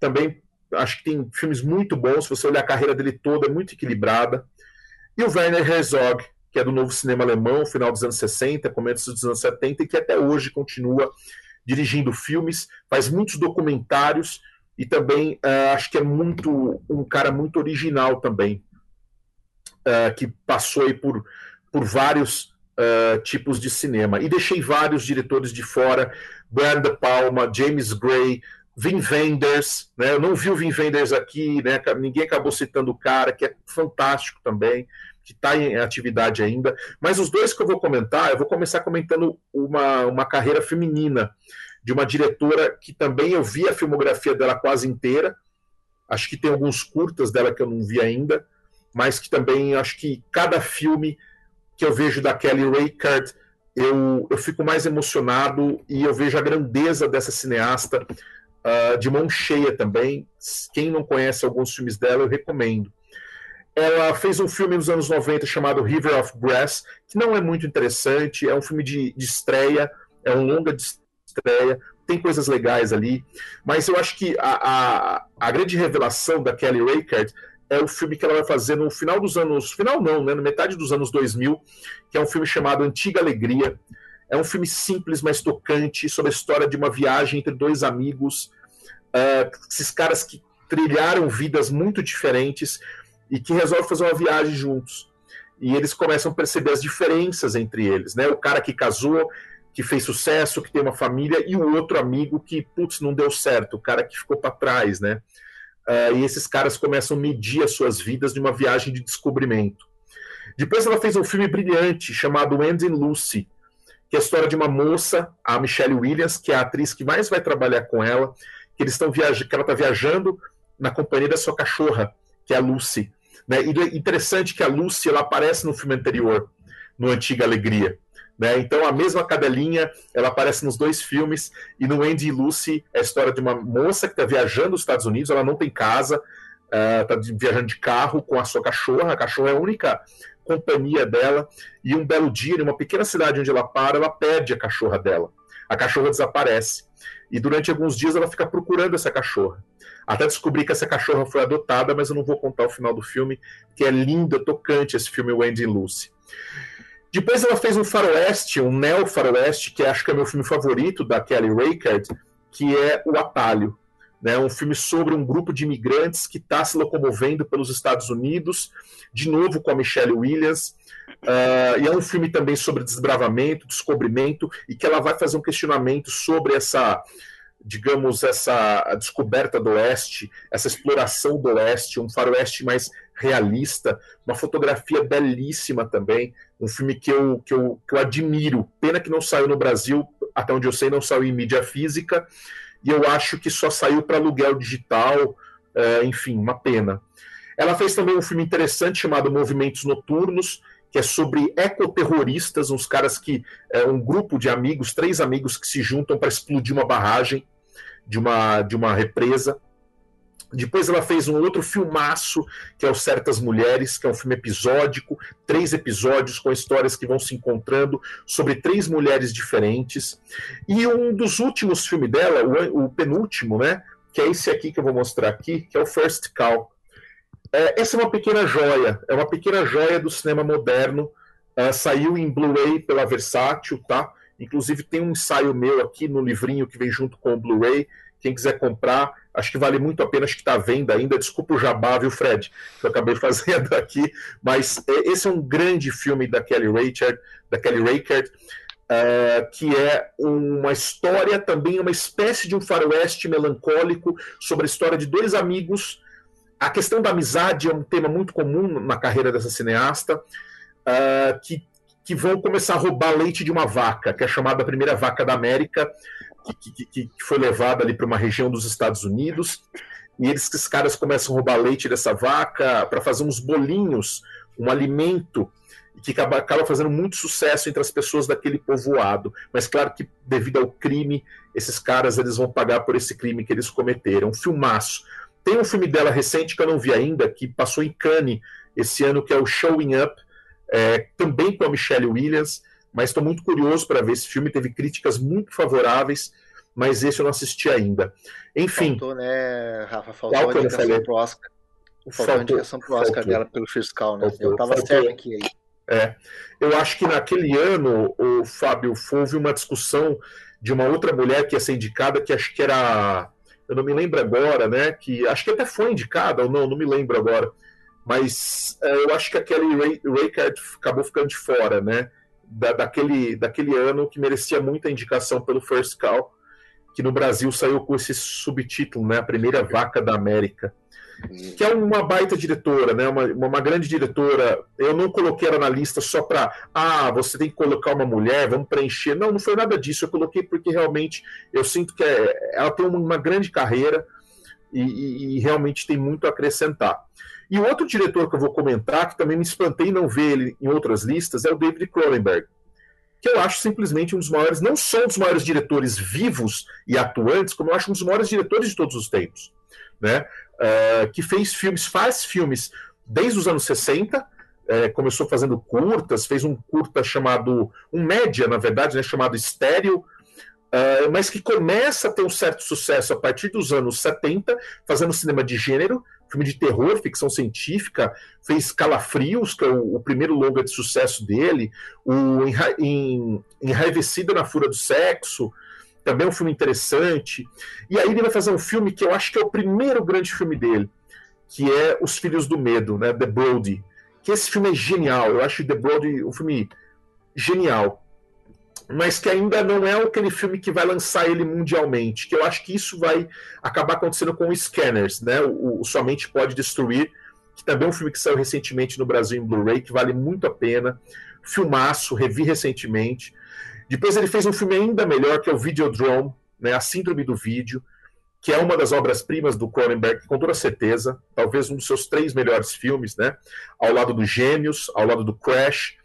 também acho que tem filmes muito bons. Se você olhar a carreira dele toda, é muito equilibrada. E o Werner Herzog, que é do novo cinema alemão, final dos anos 60, começo dos anos 70, e que até hoje continua dirigindo filmes, faz muitos documentários e também uh, acho que é muito um cara muito original também, uh, que passou aí por, por vários uh, tipos de cinema. E deixei vários diretores de fora, Brian De Palma, James Gray, Vin Wenders, né? Eu não vi o Vin Wenders aqui, né? Ninguém acabou citando o cara, que é fantástico também, que está em atividade ainda. Mas os dois que eu vou comentar, eu vou começar comentando uma, uma carreira feminina de uma diretora que também eu vi a filmografia dela quase inteira. Acho que tem alguns curtas dela que eu não vi ainda, mas que também acho que cada filme que eu vejo da Kelly Reichardt eu, eu fico mais emocionado e eu vejo a grandeza dessa cineasta uh, de mão cheia também. Quem não conhece alguns filmes dela, eu recomendo. Ela fez um filme nos anos 90 chamado River of Grass, que não é muito interessante, é um filme de, de estreia, é um longa de estreia, tem coisas legais ali, mas eu acho que a, a, a grande revelação da Kelly Reichardt é o filme que ela vai fazer no final dos anos. Final não, né? Na metade dos anos 2000, que é um filme chamado Antiga Alegria. É um filme simples, mas tocante, sobre a história de uma viagem entre dois amigos. Uh, esses caras que trilharam vidas muito diferentes e que resolvem fazer uma viagem juntos. E eles começam a perceber as diferenças entre eles, né? O cara que casou, que fez sucesso, que tem uma família, e o outro amigo que, putz, não deu certo, o cara que ficou para trás, né? Uh, e esses caras começam a medir as suas vidas de uma viagem de descobrimento. Depois ela fez um filme brilhante chamado Andy and Lucy, que é a história de uma moça, a Michelle Williams, que é a atriz que mais vai trabalhar com ela, que eles estão viajando, que ela está viajando na companhia da sua cachorra, que é a Lucy. Né? E é interessante que a Lucy ela aparece no filme anterior, no Antiga Alegria. Né? Então, a mesma cadelinha, ela aparece nos dois filmes, e no Andy e Lucy é a história de uma moça que está viajando nos Estados Unidos, ela não tem casa, está uh, viajando de carro com a sua cachorra, a cachorra é a única companhia dela, e um belo dia, em uma pequena cidade onde ela para, ela perde a cachorra dela. A cachorra desaparece. E durante alguns dias ela fica procurando essa cachorra. Até descobrir que essa cachorra foi adotada, mas eu não vou contar o final do filme, que é lindo, é tocante esse filme Wendy e Lucy. Depois ela fez um faroeste, um neo-faroeste, que acho que é meu filme favorito da Kelly Reichardt, que é O Atalho. Né, um filme sobre um grupo de imigrantes que está se locomovendo pelos Estados Unidos, de novo com a Michelle Williams. Uh, e é um filme também sobre desbravamento, descobrimento, e que ela vai fazer um questionamento sobre essa, digamos, essa descoberta do Oeste, essa exploração do Oeste, um faroeste mais realista, uma fotografia belíssima também, um filme que eu, que eu, que eu admiro. Pena que não saiu no Brasil, até onde eu sei, não saiu em mídia física, e eu acho que só saiu para aluguel digital, é, enfim, uma pena. Ela fez também um filme interessante chamado Movimentos Noturnos, que é sobre ecoterroristas, uns caras que. É um grupo de amigos, três amigos que se juntam para explodir uma barragem de uma, de uma represa. Depois ela fez um outro filmaço, que é o Certas Mulheres, que é um filme episódico, três episódios com histórias que vão se encontrando sobre três mulheres diferentes. E um dos últimos filmes dela, o, o penúltimo, né? Que é esse aqui que eu vou mostrar aqui, que é o First Call. É, essa é uma pequena joia, é uma pequena joia do cinema moderno. Uh, saiu em Blu-ray pela Versátil, tá? Inclusive tem um ensaio meu aqui no livrinho que vem junto com o Blu-ray. Quem quiser comprar, acho que vale muito a pena, acho que está à venda ainda. Desculpa o jabá, viu, Fred? Que eu acabei [laughs] fazendo aqui. Mas é, esse é um grande filme da Kelly Reichardt, da Kelly Reichardt, uh, que é uma história também, uma espécie de um faroeste melancólico sobre a história de dois amigos. A questão da amizade é um tema muito comum na carreira dessa cineasta, uh, que que vão começar a roubar leite de uma vaca, que é chamada a primeira vaca da América, que, que, foi levada ali para uma região dos Estados Unidos. E eles, esses caras começam a roubar leite dessa vaca para fazer uns bolinhos, um alimento que acaba, acaba, fazendo muito sucesso entre as pessoas daquele povoado. Mas claro que devido ao crime, esses caras eles vão pagar por esse crime que eles cometeram. Um filmaço. Tem um filme dela recente que eu não vi ainda, que passou em Cannes esse ano, que é o Showing Up, é, também com a Michelle Williams, mas estou muito curioso para ver esse filme. Teve críticas muito favoráveis, mas esse eu não assisti ainda. Enfim. Faltou, né, Rafa? Faltou a indicação pro Oscar. Faltou, faltou a indicação pro Oscar faltou. dela pelo fiscal, né? Faltou, eu estava certo aqui aí. É, eu acho que naquele ano, o Fábio, houve uma discussão de uma outra mulher que ia ser indicada, que acho que era. Eu não me lembro agora, né? Que acho que até foi indicada, ou não, não me lembro agora mas é, eu acho que aquele Ray, Raycard acabou ficando de fora, né? Da, daquele, daquele ano que merecia muita indicação pelo First Call, que no Brasil saiu com esse subtítulo, né? A primeira vaca da América. Que é uma baita diretora, né? Uma, uma grande diretora. Eu não coloquei ela na lista só para, ah, você tem que colocar uma mulher, vamos preencher. Não, não foi nada disso. Eu coloquei porque realmente eu sinto que é, ela tem uma grande carreira e, e, e realmente tem muito a acrescentar. E o outro diretor que eu vou comentar, que também me espantei não ver ele em outras listas, é o David Cronenberg, que eu acho simplesmente um dos maiores, não só um dos maiores diretores vivos e atuantes, como eu acho um dos maiores diretores de todos os tempos. Né? Uh, que fez filmes, faz filmes desde os anos 60, é, começou fazendo curtas, fez um curta chamado, um média, na verdade, né, chamado Estéreo, uh, mas que começa a ter um certo sucesso a partir dos anos 70, fazendo cinema de gênero, filme de terror, ficção científica, fez Calafrios, que é o, o primeiro longa de sucesso dele, o Enra em, na Fúria do Sexo, também é um filme interessante. E aí ele vai fazer um filme que eu acho que é o primeiro grande filme dele, que é Os Filhos do Medo, né, The Brody. Que esse filme é genial, eu acho The Brody um filme genial mas que ainda não é aquele filme que vai lançar ele mundialmente, que eu acho que isso vai acabar acontecendo com o Scanners, né? O, o Somente Pode Destruir, que também é um filme que saiu recentemente no Brasil em Blu-ray, que vale muito a pena. Filmaço, revi recentemente. Depois ele fez um filme ainda melhor, que é o Videodrome, né? A Síndrome do Vídeo, que é uma das obras-primas do Cronenberg, com toda certeza, talvez um dos seus três melhores filmes, né? Ao lado do Gêmeos, ao lado do Crash,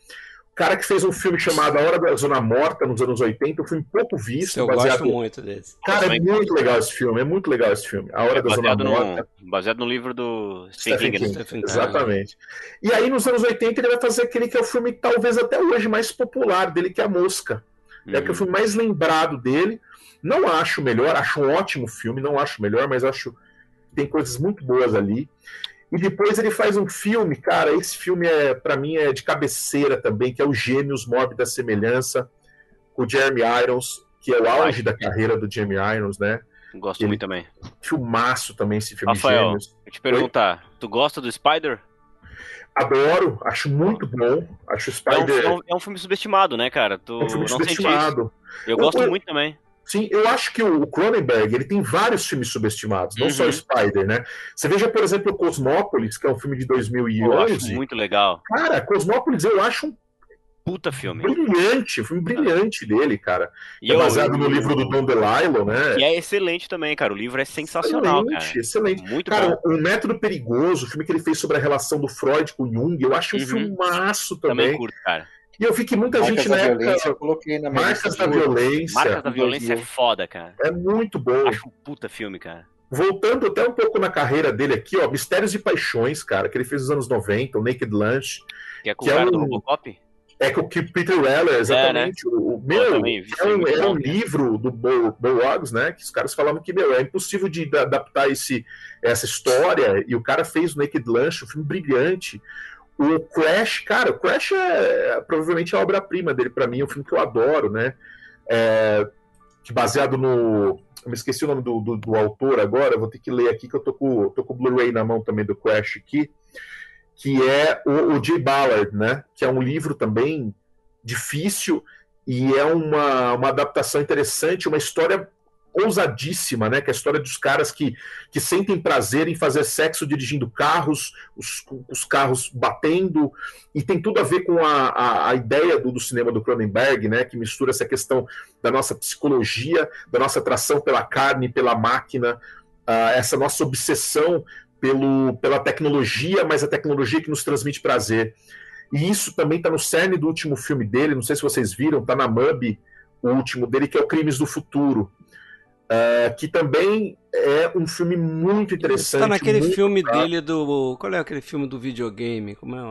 cara que fez um filme chamado A Hora da Zona Morta, nos anos 80, um filme pouco visto. Eu baseado... gosto muito desse. Cara, é muito legal esse filme, é muito legal esse filme. A Hora é da Zona no, Morta. Baseado no livro do Stephen King. Né? King. Exatamente. E aí, nos anos 80, ele vai fazer aquele que é o filme, talvez até hoje, mais popular dele, que é A Mosca. Uhum. É que é o filme mais lembrado dele. Não acho melhor, acho um ótimo filme, não acho melhor, mas acho que tem coisas muito boas ali. E depois ele faz um filme, cara, esse filme é para mim é de cabeceira também, que é o Gêmeos Mórbida Semelhança, com o Jeremy Irons, que é o auge da carreira do Jeremy Irons, né? Gosto ele, muito também. Filmaço também esse filme Rafael, Gêmeos. eu te perguntar, Oi? tu gosta do Spider? Adoro, acho muito bom. Acho Spider. É um, é um filme subestimado, né, cara? Tu é um filme subestimado. Eu, eu gosto eu, muito também. Sim, eu acho que o Cronenberg ele tem vários filmes subestimados, não uhum. só o Spider, né? Você veja, por exemplo, Cosmópolis, que é um filme de 2011. Eu acho muito legal. Cara, Cosmópolis eu acho um puta filme. Brilhante, um filme brilhante dele, cara. E é baseado eu, no livro do Don DeLillo, né? E é excelente também, cara. O livro é sensacional, excelente, cara. Excelente, Muito cara, bom. O Método Perigoso, o filme que ele fez sobre a relação do Freud com Jung, eu acho um uhum. filmaço também. Também curto, cara. E eu vi que muita Marcas gente na época. Eu coloquei na Marcas da Violência. Marcas da Violência é foda, cara. É muito bom. Acho um puta filme, cara. Voltando até um pouco na carreira dele aqui, ó, Mistérios e Paixões, cara, que ele fez nos anos 90, o Naked Lunch. Que é com que o cara é um... do Robocop? É com o Peter Weller, exatamente. É, né? o, meu, é um, é um livro do Bo, Bo Oggs, né? Que os caras falavam que, meu, é impossível de adaptar esse, essa história. E o cara fez o Naked Lunch, um filme brilhante. O Crash, cara, o Crash é, é provavelmente a obra-prima dele para mim, é um filme que eu adoro, né? É, que baseado no. Eu me esqueci o nome do, do, do, autor agora, vou ter que ler aqui, que eu tô com, tô com o Blu-ray na mão também do Crash aqui, que é o, o Jay Ballard, né? Que é um livro também difícil e é uma, uma adaptação interessante, uma história ousadíssima, né? Que é a história dos caras que, que sentem prazer em fazer sexo dirigindo carros, os, os carros batendo, e tem tudo a ver com a, a, a ideia do, do, cinema do Cronenberg, né? Que mistura essa questão da nossa psicologia, da nossa atração pela carne, pela máquina, uh, essa nossa obsessão pelo, pela tecnologia, mas a tecnologia que nos transmite prazer. E isso também está no cerne do último filme dele, não sei se vocês viram, está na MUBI, o último dele, que é o Crimes do Futuro Uh, que também é um filme muito interessante. Está naquele filme dele do. Qual é aquele filme do videogame? Como é?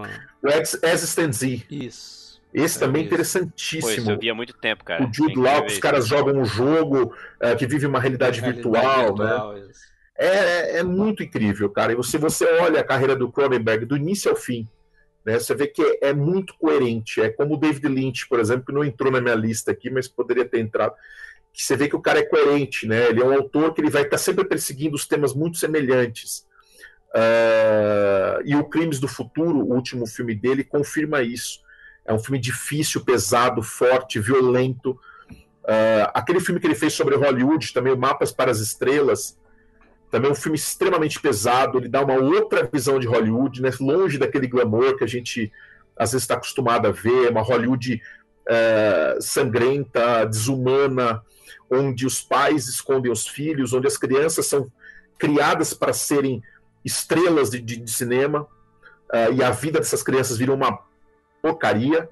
O Existence Z. Isso. Esse é também é interessantíssimo. Pois, eu vi há muito tempo, cara. O Jude Law, os caras jogam um jogo uh, que vive uma realidade, realidade virtual, virtual, né? É, é, é, muito incrível, cara. E você, você olha a carreira do Cronenberg do início ao fim, né? Você vê que é, é muito coerente. É como o David Lynch, por exemplo, que não entrou na minha lista aqui, mas poderia ter entrado que você vê que o cara é coerente, né? Ele é um autor que ele vai estar sempre perseguindo os temas muito semelhantes. Uh, e o Crimes do Futuro, o último filme dele, confirma isso. É um filme difícil, pesado, forte, violento. Uh, aquele filme que ele fez sobre Hollywood, também Mapas para as Estrelas, também é um filme extremamente pesado. Ele dá uma outra visão de Hollywood, né? longe daquele glamour que a gente às vezes está acostumado a ver, uma Hollywood uh, sangrenta, desumana, onde os pais escondem os filhos, onde as crianças são criadas para serem estrelas de, de, de cinema, uh, e a vida dessas crianças vira uma porcaria.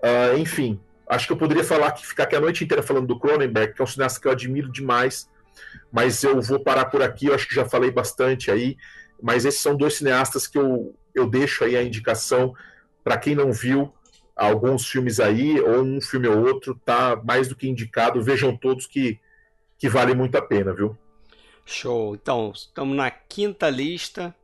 Uh, enfim, Acho que eu poderia falar que ficar aqui a noite inteira falando do Cronenberg, que é um cineasta que eu admiro demais, mas eu vou parar por aqui, eu acho que já falei bastante aí, mas esses são dois cineastas que eu, eu deixo aí a indicação para quem não viu alguns filmes aí, ou um filme ou outro, tá mais do que indicado, vejam todos que, que vale muito a pena, viu? Show. Então, estamos na quinta lista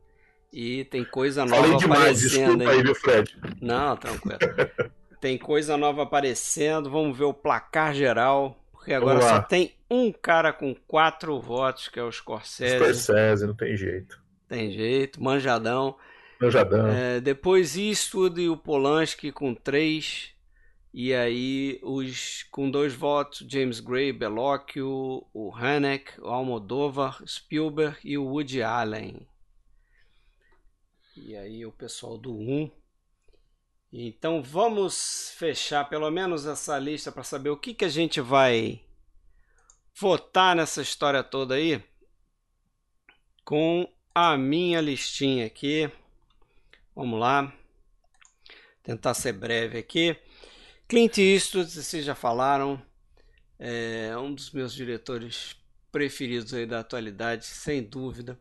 e tem coisa nova Falei demais, aparecendo. desculpa aí, viu, Fred? Não, tranquilo. [laughs] tem coisa nova aparecendo. Vamos ver o placar geral. Porque agora só tem um cara com quatro votos, que é o Scorsese. Scorsese, não tem jeito. Tem jeito, manjadão. Manjadão. É, depois Eastwood e o Polanski com três. E aí, os com dois votos, James Gray, Bellocchio, o Haneke, o Almodóvar, Spielberg e o Woody Allen. E aí o pessoal do 1. Então vamos fechar pelo menos essa lista para saber o que, que a gente vai votar nessa história toda aí com a minha listinha aqui. Vamos lá. Tentar ser breve aqui. Clint Eastwood, vocês já falaram, é um dos meus diretores preferidos aí da atualidade, sem dúvida.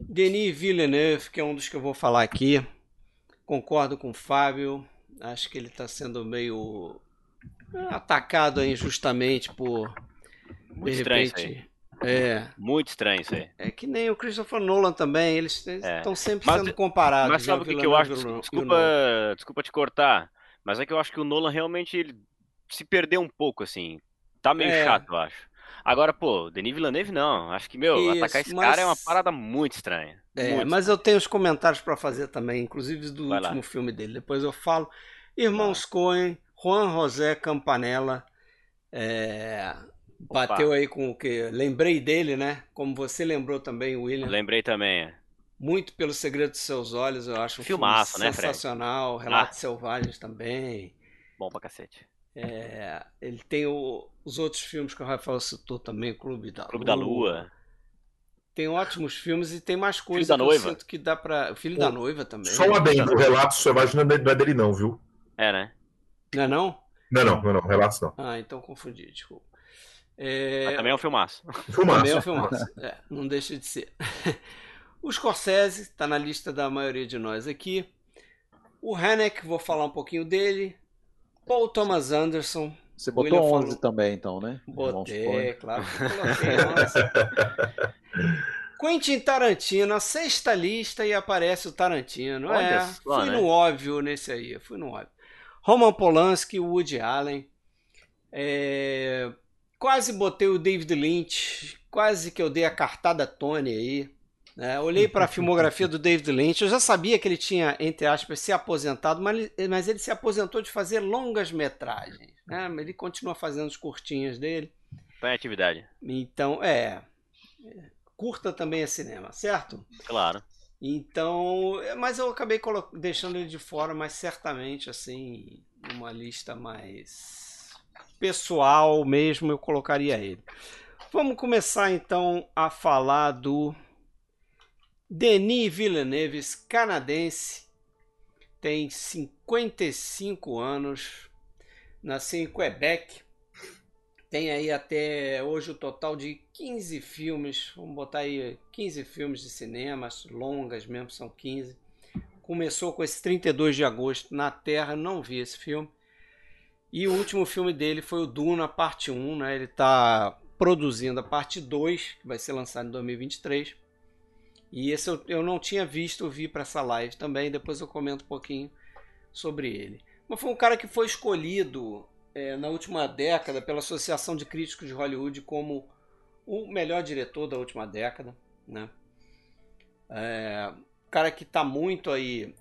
Denis Villeneuve, que é um dos que eu vou falar aqui. Concordo com o Fábio. Acho que ele está sendo meio atacado injustamente por. Muito estranho repente. É. Muito estranho isso aí. É que nem o Christopher Nolan também. Eles estão é. sempre mas, sendo comparados. Mas sabe o que, que, eu acho? Desculpa, desculpa te cortar. Mas é que eu acho que o Nolan realmente ele se perdeu um pouco, assim. Tá meio é. chato, eu acho. Agora, pô, Denis Villeneuve não. Acho que, meu, Isso, atacar esse mas... cara é uma parada muito estranha. É, muito mas estranha. eu tenho os comentários para fazer também, inclusive do Vai último lá. filme dele. Depois eu falo. Irmãos ah. Coen, Juan José Campanella. É, bateu aí com o que? Lembrei dele, né? Como você lembrou também, William. Lembrei também, é. Muito pelo Segredo dos Seus Olhos, eu acho um Filmaço, filme né, sensacional. Relatos ah. Selvagens também. Bom pra cacete. É, ele tem o, os outros filmes que o Rafael citou também, Clube da Clube Lua. da Lua. Tem ótimos filmes e tem mais coisas Filho da que noiva. eu sinto que dá pra. O Filho o, da Noiva também. Só um adendo, o Relato Selvagem não é dele não, viu? É, né? Não é não? Não, não, não, não. Relatos não. Ah, então confundi, desculpa. É... Mas também é um filmaço. filmaço. Também é um filmaço. é, não deixa de ser. [laughs] o Scorsese está na lista da maioria de nós aqui. O Haneke, vou falar um pouquinho dele. Paul Thomas Anderson, você botou William 11 falou... também, então, né? Botei, claro que coloquei. [laughs] Quentin Tarantino, a sexta lista e aparece o Tarantino. Olha é, só, fui né? no óbvio nesse aí, fui no óbvio. Roman Polanski, Woody Allen. É... Quase botei o David Lynch, quase que eu dei a cartada Tony aí. É, olhei para a filmografia do David Lynch, eu já sabia que ele tinha, entre aspas, se aposentado, mas, mas ele se aposentou de fazer longas metragens. Né? Ele continua fazendo os curtinhos dele. Põe atividade. Então, é. Curta também é cinema, certo? Claro. Então, é, mas eu acabei deixando ele de fora, mas certamente, assim, numa lista mais pessoal mesmo, eu colocaria ele. Vamos começar então a falar do Denis Villeneuve, canadense, tem 55 anos, nasceu em Quebec, tem aí até hoje o total de 15 filmes, vamos botar aí 15 filmes de cinema, longas mesmo, são 15. Começou com esse 32 de agosto na Terra, não vi esse filme. E o último filme dele foi o Duna, parte 1, né? Ele está produzindo a parte 2, que vai ser lançada em 2023 e esse eu, eu não tinha visto, vi para essa live também, depois eu comento um pouquinho sobre ele. Mas foi um cara que foi escolhido é, na última década pela Associação de Críticos de Hollywood como o melhor diretor da última década, né? É, cara que está muito aí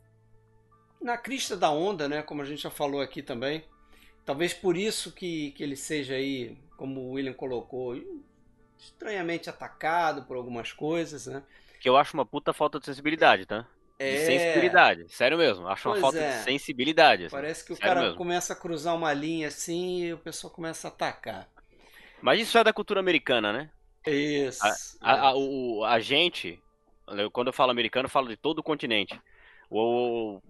na crista da onda, né? Como a gente já falou aqui também. Talvez por isso que, que ele seja aí, como o William colocou, estranhamente atacado por algumas coisas, né? Que eu acho uma puta falta de sensibilidade, tá? É... De sensibilidade, sério mesmo. Acho uma falta é. de sensibilidade. Assim. Parece que o sério cara mesmo. começa a cruzar uma linha assim e o pessoal começa a atacar. Mas isso é da cultura americana, né? Isso. A, a, a, o, a gente, quando eu falo americano, eu falo de todo o continente. O, o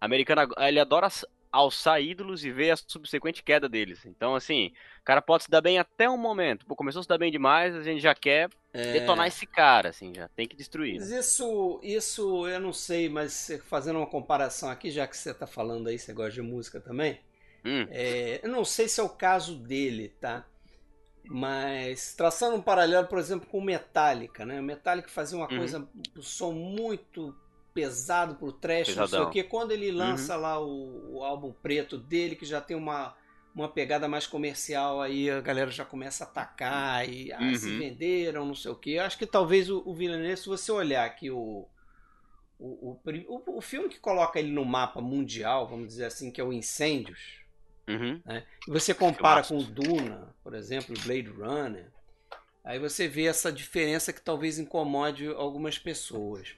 americano, ele adora alçar ídolos e ver a subsequente queda deles. Então, assim, o cara pode se dar bem até um momento. Pô, começou a se dar bem demais, a gente já quer é... detonar esse cara, assim, já tem que destruir. Mas isso, isso eu não sei, mas fazendo uma comparação aqui, já que você tá falando aí, você gosta de música também, hum. é, eu não sei se é o caso dele, tá? Mas traçando um paralelo, por exemplo, com o Metallica, né? O Metallica fazia uma uhum. coisa, um som muito pesado pro trash, Pesadão. não sei o que. Quando ele lança uhum. lá o, o, álbum preto dele, que já tem uma, uma pegada mais comercial, aí a galera já começa a atacar e ah, uhum. se venderam, não sei o que. Acho que talvez o, o Villeneuve, se você olhar aqui o, o, o, o, filme que coloca ele no mapa mundial, vamos dizer assim, que é o Incêndios, uhum. né? e você compara com o Duna, por exemplo, Blade Runner, aí você vê essa diferença que talvez incomode algumas pessoas.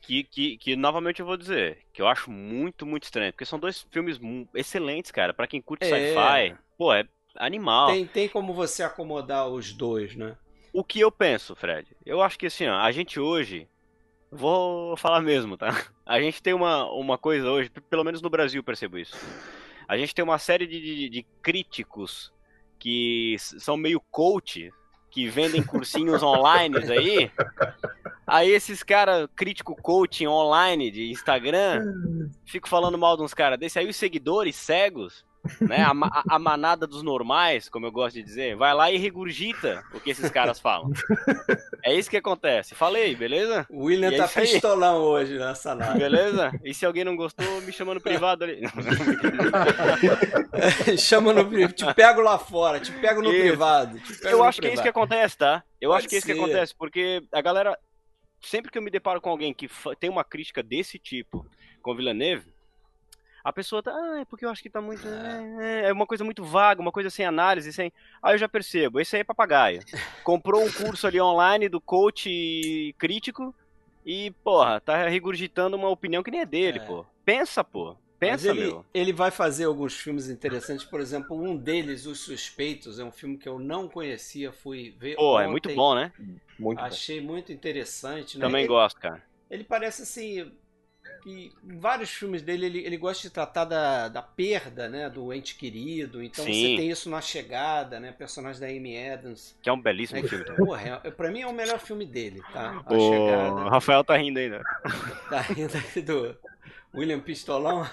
Que, que, que, novamente eu vou dizer, que eu acho muito, muito estranho. Porque são dois filmes excelentes, cara. para quem curte é... sci-fi, pô, é animal. Tem, tem como você acomodar os dois, né? O que eu penso, Fred? Eu acho que assim, ó, a gente hoje. Vou falar mesmo, tá? [laughs] A gente tem uma, uma coisa hoje, pelo menos no Brasil eu percebo isso. A gente tem uma série de, de, de críticos que são meio coach, que vendem cursinhos online aí. Aí esses caras, crítico coaching online de Instagram, fico falando mal de uns caras desse. Aí os seguidores cegos, né? A, a, a, manada dos normais, como eu gosto de dizer, vai lá e regurgita o que esses caras falam. É isso que acontece. Falei, beleza? O William é tá pistolão hoje nessa live. Beleza? E se alguém não gostou, me chama no privado ali. [laughs] chama no privado. Te pego lá fora, te pego no isso. privado. Pego eu no acho privado. que é isso que acontece, tá? Eu Pode acho que é isso que acontece, porque a galera. Sempre que eu me deparo com alguém que tem uma crítica desse tipo com o Villeneuve, a pessoa tá, ah, é porque eu acho que tá muito. É, é, é, uma coisa muito vaga, uma coisa sem análise, sem. Aí eu já percebo, esse aí é papagaio. [laughs] Comprou um curso ali online do coach crítico e, porra, tá regurgitando uma opinião que nem é dele, é. pô. Pensa, pô. Pensa, ele, meu. ele vai fazer alguns filmes interessantes, por exemplo, um deles, Os Suspeitos, é um filme que eu não conhecia, fui ver. Pô, é muito bom, né? Muito Achei bom. muito interessante, né? Também ele, gosto, cara. Ele parece assim, que em vários filmes dele ele, ele gosta de tratar da, da perda, né, do ente querido. Então Sim. você tem isso na chegada, né, personagem da Amy Adams. Que é um belíssimo né, filme. Porra, é, pra mim é o melhor filme dele, tá? A o chegada. Rafael tá rindo ainda. Tá rindo aí do William Pistolão.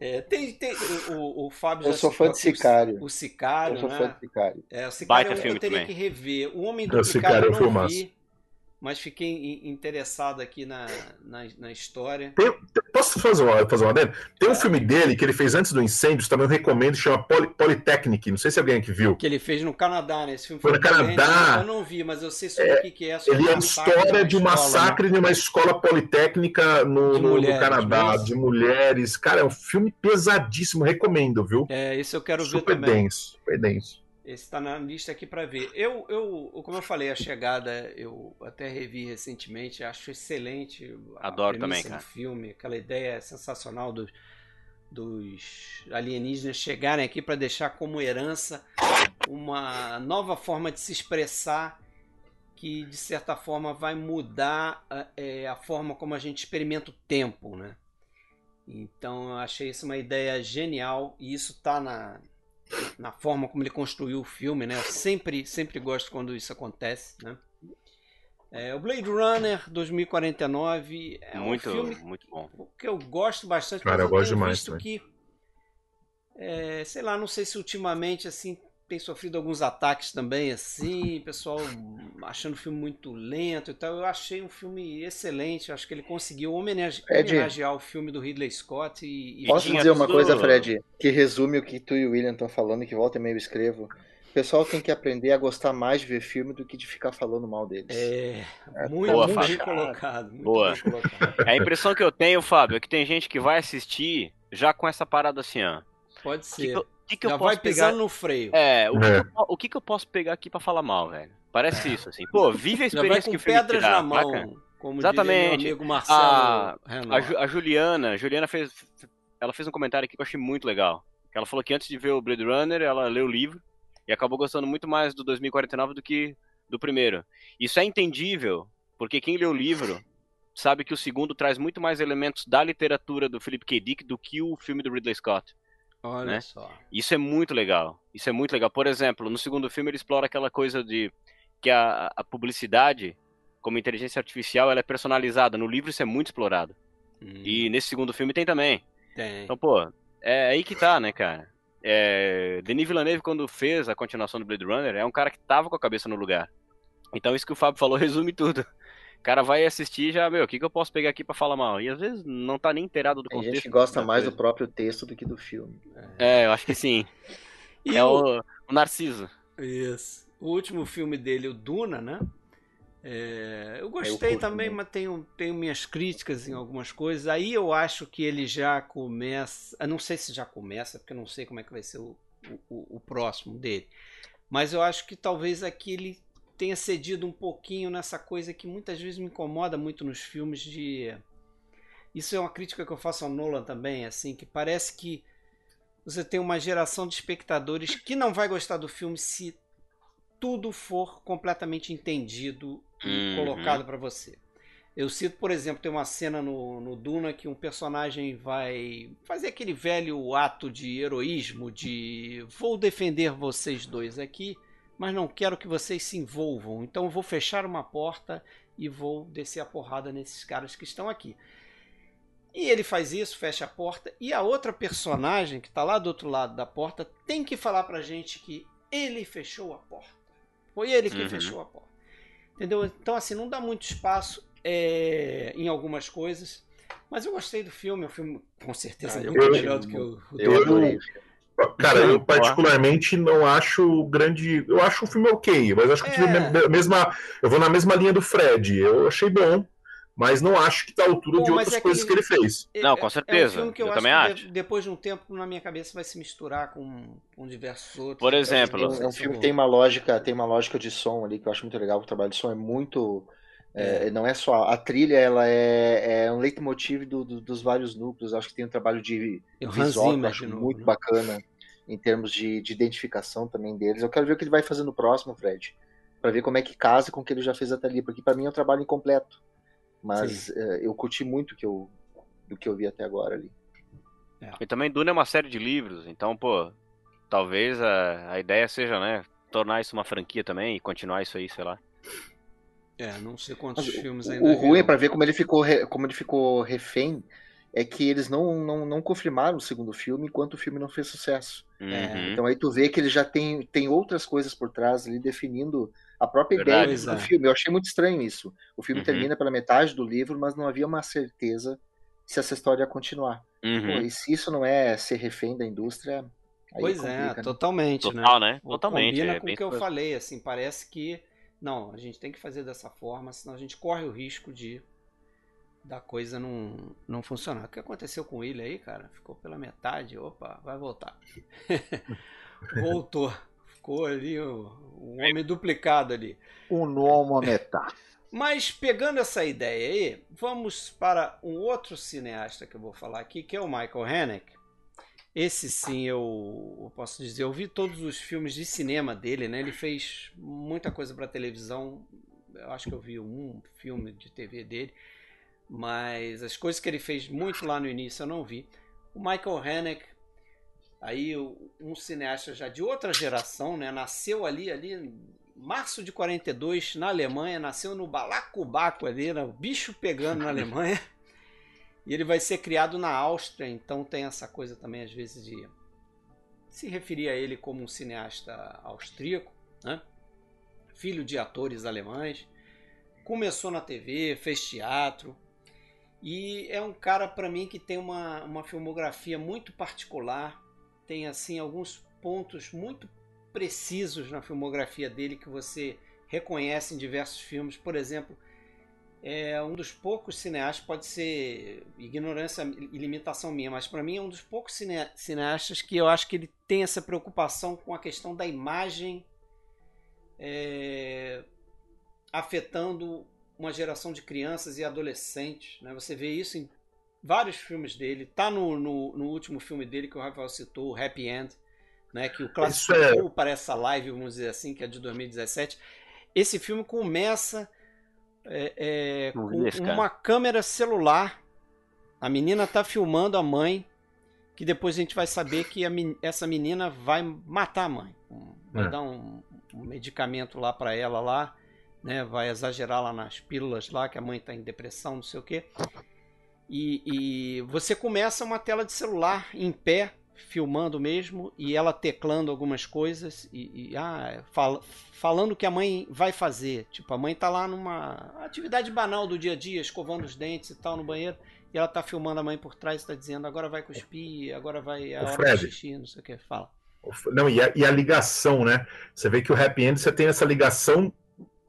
É, tem, tem o, o Fábio Eu sou fã de Sicário. O Sicário, Eu sou né? fã de Sicário. É, o Sicário Baita eu, eu teria também. que rever. O Homem do Sicário eu não vi mas fiquei interessado aqui na, na, na história. Tem, posso fazer uma, fazer uma dele? Tem um é. filme dele que ele fez antes do incêndio, também eu recomendo, chama Poly, Polytechnic. Não sei se alguém aqui viu. Que ele fez no Canadá, né? Esse filme foi, foi no Canadá. Eu não vi, mas eu sei sobre é, o que, que é. Ele é a história de um massacre né? de uma escola politécnica no, no, mulheres, no Canadá, mas... de mulheres. Cara, é um filme pesadíssimo, recomendo, viu? É, isso eu quero super ver também. Denso, super denso. Esse está na lista aqui para ver. Eu, eu, como eu falei, a chegada eu até revi recentemente, acho excelente. Adoro também, cara. filme, aquela ideia sensacional dos, dos alienígenas chegarem aqui para deixar como herança uma nova forma de se expressar que de certa forma vai mudar é, a forma como a gente experimenta o tempo, né? Então eu achei isso uma ideia genial e isso está na, na forma como ele construiu o filme, né? Eu sempre, sempre gosto quando isso acontece, né? É, o Blade Runner 2049 é muito, um filme muito bom. que eu gosto bastante. Cara, eu, eu gosto demais. Visto que, é, sei lá, não sei se ultimamente assim tem sofrido alguns ataques também, assim, pessoal achando o filme muito lento e tal. Eu achei um filme excelente, acho que ele conseguiu homenage Fred, homenagear o filme do Ridley Scott e. e Posso dizer uma coisa, Fred, que resume o que tu e o William estão falando, que volta e meio escrevo. O pessoal tem que aprender a gostar mais de ver filme do que de ficar falando mal deles. É, é muito, boa, muito bem colocado. Muito boa. Bem colocado. A impressão que eu tenho, Fábio, é que tem gente que vai assistir já com essa parada assim, ó. Pode ser. Que, que, que Já eu posso vai pegar no freio. É, o, que, é. Que eu, o que, que eu posso pegar aqui para falar mal, velho? Parece isso, assim. Pô, vive a experiência que o filme pedras te dá, na mão, como Exatamente. amigo Marcelo a, a, a, Juliana, Juliana fez, ela fez um comentário aqui que eu achei muito legal. Ela falou que antes de ver o Blade Runner, ela leu o livro e acabou gostando muito mais do 2049 do que do primeiro. Isso é entendível, porque quem lê o livro sabe que o segundo traz muito mais elementos da literatura do Philip K. Dick do que o filme do Ridley Scott. Olha né? só. Isso é muito legal. Isso é muito legal. Por exemplo, no segundo filme ele explora aquela coisa de que a, a publicidade, como inteligência artificial, ela é personalizada. No livro isso é muito explorado. Hum. E nesse segundo filme tem também. Tem. Então, pô, é aí que tá, né, cara? É, Denis Villeneuve, quando fez a continuação do Blade Runner, é um cara que tava com a cabeça no lugar. Então, isso que o Fábio falou [laughs] resume tudo. O cara vai assistir já, meu, o que, que eu posso pegar aqui para falar mal? E às vezes não tá nem inteirado do contexto. A gente gosta mais coisa. do próprio texto do que do filme. É, eu acho que sim. [laughs] e é o... o Narciso. Isso. O último filme dele, o Duna, né? É, eu gostei eu também, mas tenho, tenho minhas críticas em algumas coisas. Aí eu acho que ele já começa. Eu não sei se já começa, porque eu não sei como é que vai ser o, o, o próximo dele. Mas eu acho que talvez aqui ele tenha cedido um pouquinho nessa coisa que muitas vezes me incomoda muito nos filmes de isso é uma crítica que eu faço ao Nolan também, assim, que parece que você tem uma geração de espectadores que não vai gostar do filme se tudo for completamente entendido e uhum. colocado para você. Eu cito, por exemplo, tem uma cena no, no Duna que um personagem vai fazer aquele velho ato de heroísmo de vou defender vocês dois aqui mas não quero que vocês se envolvam. Então eu vou fechar uma porta e vou descer a porrada nesses caras que estão aqui. E ele faz isso, fecha a porta, e a outra personagem que está lá do outro lado da porta tem que falar pra gente que ele fechou a porta. Foi ele que uhum. fechou a porta. Entendeu? Então, assim, não dá muito espaço é, em algumas coisas. Mas eu gostei do filme, o filme com certeza é muito melhor do que o, o eu, eu, Cara, eu particularmente não acho grande. Eu acho o filme ok, mas acho que é. mesma. Eu vou na mesma linha do Fred. Eu achei bom, mas não acho que tá à altura bom, de outras é coisas que ele, que ele fez. É, não, com certeza. É um eu, eu também acho. De, depois de um tempo, na minha cabeça, vai se misturar com, com diversos outros. Por exemplo, é um filme que tem uma lógica, tem uma lógica de som ali que eu acho muito legal. O trabalho de som é muito. É, é. não é só a trilha, ela é, é um leitmotiv do, do, dos vários núcleos. Acho que tem um trabalho de visual que eu acho muito né? bacana em termos de, de, identificação também deles. Eu quero ver o que ele vai fazer no próximo, Fred, para ver como é que casa com o que ele já fez até ali, porque para mim é um trabalho incompleto. Mas uh, eu curti muito que eu, do que eu vi até agora ali. É. E também Duna é uma série de livros, então, pô, talvez a, a ideia seja, né, tornar isso uma franquia também e continuar isso aí, sei lá. É, não sei quantos Mas filmes ainda. O ruim é para ver como ele ficou, como ele ficou refém é que eles não, não, não confirmaram o segundo filme enquanto o filme não fez sucesso. Uhum. Então aí tu vê que ele já tem, tem outras coisas por trás ali definindo a própria Verdade, ideia do é. filme. Eu achei muito estranho isso. O filme uhum. termina pela metade do livro, mas não havia uma certeza se essa história ia continuar. Uhum. Pô, e se isso não é ser refém da indústria. pois é, complica, é, né? totalmente. Total, né? né? Totalmente. Combina é, com o que eu falei, assim, parece que. Não, a gente tem que fazer dessa forma, senão a gente corre o risco de da coisa não, não funcionar. O que aconteceu com ele aí, cara? Ficou pela metade. Opa, vai voltar. [laughs] Voltou. Ficou ali o, o homem duplicado ali. Um nomo metade. Mas pegando essa ideia aí, vamos para um outro cineasta que eu vou falar aqui, que é o Michael Haneke. Esse sim, eu, eu posso dizer, eu vi todos os filmes de cinema dele, né? Ele fez muita coisa para televisão. Eu acho que eu vi um filme de TV dele mas as coisas que ele fez muito lá no início eu não vi. O Michael Haneke, aí um cineasta já de outra geração, né, nasceu ali ali março de 42 na Alemanha, nasceu no balacobaco ali, né, o bicho pegando na [laughs] Alemanha. E ele vai ser criado na Áustria, então tem essa coisa também às vezes de se referir a ele como um cineasta austríaco, né? Filho de atores alemães. Começou na TV, fez teatro, e é um cara para mim que tem uma, uma filmografia muito particular, tem assim alguns pontos muito precisos na filmografia dele que você reconhece em diversos filmes. Por exemplo, é um dos poucos cineastas, pode ser ignorância e limitação minha, mas para mim é um dos poucos cineastas que eu acho que ele tem essa preocupação com a questão da imagem é, afetando uma geração de crianças e adolescentes. Né? Você vê isso em vários filmes dele. Tá no, no, no último filme dele que o Rafael citou, o Happy End, né? que o classificou é... para essa live, vamos dizer assim, que é de 2017. Esse filme começa é, é, com uma câmera celular. A menina tá filmando a mãe, que depois a gente vai saber que a, essa menina vai matar a mãe. Vai é. dar um, um, medicamento lá para ela lá, né? Vai exagerar lá nas pílulas lá, que a mãe tá em depressão, não sei o quê. E, e você começa uma tela de celular em pé, filmando mesmo e ela teclando algumas coisas e, e ah, fala, falando que a mãe vai fazer. Tipo, a mãe tá lá numa atividade banal do dia a dia, escovando os dentes e tal no banheiro, e ela tá filmando a mãe por trás e tá dizendo agora vai cuspir, agora vai a hora Fred, xixi, não sei o que. Fala. Não, e a, e a ligação, né? Você vê que o Happy End você tem essa ligação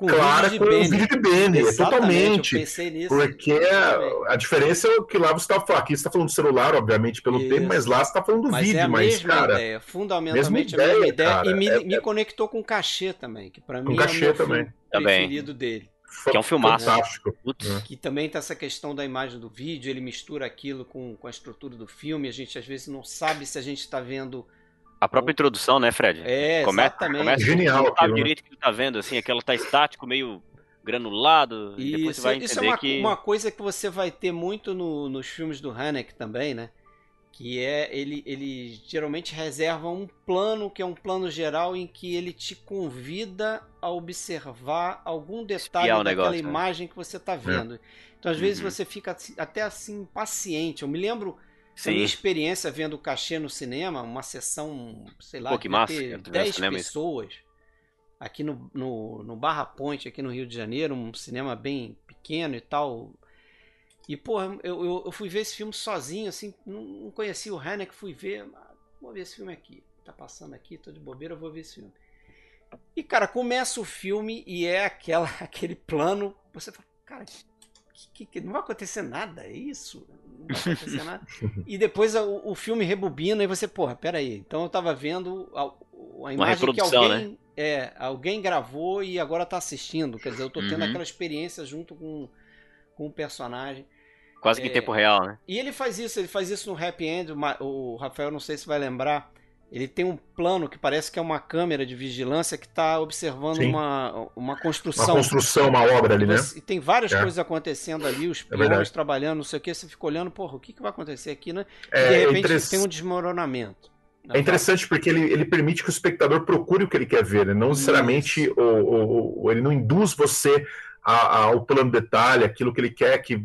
com clara com o vídeo de Benny, totalmente. Nisso, porque a, a, diferença é que lá você está falando, aqui você está falando do celular, obviamente, pelo Isso. tempo, mas lá você está falando do mas vídeo. É a mas, mesma cara, ideia, fundamentalmente mesma a mesma ideia, cara, e me, é, me é conectou com o cachê também, que para mim cachê é o também. preferido dele. Que é um filmaço. Fantástico. Que também tem essa questão da imagem do vídeo, ele mistura aquilo com, com a estrutura do filme, a gente às vezes não sabe se a gente está vendo a própria introdução, né, Fred? É, começa, exatamente. Começa Genial. Não sabe direito que tu tá vendo, assim, aquela tá estático, meio granulado. Isso, depois você vai entender isso é uma, que... uma coisa que você vai ter muito no, nos filmes do Haneke também, né? Que é, ele, ele geralmente reserva um plano, que é um plano geral, em que ele te convida a observar algum detalhe daquela negócio, né? imagem né? que você está vendo. É. Então, às vezes, uhum. você fica até assim, paciente. Eu me lembro da minha experiência vendo o cachê no cinema, uma sessão, sei lá, Pô, que massa, 10 pessoas. Aqui no, no, no, Barra Ponte, aqui no Rio de Janeiro, um cinema bem pequeno e tal. E, porra, eu, eu, eu fui ver esse filme sozinho, assim, não, não conhecia o Haneke, fui ver, vou ver esse filme aqui. Tá passando aqui, tô de bobeira, vou ver esse filme. E, cara, começa o filme e é aquela, [laughs] aquele plano, você fala, cara, que, que, não vai acontecer nada, é isso? Não vai [laughs] acontecer nada. e depois o, o filme rebobina e você, porra, peraí. Então eu tava vendo a, a imagem que alguém, né? é, alguém gravou e agora tá assistindo. Quer dizer, eu tô tendo uhum. aquela experiência junto com, com o personagem. Quase que em é, tempo real, né? E ele faz isso, ele faz isso no Happy End. O Rafael, não sei se vai lembrar ele tem um plano que parece que é uma câmera de vigilância que está observando uma, uma construção. Uma construção, uma obra ali, né? E tem várias é. coisas acontecendo ali, os peões é trabalhando, não sei o que, você fica olhando, porra, o que, que vai acontecer aqui, né? É, de repente interess... tem um desmoronamento. É interessante porque ele, ele permite que o espectador procure o que ele quer ver, né? não necessariamente o, ele não induz você ao plano detalhe, aquilo que ele quer que,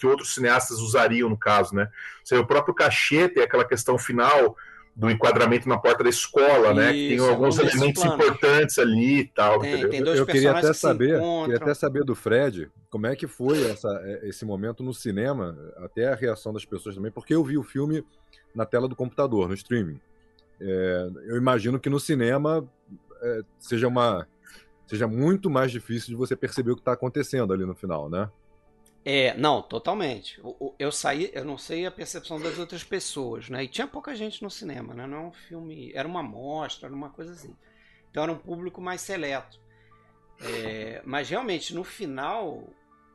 que outros cineastas usariam no caso, né? Ou seja, o próprio cachê tem aquela questão final do enquadramento na porta da escola, Isso, né? Que tem alguns elementos plano. importantes ali e tal. Tem, tem dois eu queria até saber, queria até saber do Fred como é que foi essa, é, esse momento no cinema, até a reação das pessoas também, porque eu vi o filme na tela do computador, no streaming. É, eu imagino que no cinema é, seja uma seja muito mais difícil de você perceber o que está acontecendo ali no final, né? É, não, totalmente. Eu saí, eu não sei a percepção das outras pessoas, né? E tinha pouca gente no cinema, né? Não é um filme, era uma mostra, era uma coisa assim. Então era um público mais seleto. É, mas realmente, no final,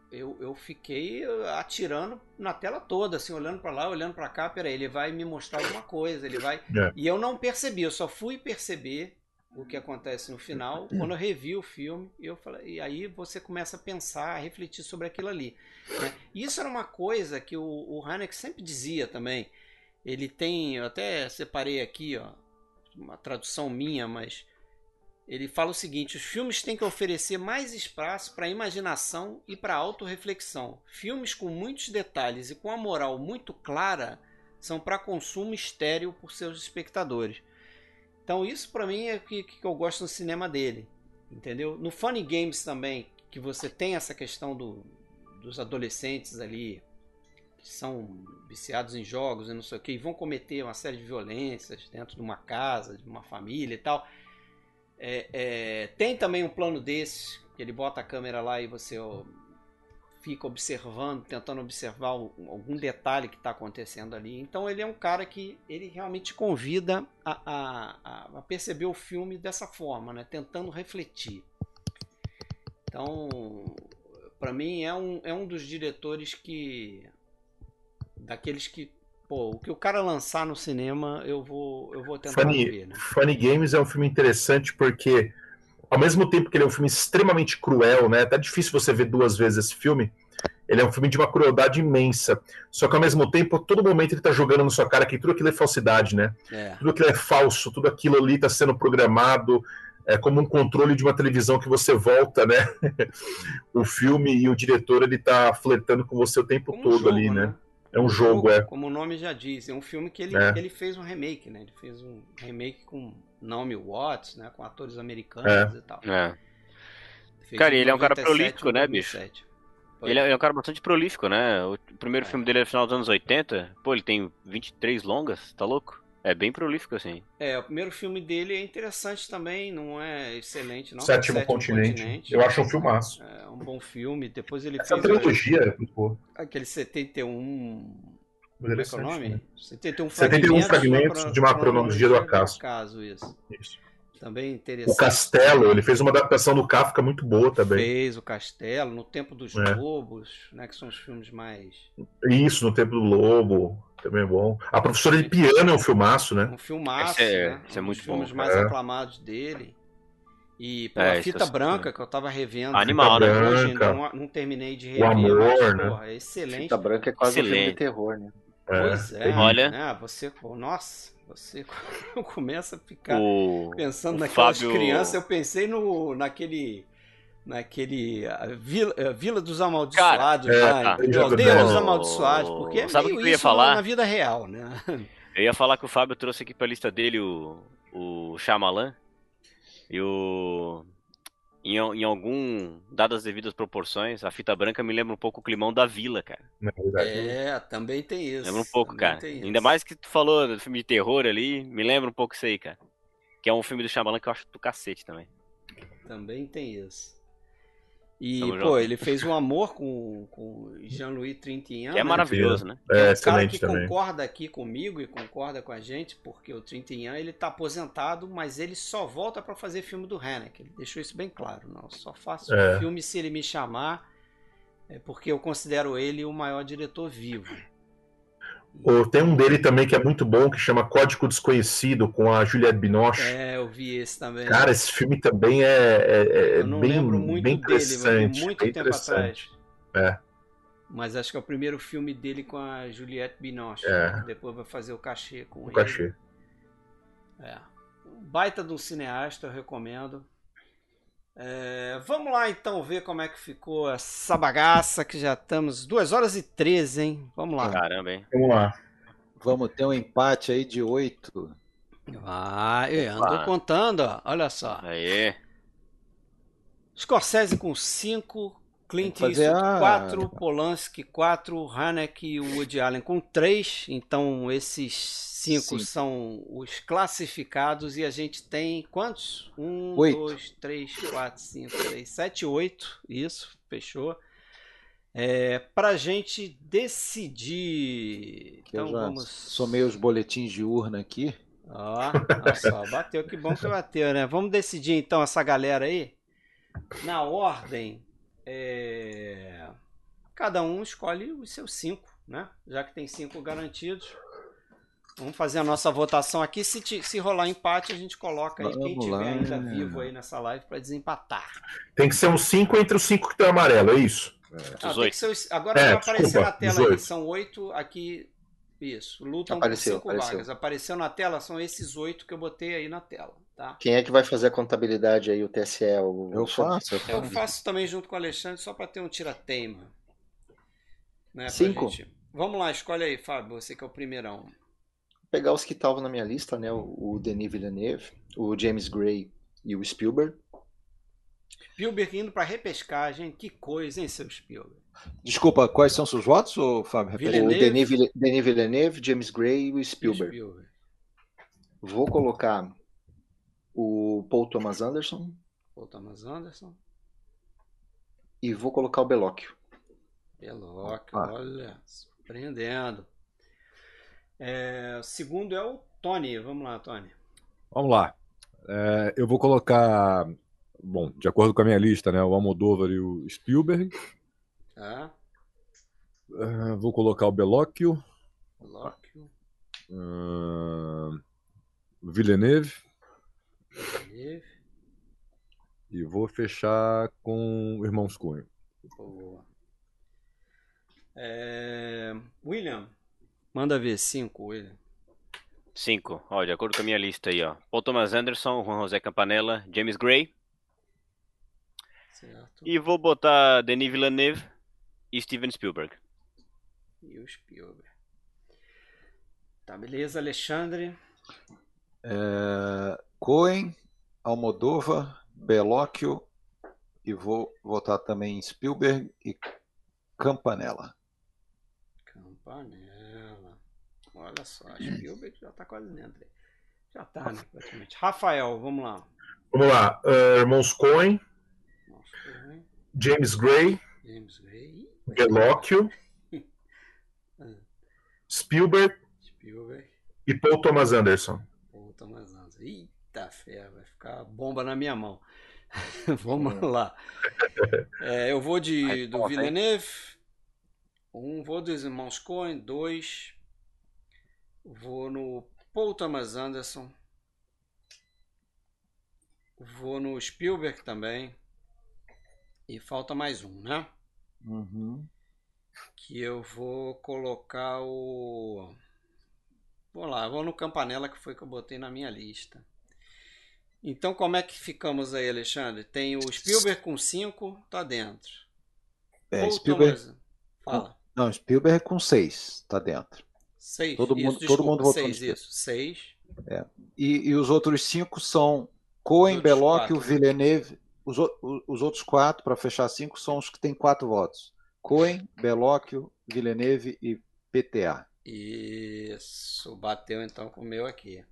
eu, eu fiquei atirando na tela toda, assim, olhando para lá, olhando para cá. Peraí, ele vai me mostrar alguma coisa, ele vai. É. E eu não percebi, eu só fui perceber o que acontece no final. Quando eu revi o filme, eu falei, e aí você começa a pensar, a refletir sobre aquilo ali. Né? Isso era uma coisa que o, o sempre dizia também. Ele tem, eu até separei aqui, ó, uma tradução minha, mas ele fala o seguinte: os filmes têm que oferecer mais espaço para imaginação e para autorreflexão. Filmes com muitos detalhes e com a moral muito clara são para consumo estéreo por seus espectadores. Então isso para mim é o que, que eu gosto no cinema dele, entendeu? No Funny Games também, que você tem essa questão do, dos adolescentes ali que são viciados em jogos e não sei o que, e vão cometer uma série de violências dentro de uma casa, de uma família e tal. É, é, tem também um plano desse, que ele bota a câmera lá e você ó, fica observando, tentando observar algum detalhe que está acontecendo ali. Então ele é um cara que ele realmente convida a, a, a perceber o filme dessa forma, né? tentando refletir. Então, para mim é um, é um dos diretores que daqueles que pô, o que o cara lançar no cinema eu vou eu vou tentar Funny, ver, né? Funny Games é um filme interessante porque ao mesmo tempo que ele é um filme extremamente cruel, né? Tá difícil você ver duas vezes esse filme. Ele é um filme de uma crueldade imensa. Só que ao mesmo tempo, a todo momento ele tá jogando na sua cara que tudo aquilo é falsidade, né? É. Tudo aquilo é falso, tudo aquilo ali tá sendo programado. É como um controle de uma televisão que você volta, né? [laughs] o filme e o diretor ele tá flertando com você o tempo todo jogo, ali, né? né? É um jogo, jogo, é. Como o nome já diz, é um filme que ele, é. ele fez um remake, né? Ele fez um remake com Naomi Watts, né? Com atores americanos é. e tal. É. Cara, ele é um cara prolífico, né, bicho? Ele é, ele é, um cara bastante prolífico, né? O primeiro é. filme dele é no final dos anos 80. Pô, ele tem 23 longas, tá louco? É bem prolífico, assim. É, o primeiro filme dele é interessante também, não é excelente, não. Sétimo, Sétimo continente. continente. Eu acho um filmaço. É um bom filme. Depois ele Essa fez. trilogia é muito boa. Aquele 71. Como é, é o nome? Né? 71 fragmentos, 71 fragmentos de uma cronologia do acaso. acaso isso. isso. Também interessante. O Castelo, ele fez uma adaptação do Kafka muito boa também. Fez o Castelo, No Tempo dos é. Lobos, né, que são os filmes mais. Isso, No Tempo do Lobo. Também é bom. A professora de piano é um filmaço, né? Um filmaço, esse é, né? Esse é muito um bom. Os filmes mais é. aclamados dele. E pela é, fita branca, que eu tava revendo. Animal, né? Hoje não, não, terminei de rever. O amor, mas, né? Porra, é excelente. Fita branca é quase excelente. um filme de terror, né? Pois é. Olha. Né? Você, nossa, você [laughs] começa a ficar o, pensando o naquelas Fábio... crianças. Eu pensei no, naquele naquele Vila, Vila dos Amaldiçoados, Cara, é, né? Aldeia dos Amaldiçoados, porque é Sabe o que eu ia falar? na vida real, né? Eu ia falar que o Fábio trouxe aqui pra lista dele o, o Shyamalan e o... Em, em algum, dadas as devidas proporções, a fita branca me lembra um pouco o climão da vila, cara. É, também tem isso. Lembra um pouco, cara. Ainda mais que tu falou do filme de terror ali, me lembra um pouco isso aí, cara. Que é um filme do Shyamalan que eu acho do cacete também. Também tem isso. E, Tamo pô, junto. ele fez um amor com, com Jean-Louis Trintignant. Que é né? maravilhoso, né? É, é um cara que também. concorda aqui comigo e concorda com a gente, porque o Trintignant, ele tá aposentado, mas ele só volta para fazer filme do Haneke. Ele deixou isso bem claro. Não, só faço é. filme se ele me chamar, é porque eu considero ele o maior diretor vivo. Tem um dele também que é muito bom, que chama Código Desconhecido, com a Juliette Binoche. É, eu vi esse também. Cara, esse filme também é, é, é bem, bem interessante. Dele, muito bem tempo interessante. atrás. É. Mas acho que é o primeiro filme dele com a Juliette Binoche. É. Depois vai fazer o cachê com o ele. cachê. É. Baita de um cineasta, eu recomendo. É, vamos lá então ver como é que ficou essa bagaça que já estamos 2 horas e 13, hein? Vamos lá. Caramba, hein? Vamos lá. Vamos ter um empate aí de 8. Ah, eu ando contando, ó. olha só. Aí. Scorsese com 5, Clint Eastwood a... 4, Polanski 4, Haneke e Woody Allen com 3. Então esses 5 são os classificados e a gente tem quantos? 1, 2, 3, 4, 5, 6, 7, 8. Isso, fechou. É, pra gente decidir. Que então vamos. Somei os boletins de urna aqui. Ó, olha só, bateu, que bom que bateu, né? Vamos decidir então essa galera aí na ordem é... Cada um escolhe os seus cinco, né? Já que tem cinco garantidos. Vamos fazer a nossa votação aqui. Se, te, se rolar empate, a gente coloca aí Vamos quem tiver ainda vivo aí nessa live para desempatar. Tem que ser um 5 entre os 5 que estão amarelo, é isso? É. Ah, ser, agora é, vai aparecer desculpa, na tela aí. São oito aqui. Isso. Lutam apareceu, por cinco apareceu. vagas. Apareceu na tela, são esses oito que eu botei aí na tela. Tá? Quem é que vai fazer a contabilidade aí, o TSE? O... Eu faço. Eu, eu faço também junto com o Alexandre, só para ter um tira-teima. Né, Cinco. Gente... Vamos lá, escolhe aí, Fábio, você que é o primeirão. Pegar os que estavam na minha lista, né? O, Denis Villeneuve, o James Gray e o Spielberg. Spielberg indo para repescagem, que coisa, hein, seu Spielberg? Desculpa, quais são seus votos, ou Fábio? Villeneuve. O Denis, Denis Villeneuve, James Gray e o Spielberg. Spielberg. Vou colocar o Paul Thomas Anderson. Paul Thomas Anderson. E vou colocar o Belóquio. Belóquio, ah. olha, surpreendendo. É, segundo é o Tony. Vamos lá, Tony. Vamos lá. É, eu vou colocar, bom, de acordo com a minha lista, né, o Almodóvar e o Spielberg. Ah. É, vou colocar o Belóquio. Belóquio. Uh, Villeneuve. E vou fechar com Irmãos Cunha. Boa. É... William, manda ver cinco, William. Cinco. Ó, de acordo com a minha lista aí, ó. Paul Thomas Anderson, Juan José Campanella, James Gray. Certo. E vou botar Denis Villeneuve e Steven Spielberg. E o Spielberg. Tá, beleza, Alexandre. É... Cohen, Almodova, Belóquio e vou votar também em Spielberg e Campanella. Campanella. Olha só, Spielberg já tá quase dentro. Já tá, né, praticamente. Rafael, vamos lá. Vamos lá. Uh, irmãos Cohen. James Gray. James Gray. Belóquio. [laughs] Ah. Spielberg. Spielberg. E Paul Thomas Anderson. Paul Thomas Anderson. Eita fé, vai ficar bomba na minha mão. [laughs] Vamos lá. É, eu vou de do Villeneuve. Um, vou dos irmãos Coen. Dois. Vou no Paul Thomas Anderson. Vou no Spielberg também. E falta mais um, né? Uhum. Que eu vou colocar o. Vou lá, vou no Campanella que foi que eu botei na minha lista. Então, como é que ficamos aí, Alexandre? Tem o Spielberg com 5, tá dentro. É, Spielberg. Thomas... Fala. Não, Spielberg com 6, tá dentro. 6. Todo mundo, desculpa, todo mundo votou seis, isso. 6. É. E, e, os outros 5 são Cohen, Belloc, o Villeneuve. Os, os outros quatro, para fechar cinco, são os que têm quatro votos. Cohen, Belóquio, Villeneuve e PTA. Isso, bateu então com o meu aqui.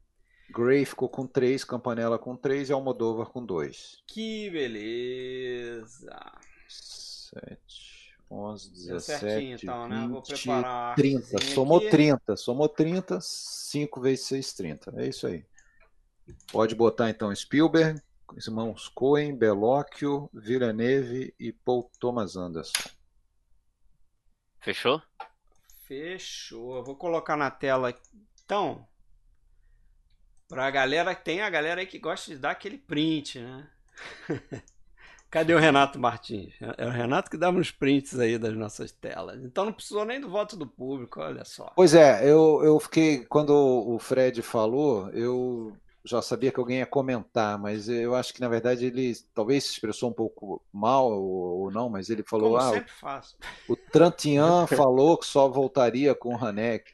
Gray ficou com 3, Campanella com 3 e Almodóvar com 2. Que beleza! 7, 11, 17, certinho, então, 20, né? Vou preparar 30. Somou aqui. 30, somou 30, 5 vezes 6, 30. É isso aí. Pode botar então Spielberg, irmãos Cohen, Belóquio, Villeneuve e Paul Thomas Anderson. Fechou? Fechou. Eu vou colocar na tela. Então, Pra galera, tem a galera aí que gosta de dar aquele print, né? [laughs] Cadê o Renato Martins? É o Renato que dá uns prints aí das nossas telas. Então não precisou nem do voto do público, olha só. Pois é, eu, eu fiquei. Quando o Fred falou, eu já sabia que alguém ia comentar, mas eu acho que na verdade ele talvez se expressou um pouco mal ou, ou não, mas ele falou: Como ah, sempre faço. o Trantian [laughs] falou que só voltaria com o Hanek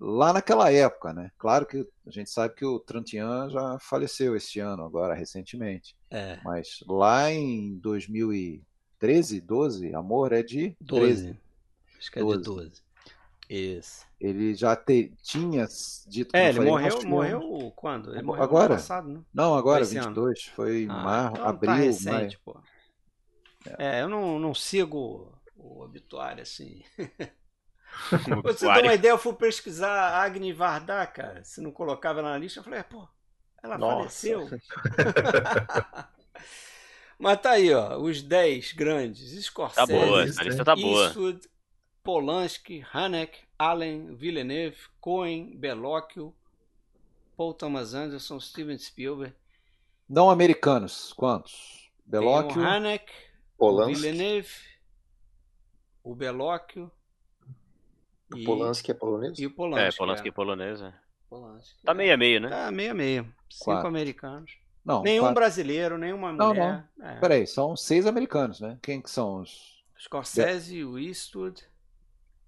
lá naquela época, né? Claro que a gente sabe que o Trantian já faleceu este ano, agora recentemente. É. Mas lá em 2013, 12, Amor é de 12. 13. Acho que é 12. de 12. Isso. Ele já te, tinha dito que É, ele morreu, morreu quando? Ele morreu agora? passado, né? Não, agora, 22. Ano. Foi ah, mar, então abril, tá recente, maio. Pô. É. é, eu não, não sigo o obituário assim. [laughs] Você ter uma ideia, eu fui pesquisar Agni Vardar, cara. Se não colocava ela na lista, eu falei, é, pô, ela Nossa. faleceu. [laughs] Mas tá aí, ó, os 10 grandes. Scorsese, tá boa, a lista tá boa. Eastwood, Polanski, Hanek, Allen, Villeneuve, Cohen, Belóquio, Paul Thomas Anderson, Steven Spielberg. Não americanos, quantos? Belóquio, o Hanek, Polanski. o Villeneuve, o Belóquio, o Polanski é polonês? E o Polanski. É, Polanski é, é polonês, é. Polanski. Tá meio a meio, né? Tá meio a meio. Cinco Quatro. americanos. Não, nenhum quatro. brasileiro, nenhuma mulher. Não, não. É. Peraí, são seis americanos, né? Quem que são os. Scorsese, o Eastwood,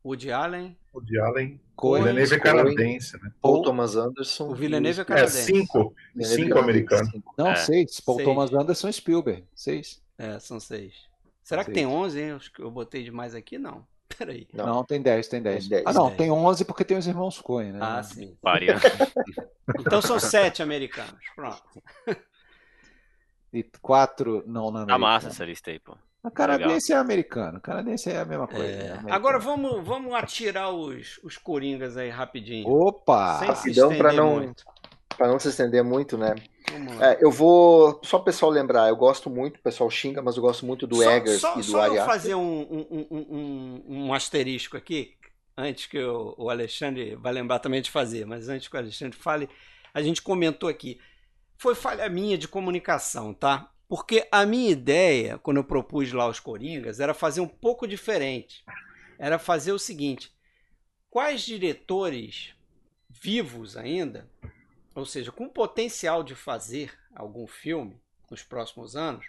Woody Allen. Woody Allen. O Villeneuve é canadense, né? Paul Thomas Anderson. O Villeneuve é canadense. É, cinco. Cinco americanos. Não, é. seis. Paul seis. Thomas Anderson e Spielberg. Seis. É, são seis. Será seis. que tem onze, hein? Eu botei demais aqui? Não. Peraí. Não, não tem 10, tem 10. ah, não, 10. tem 11 porque tem os irmãos Coen, né? Ah, sim. [laughs] Então são 7 americanos. Pronto. E 4 não na América. Tá massa essa lista aí, pô. A canadense Legal. é americano. canadense é a mesma coisa. É. É Agora vamos, vamos atirar os, os coringas aí rapidinho. Opa! Sem Rapidão se estender não, muito. Pra não se estender muito, né? É, eu vou. Só o pessoal lembrar, eu gosto muito, o pessoal xinga, mas eu gosto muito do só, Eggers só, e do só Arias. Só fazer um, um, um, um, asterisco aqui, antes que o, o Alexandre vai lembrar também de fazer, mas antes que o Alexandre fale, a gente comentou aqui. Foi falha minha de comunicação, tá? Porque a minha ideia, quando eu propus lá os Coringas, era fazer um pouco diferente. Era fazer o seguinte: quais diretores vivos ainda, ou seja, com potencial de fazer algum filme nos próximos anos,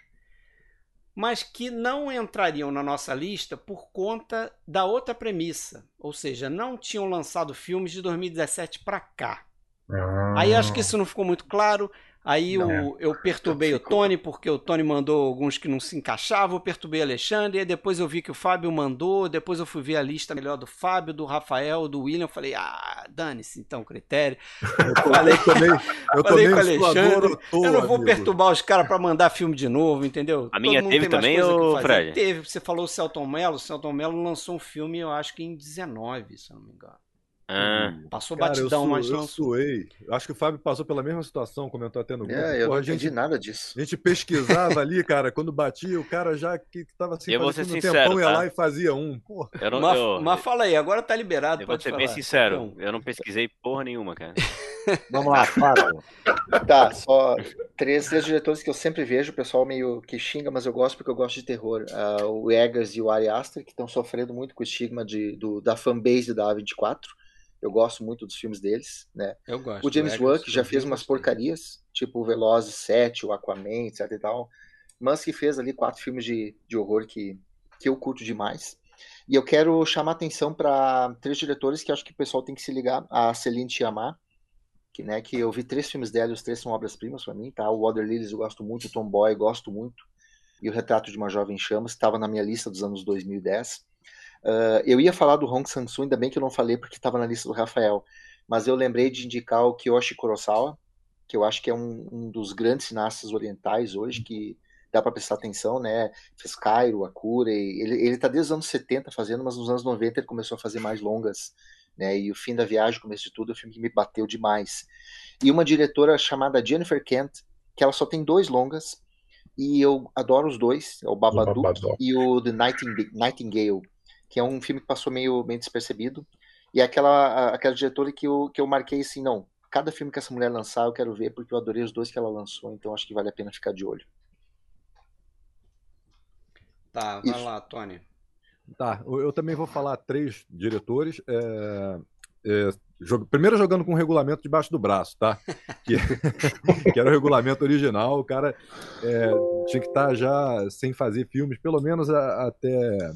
mas que não entrariam na nossa lista por conta da outra premissa, ou seja, não tinham lançado filmes de 2017 para cá. Ah. Aí acho que isso não ficou muito claro. Aí o, eu perturbei o Tony, porque o Tony mandou alguns que não se encaixavam, eu perturbei o Alexandre, e depois eu vi que o Fábio mandou, depois eu fui ver a lista melhor do Fábio, do Rafael, do William, eu falei, ah, dane-se então, critério. Eu falei, eu tomei, eu [laughs] falei com o Alexandre, eu não vou amigo. perturbar os caras para mandar filme de novo, entendeu? A minha teve também, ô Fred? Teve, você falou o Celton Mello, o Celton Mello lançou um filme, eu acho que em 19, se eu não me engano. Ah. Passou Cara, batidão, eu mas não. Eu suei. Acho que o Fábio passou pela mesma situação, comentou até no grupo. É, eu Porra, não entendi gente, nada disso. A gente pesquisava ali, cara, quando batia, o cara já que tava assim, eu vou ser sincero, tempão, ia tá? lá e fazia um. Porra. Eu não, mas, eu... mas fala aí, agora tá liberado. Eu vou ser falar. bem sincero, eu não pesquisei porra nenhuma, cara. [laughs] Vamos lá, fala. tá, só três, três diretores que eu sempre vejo, o pessoal meio que xinga, mas eu gosto porque eu gosto de terror. Uh, o Eggers e o Ari Aster, que estão sofrendo muito com o estigma de, do, da fanbase da A24. Eu gosto muito dos filmes deles, né? Eu gosto. O James Wan, que já fez umas porcarias, tipo o Velozes 7, o Aquaman, etc e tal. Mas que fez ali quatro filmes de, de horror que, que eu curto demais. E eu quero chamar atenção para três diretores que acho que o pessoal tem que se ligar. A Celine Chiamar, que, né, que eu vi três filmes dela e os três são obras-primas para mim, tá? O Water Lilies eu gosto muito, o Tomboy gosto muito. E o Retrato de uma Jovem Chamas estava na minha lista dos anos 2010. Uh, eu ia falar do Hong Sang-soo, ainda bem que eu não falei porque estava na lista do Rafael, mas eu lembrei de indicar o Kiyoshi Kurosawa, que eu acho que é um, um dos grandes cineastas orientais hoje, que dá para prestar atenção, né? Fez Cairo, Akura, ele, ele tá desde os anos 70 fazendo, mas nos anos 90 ele começou a fazer mais longas, né? E o Fim da Viagem, começo de tudo, é um filme que me bateu demais. E uma diretora chamada Jennifer Kent, que ela só tem dois longas, e eu adoro os dois, é o Babadook, o Babadook. e o The Nightingale que é um filme que passou meio, meio despercebido. E é aquela, aquela diretora que eu, que eu marquei assim, não, cada filme que essa mulher lançar eu quero ver, porque eu adorei os dois que ela lançou, então acho que vale a pena ficar de olho. Tá, vai Isso. lá, Tony. Tá, eu também vou falar três diretores. É, é, jogo, primeiro jogando com o regulamento debaixo do braço, tá? [laughs] Que, [laughs] que era o regulamento original, o cara é, tinha que estar tá já sem fazer filmes, pelo menos a, até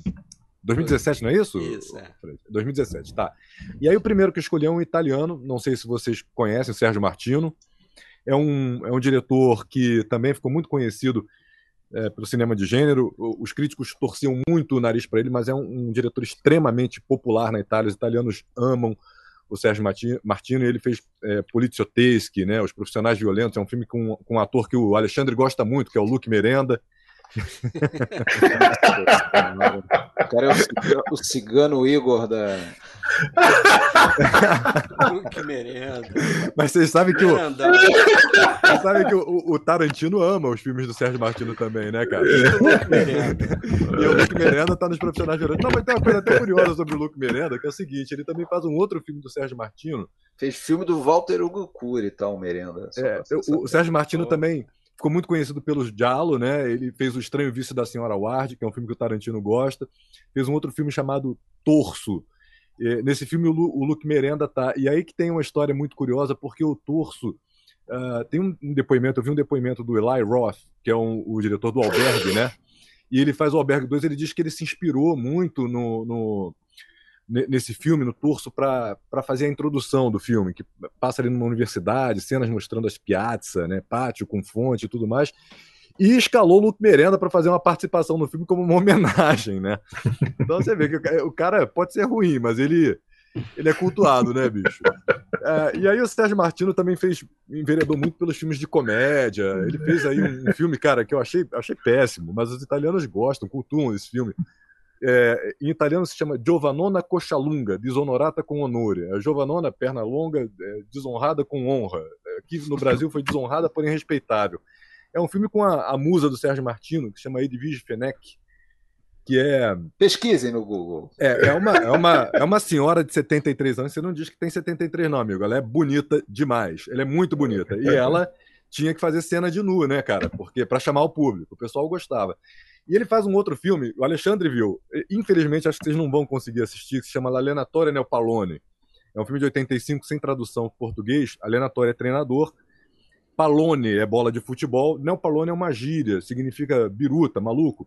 2017, não é isso? Isso, é. 2017, tá. E aí o primeiro que eu escolhi é um italiano, não sei se vocês conhecem, Sérgio Martino. É um, é um diretor que também ficou muito conhecido é, pelo cinema de gênero. Os críticos torciam muito o nariz para ele, mas é um, um, diretor extremamente popular na Itália. Os italianos amam o Sérgio Martino. Ele fez é, Polizioteschi, né, Os Profissionais Violentos. É um filme com, com um ator que o Alexandre gosta muito, que é o Luke Merenda o cara é o, o cigano Igor da. [laughs] que merenda. Mas vocês sabem que o. Vocês sabem que o, o, Tarantino ama os filmes do Sérgio Martino também, né, cara? e o Luke Merenda tá nos profissionais de Não, mas tem uma coisa até curiosa sobre o Luke Merenda, que é o seguinte: ele também faz um outro filme do Sérgio Martino. Fez filme do Walter Hugo Cury e tal, Merenda. É, o, o Sérgio Martino também ficou muito conhecido pelos Giallo, né? Ele fez O Estranho Vício da Senhora Ward, que é um filme que o Tarantino gosta. Fez um outro filme chamado Torso. Nesse filme o, Lu, o Luke Merenda tá. E aí que tem uma história muito curiosa, porque o Torso uh, tem um, um, depoimento, eu vi um depoimento do Eli Roth, que é um, o diretor do Albergue, né? E ele faz o Albergue 2, ele diz que ele se inspirou muito no, no nesse filme, no Torso, para fazer a introdução do filme, que passa ali numa universidade, cenas mostrando as piazzas, né, pátio com fonte e tudo mais. E escalou o Luke Merenda para fazer uma participação no filme como uma [laughs] homenagem, né? Então você vê que o cara pode ser ruim, mas ele, ele é cultuado, né, bicho? É, e aí o Sérgio Martino também fez, enveredou muito pelos filmes de comédia. Ele fez aí um, um filme, cara, que eu achei, achei péssimo, mas os italianos gostam, cultuam esse filme é, em italiano se chama Giovannona Cochalunga, desonorata com honore. A Giovannona, perna longa, é, desonrada com honra. Aqui no Brasil foi desonrada, porém respeitável. É um filme com a, a musa do Sérgio Martino, que se chama Edwige Fenech, que é... Pesquisem no Google. É, é, uma, é, uma, é uma senhora de 73 anos, você não diz que tem 73 não, amigo. Ela é bonita demais, ela é muito bonita. E ela tinha que fazer cena de nu, né, cara? Porque para chamar o público, o pessoal gostava. E ele faz um outro filme, o Alexandre viu. Infelizmente, acho que vocês não vão conseguir assistir, que se chama L'Allenatore nel Pallone. É um filme de 85 sem tradução em português. Allenatore é treinador. Pallone é bola de futebol. Nel Pallone é uma gíria, significa biruta, maluco.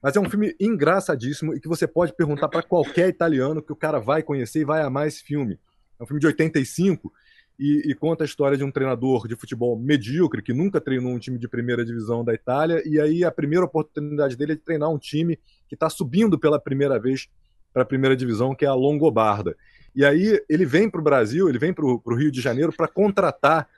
Mas é um filme engraçadíssimo e que você pode perguntar para qualquer italiano que o cara vai conhecer e vai amar esse filme. É um filme de 85 e, e, conta a história de um treinador de futebol medíocre que nunca treinou um time de primeira divisão da Itália e aí a primeira oportunidade dele é de treinar um time que está subindo pela primeira vez para a primeira divisão, que é a Longobarda. E aí ele vem para o Brasil, ele vem para o Rio de Janeiro para contratar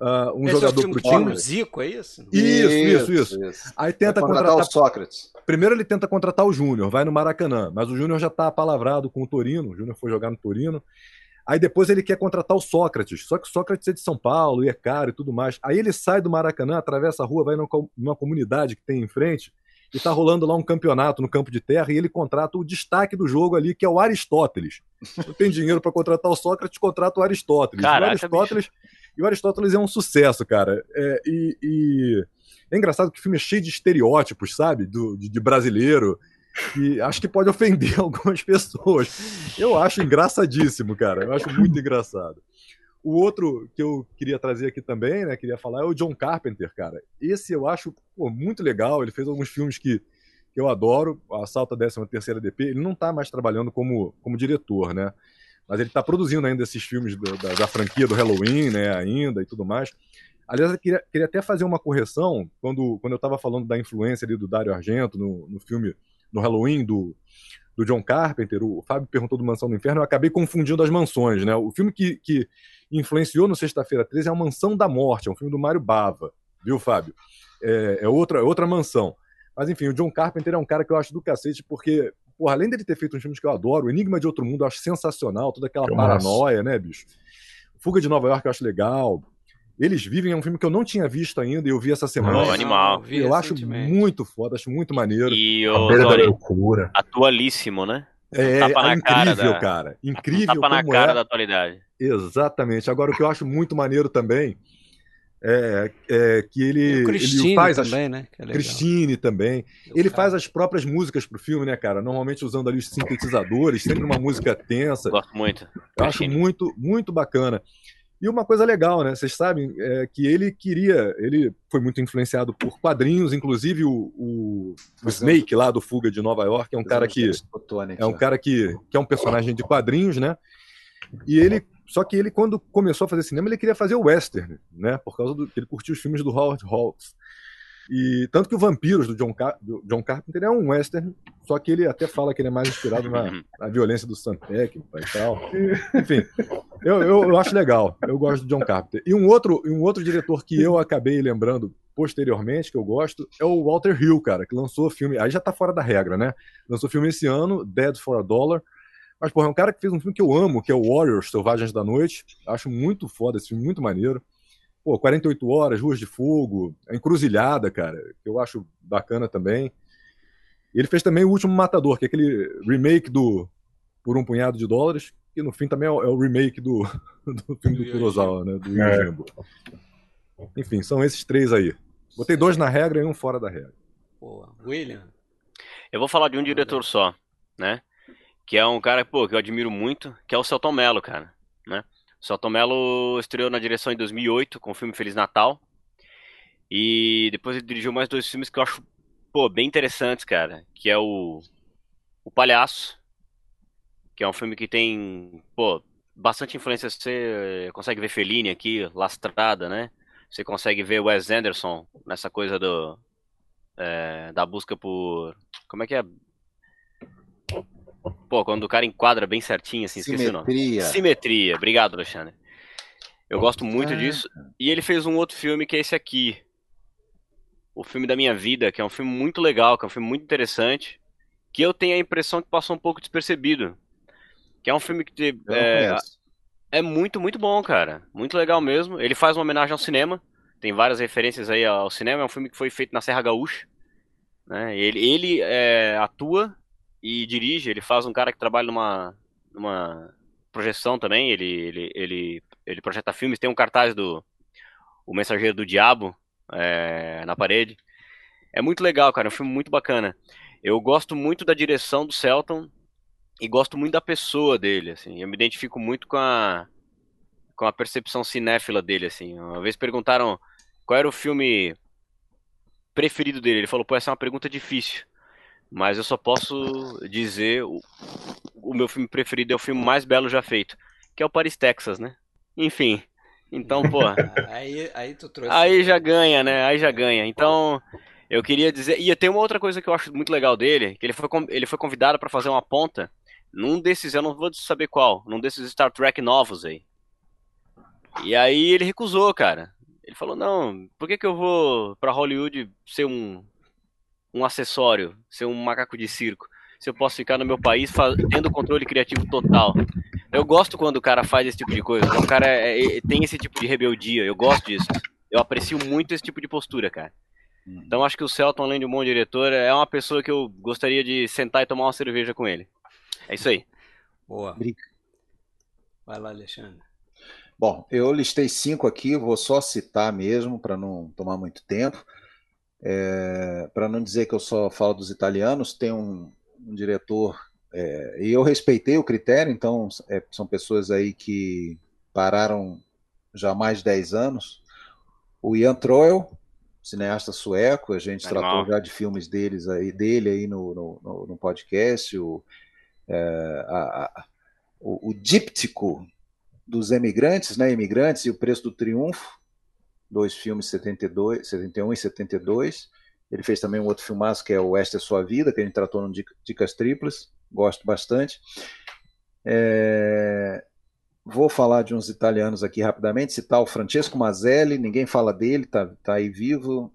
uh, um Esse jogador é para o time. Zico, é isso? Isso, isso, isso. isso. Aí tenta contratar, contratar o Sócrates. Primeiro ele tenta contratar o Júnior, vai no Maracanã, mas o Júnior já está palavrado com o Torino, o Júnior foi jogar no Torino. Aí depois ele quer contratar o Sócrates, só que o Sócrates é de São Paulo e é caro e tudo mais. Aí ele sai do Maracanã, atravessa a rua, vai numa comunidade que tem em frente e tá rolando lá um campeonato no campo de terra e ele contrata o destaque do jogo ali, que é o Aristóteles. Não tem dinheiro para contratar o Sócrates, contrata o Aristóteles. Caraca, o Aristóteles e o Aristóteles é um sucesso, cara. É, e, e, é engraçado que o filme é cheio de estereótipos, sabe? Do, de, de brasileiro que acho que pode ofender [laughs] algumas pessoas. Eu acho engraçadíssimo, cara. Eu acho muito engraçado. O outro que eu queria trazer aqui também, né, queria falar, é o John Carpenter, cara. Esse eu acho pô, muito legal. Ele fez alguns filmes que, que eu adoro. Assalto a 13 terceira DP. Ele não está mais trabalhando como, como diretor, né? Mas ele está produzindo ainda esses filmes da, da, franquia do Halloween, né, ainda e tudo mais. Aliás, eu queria, queria até fazer uma correção quando, quando eu estava falando da influência ali do Dario Argento no, no filme no Halloween do, do John Carpenter, o Fábio perguntou do Mansão do Inferno, eu acabei confundindo as mansões, né? O filme que, que influenciou no Sexta-feira 13 é a Mansão da Morte, é um filme do Mário Bava, viu, Fábio? É, é outra, é outra mansão. Mas enfim, o John Carpenter é um cara que eu acho do cacete, porque, porra, além dele ter feito uns filmes que eu adoro, o Enigma de Outro Mundo eu acho sensacional, toda aquela que paranoia, massa. né, bicho? Fuga de Nova York eu acho legal. Eles Vivem é um filme que eu não tinha visto ainda e eu vi essa semana. Oh, animal. Eu, eu acho muito foda, acho muito maneiro. E o loucura. Atualíssimo, né? É, é incrível, da... cara. [laughs] Incrível. Um tapa na cara é. da atualidade. Exatamente. Agora, o que eu acho muito maneiro também é, é que ele, ele faz também, as... né? É Christine também. ele faz as próprias músicas pro filme, né, cara? Normalmente usando ali os sintetizadores, sempre uma música tensa. Gosto muito. Eu acho muito, muito bacana. E uma coisa legal, né? Vocês sabem é, que ele queria, ele foi muito influenciado por quadrinhos, inclusive o, o, o Snake lá do Fuga de Nova York é um cara que é um cara que, que é um personagem de quadrinhos, né? E ele, só que ele quando começou a fazer cinema ele queria fazer o western, né? Por causa do que ele curtia os filmes do Howard Hawks. E tanto que o Vampiros do John, Car do John Carpenter é um western, só que ele até fala que ele é mais inspirado na, na violência do Sam e tal. Enfim, eu, eu, eu, acho legal. Eu gosto do John Carpenter. E um outro, um outro diretor que eu acabei lembrando posteriormente, que eu gosto, é o Walter Hill, cara, que lançou filme. Aí já tá fora da regra, né? Lançou filme esse ano, Dead for a Dollar. Mas, porra, é um cara que fez um filme que eu amo, que é o Warriors, Selvagens da Noite. Acho muito foda esse filme, muito maneiro. Pô, 48 Horas, Ruas de Fogo, A Encruzilhada, cara, que eu acho bacana também. Ele fez também O Último Matador, que é aquele remake do Por um Punhado de Dólares, que no fim também é o, é remake do, [laughs] do filme do Kurosawa, né? Do é. Enfim, são esses três aí. Botei dois na regra e um fora da regra. Boa. William? Eu vou falar de um diretor só, né? Que é um cara pô, que eu admiro muito, que é o Celton Mello, cara. Celton Mello estreou na direção em 2008 com o filme Feliz Natal. E depois ele dirigiu mais dois filmes que eu acho pô, bem interessantes, cara. Que é o, o Palhaço, que é um filme que tem pô, bastante influência. Você consegue ver Fellini aqui, lastrada, né? Você consegue ver Wes Anderson nessa coisa do é, da busca por como é que é Pô, quando o cara enquadra bem certinho, assim, esqueci Simetria. o nome. Simetria. Obrigado, Alexandre. Eu gosto muito disso. E ele fez um outro filme que é esse aqui. O filme da minha vida, que é um filme muito legal, que é um filme muito interessante. Que eu tenho a impressão que passou um pouco despercebido. Que é um filme que é, é muito, muito bom, cara. Muito legal mesmo. Ele faz uma homenagem ao cinema. Tem várias referências aí ao cinema. É um filme que foi feito na Serra Gaúcha. Né? Ele, ele é, atua e dirige, ele faz um cara que trabalha numa, numa projeção também, ele, ele, ele, ele projeta filmes, tem um cartaz do o Mensageiro do Diabo é, na parede. É muito legal, cara. É um filme muito bacana. Eu gosto muito da direção do Celton e gosto muito da pessoa dele, assim. Eu me identifico muito com a com a percepção cinéfila dele, assim. Uma vez perguntaram qual era o filme preferido dele. Ele falou, pô, essa é uma pergunta difícil. Mas eu só posso dizer o, o meu filme preferido é o filme mais belo já feito, que é o Paris, Texas, né? Enfim. Então, pô. [laughs] aí, aí tu trouxe. Aí já ganha, né? Aí já ganha. Então, eu queria dizer. E tem uma outra coisa que eu acho muito legal dele, que ele foi, ele foi convidado para fazer uma ponta num desses, eu não vou saber qual, num desses Star Trek novos aí. E aí ele recusou, cara. Ele falou: "Não, por que que eu vou para Hollywood ser um um acessório, ser um macaco de circo? Se eu posso ficar no meu país tendo controle criativo total. Eu gosto quando o cara faz esse tipo de coisa. O cara é, é, tem esse tipo de rebeldia. Eu gosto disso. Eu aprecio muito esse tipo de postura, cara. Uhum. Então acho que o Celton, além de um bom diretor, é uma pessoa que eu gostaria de sentar e tomar uma cerveja com ele. É isso aí. Boa. Vai lá, Alexandre. Bom, eu listei cinco aqui, vou só citar mesmo para não tomar muito tempo. É, para não dizer que eu só falo dos italianos, tem um, um diretor, é, e eu respeitei o critério, então é, são pessoas aí que pararam já há mais de 10 anos. O Ian Troel, cineasta sueco, a gente Animal. tratou já de filmes deles aí, dele aí no, no, no podcast, o, é, a, a, o, o díptico dos emigrantes, né, imigrantes e o preço do triunfo, dois filmes 72, 71 e 72. Ele fez também um outro filmaço que é O Esta é Sua Vida, que a gente tratou no Dicas Triplas, gosto bastante. É... Vou falar de uns italianos aqui rapidamente, citar o Francesco Mazzelli, ninguém fala dele, tá, tá aí vivo,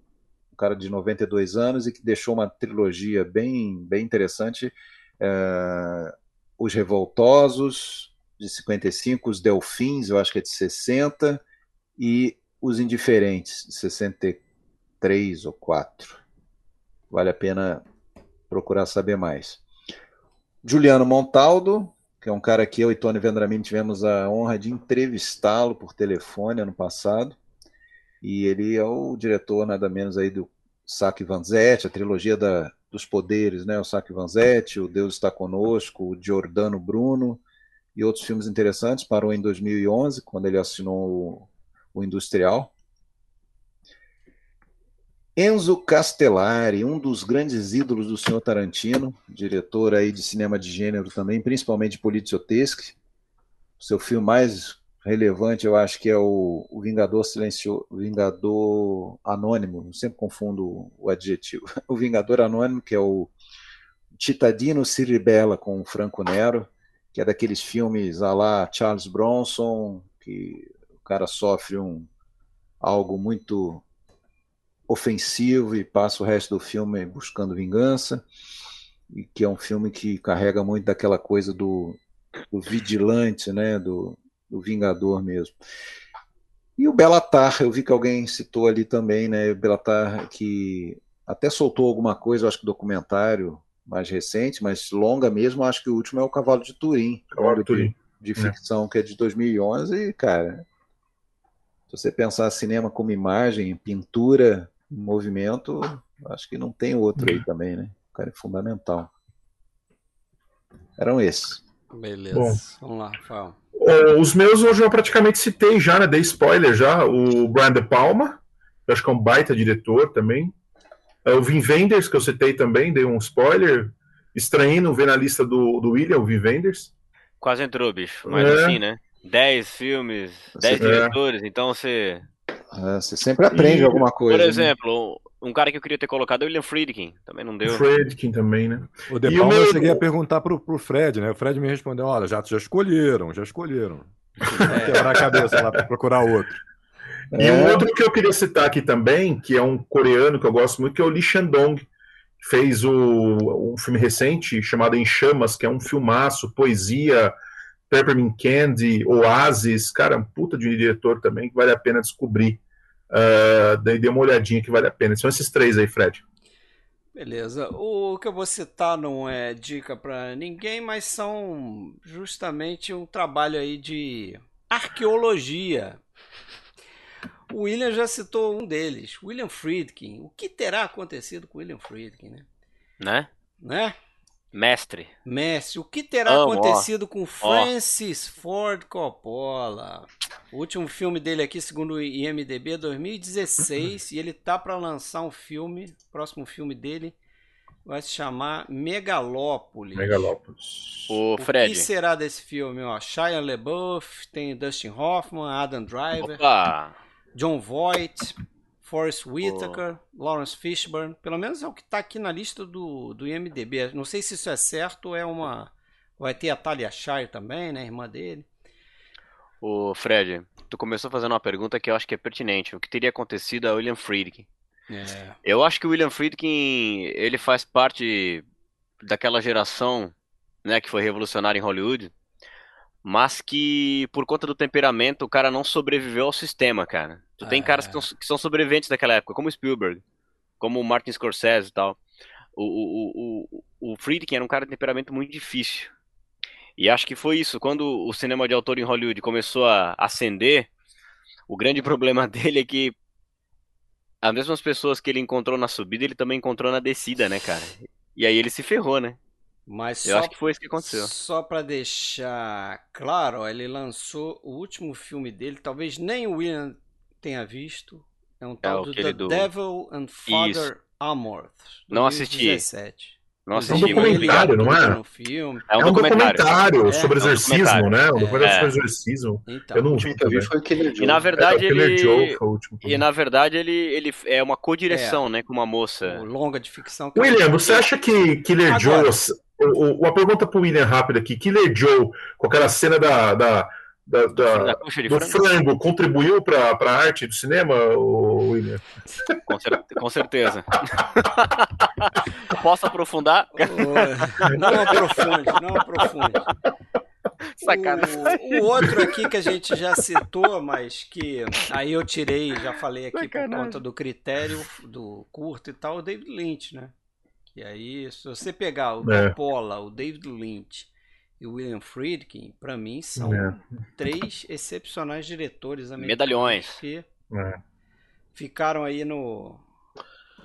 um cara de 92 anos e que deixou uma trilogia bem, bem interessante. É... Os Revoltosos, de 55, Os Delfins, eu acho que é de 60, e Os Indiferentes, de 63 ou 4. Vale a pena procurar saber mais. Juliano Montaldo, que é um cara que eu e Tony Vendramini tivemos a honra de entrevistá-lo por telefone ano passado. E ele é o diretor, nada menos aí do Saque Vanzetti, a trilogia da, dos poderes, né? O Saque Vanzetti, o Deus está conosco, o Giordano Bruno e outros filmes interessantes. Parou em 2011, quando ele assinou o, Industrial. Enzo Castellari, um dos grandes ídolos do senhor Tarantino, diretor aí de cinema de gênero também, principalmente Poliziotteschi. O seu filme mais relevante, eu acho que é o, o Vingador Silencioso, Vingador Anônimo, eu sempre confundo o adjetivo. [laughs] O Vingador Anônimo, que é o Titadino si ribella com o Franco Nero, que é daqueles filmes a lá Charles Bronson, que cara sofre um algo muito ofensivo e passa o resto do filme buscando vingança, e que é um filme que carrega muito daquela coisa do, do vigilante, né, do, do vingador mesmo. E o Belatar, eu vi que alguém citou ali também, né, o Belatar que até soltou alguma coisa, acho que documentário mais recente, mas longa mesmo, acho que o último é o Cavalo de Turim, Cavalo de, Turim. de, de ficção, é. que é de 2011, e, cara, se você pensar cinema como imagem, pintura, movimento, acho que não tem outro aí também, né? O cara é fundamental. Eram esses. Beleza. Bom, Vamos lá, Rafael. Os meus eu já praticamente citei já, né? Dei spoiler já. O Brian De Palma, eu acho que é um baita diretor também. É o Vin Wenders, que eu citei também, dei um spoiler. Estranho ver na lista do, do William, o Vin Wenders. Quase entrou, bicho. Mas é. assim, né? Dez filmes, dez é. diretores, então você é, você sempre aprende e, alguma coisa. Por né? exemplo, né? um cara que eu queria ter colocado é o William Friedkin, também não deu. Friedkin também, né? O De Palma meu... eu cheguei a perguntar pro, pro Fred, né? O Fred me respondeu: olha, já, já escolheram, já escolheram. É. Quebrar a cabeça lá para procurar outro. E é. um outro que eu queria citar aqui também, que é um coreano que eu gosto muito, que é o Lee Shandong. Fez o, um filme recente chamado Em Chamas, que é um filmaço, poesia, Peppermint Candy, Oasis, cara, um puta de um diretor também que vale a pena descobrir. Uh, daí dê uma olhadinha que vale a pena. São esses três aí, Fred. Beleza. O que eu vou citar não é dica para ninguém, mas são justamente um trabalho aí de arqueologia. O William já citou um deles, William Friedkin. O que terá acontecido com William Friedkin, né? Né? Né? Mestre. Mestre. O que terá Amo, acontecido ó. com Francis ó. Ford Coppola? O último filme dele aqui, segundo o IMDB, 2016, e ele tá para lançar um filme, próximo filme dele vai se chamar Megalópolis. Megalópolis. O Fred. O que será desse filme? Ó, Shia LaBeouf, tem Dustin Hoffman, Adam Driver, Opa. John Voight, Forrest Whitaker, oh. Lawrence Fishburne. Pelo menos é o que está aqui na lista do, do IMDB. Não sei se isso é certo ou é uma... Vai ter a Talia Shire também, né? Irmã dele. O Fred, tu começou fazendo uma pergunta que eu acho que é pertinente. O que teria acontecido a William Friedkin? É. Eu acho que o William Friedkin, ele faz parte daquela geração, né, que foi revolucionária em Hollywood, mas que por conta do temperamento o cara não sobreviveu ao sistema, cara. Tu tem caras que, que, são sobreviventes daquela época, como Spielberg, como Martin Scorsese e tal. O, o, o, o Friedkin era um cara de temperamento muito difícil. E acho que foi isso. Quando o cinema de autor em Hollywood começou a ascender, o grande [laughs] problema dele é que as mesmas pessoas que ele encontrou na subida, ele também encontrou na descida, né, cara? E aí ele se ferrou, né? Mas Eu só, acho que foi isso que aconteceu. Só para deixar claro, ó, ele lançou o último filme dele, talvez nem o William tenha visto. É um tal é, do The do... Devil and Father Amorth. Não assisti. Não assisti, é um documentário, não é? Filme. É um, é um documentário, documentário sobre é, exorcismo, é um né? Um documentário é. sobre exorcismo. Então, eu não vi também. Foi Killer Joe. E na verdade é, ele Joe o último E na verdade ele, ele é uma codireção, né, com uma moça. Longa de ficção. William, você acha que Killer Agora. Joe uma pergunta para o William rápida aqui. Killer Joe, com aquela cena da, da, da, da do frango. frango, contribuiu para a arte do cinema, William? Com, cer com certeza. Posso aprofundar? Não aprofunde, não aprofunde. Sacanagem. O, o, outro aqui que a gente já citou, mas que aí eu tirei, já falei aqui Sacanagem. por conta do critério do curto e tal, o David Lynch, né? E aí, se você pegar o é. Coppola, o David Lynch e o William Friedkin, para mim são é. três excepcionais diretores americanos Medalhões. que é. ficaram aí no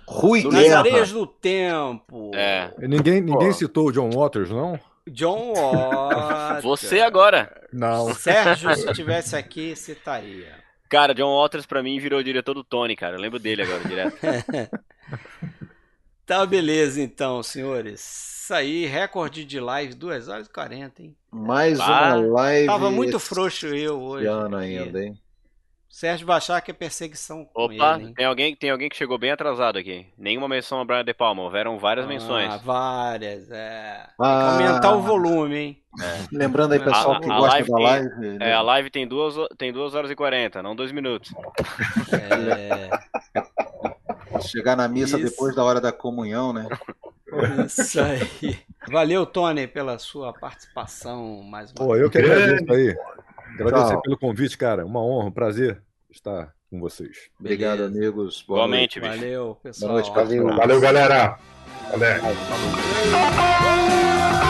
Rui nas Guerra. areias do tempo. É. Ninguém, ninguém citou o John Waters, não? John Waters. Você agora. Não. Sérgio, se tivesse aqui, citaria. Cara, John Waters pra mim virou diretor do Tony, cara. Eu lembro dele agora direto. [laughs] Tá, beleza então, senhores. Isso aí, recorde de live, 2 horas e 40, hein? Mais uma live. Tava muito frouxo eu hoje. Ano ainda, hein? Sérgio Bachar que é perseguição com Opa, ele, tem alguém, tem alguém que chegou bem atrasado aqui. Nenhuma menção a Brian De Palma, houveram várias ah, menções. Várias, é. Ah, aumentar o volume, hein? É. Lembrando aí, pessoal, a, que a gosta live da tem, live. É, né? a live tem duas, tem duas horas e 40, não dois minutos. É. Chegar na missa Isso. depois da hora da comunhão, né? Isso aí. Valeu, Tony, pela sua participação mais uma Pô, eu que agradeço aí. Agradecer pelo convite, cara. Uma honra, um prazer estar com vocês. Obrigado, Beleza. amigos. Boa Igualmente, noite. Valeu, pessoal. Boa noite, valeu. Valeu, galera. Valeu. valeu.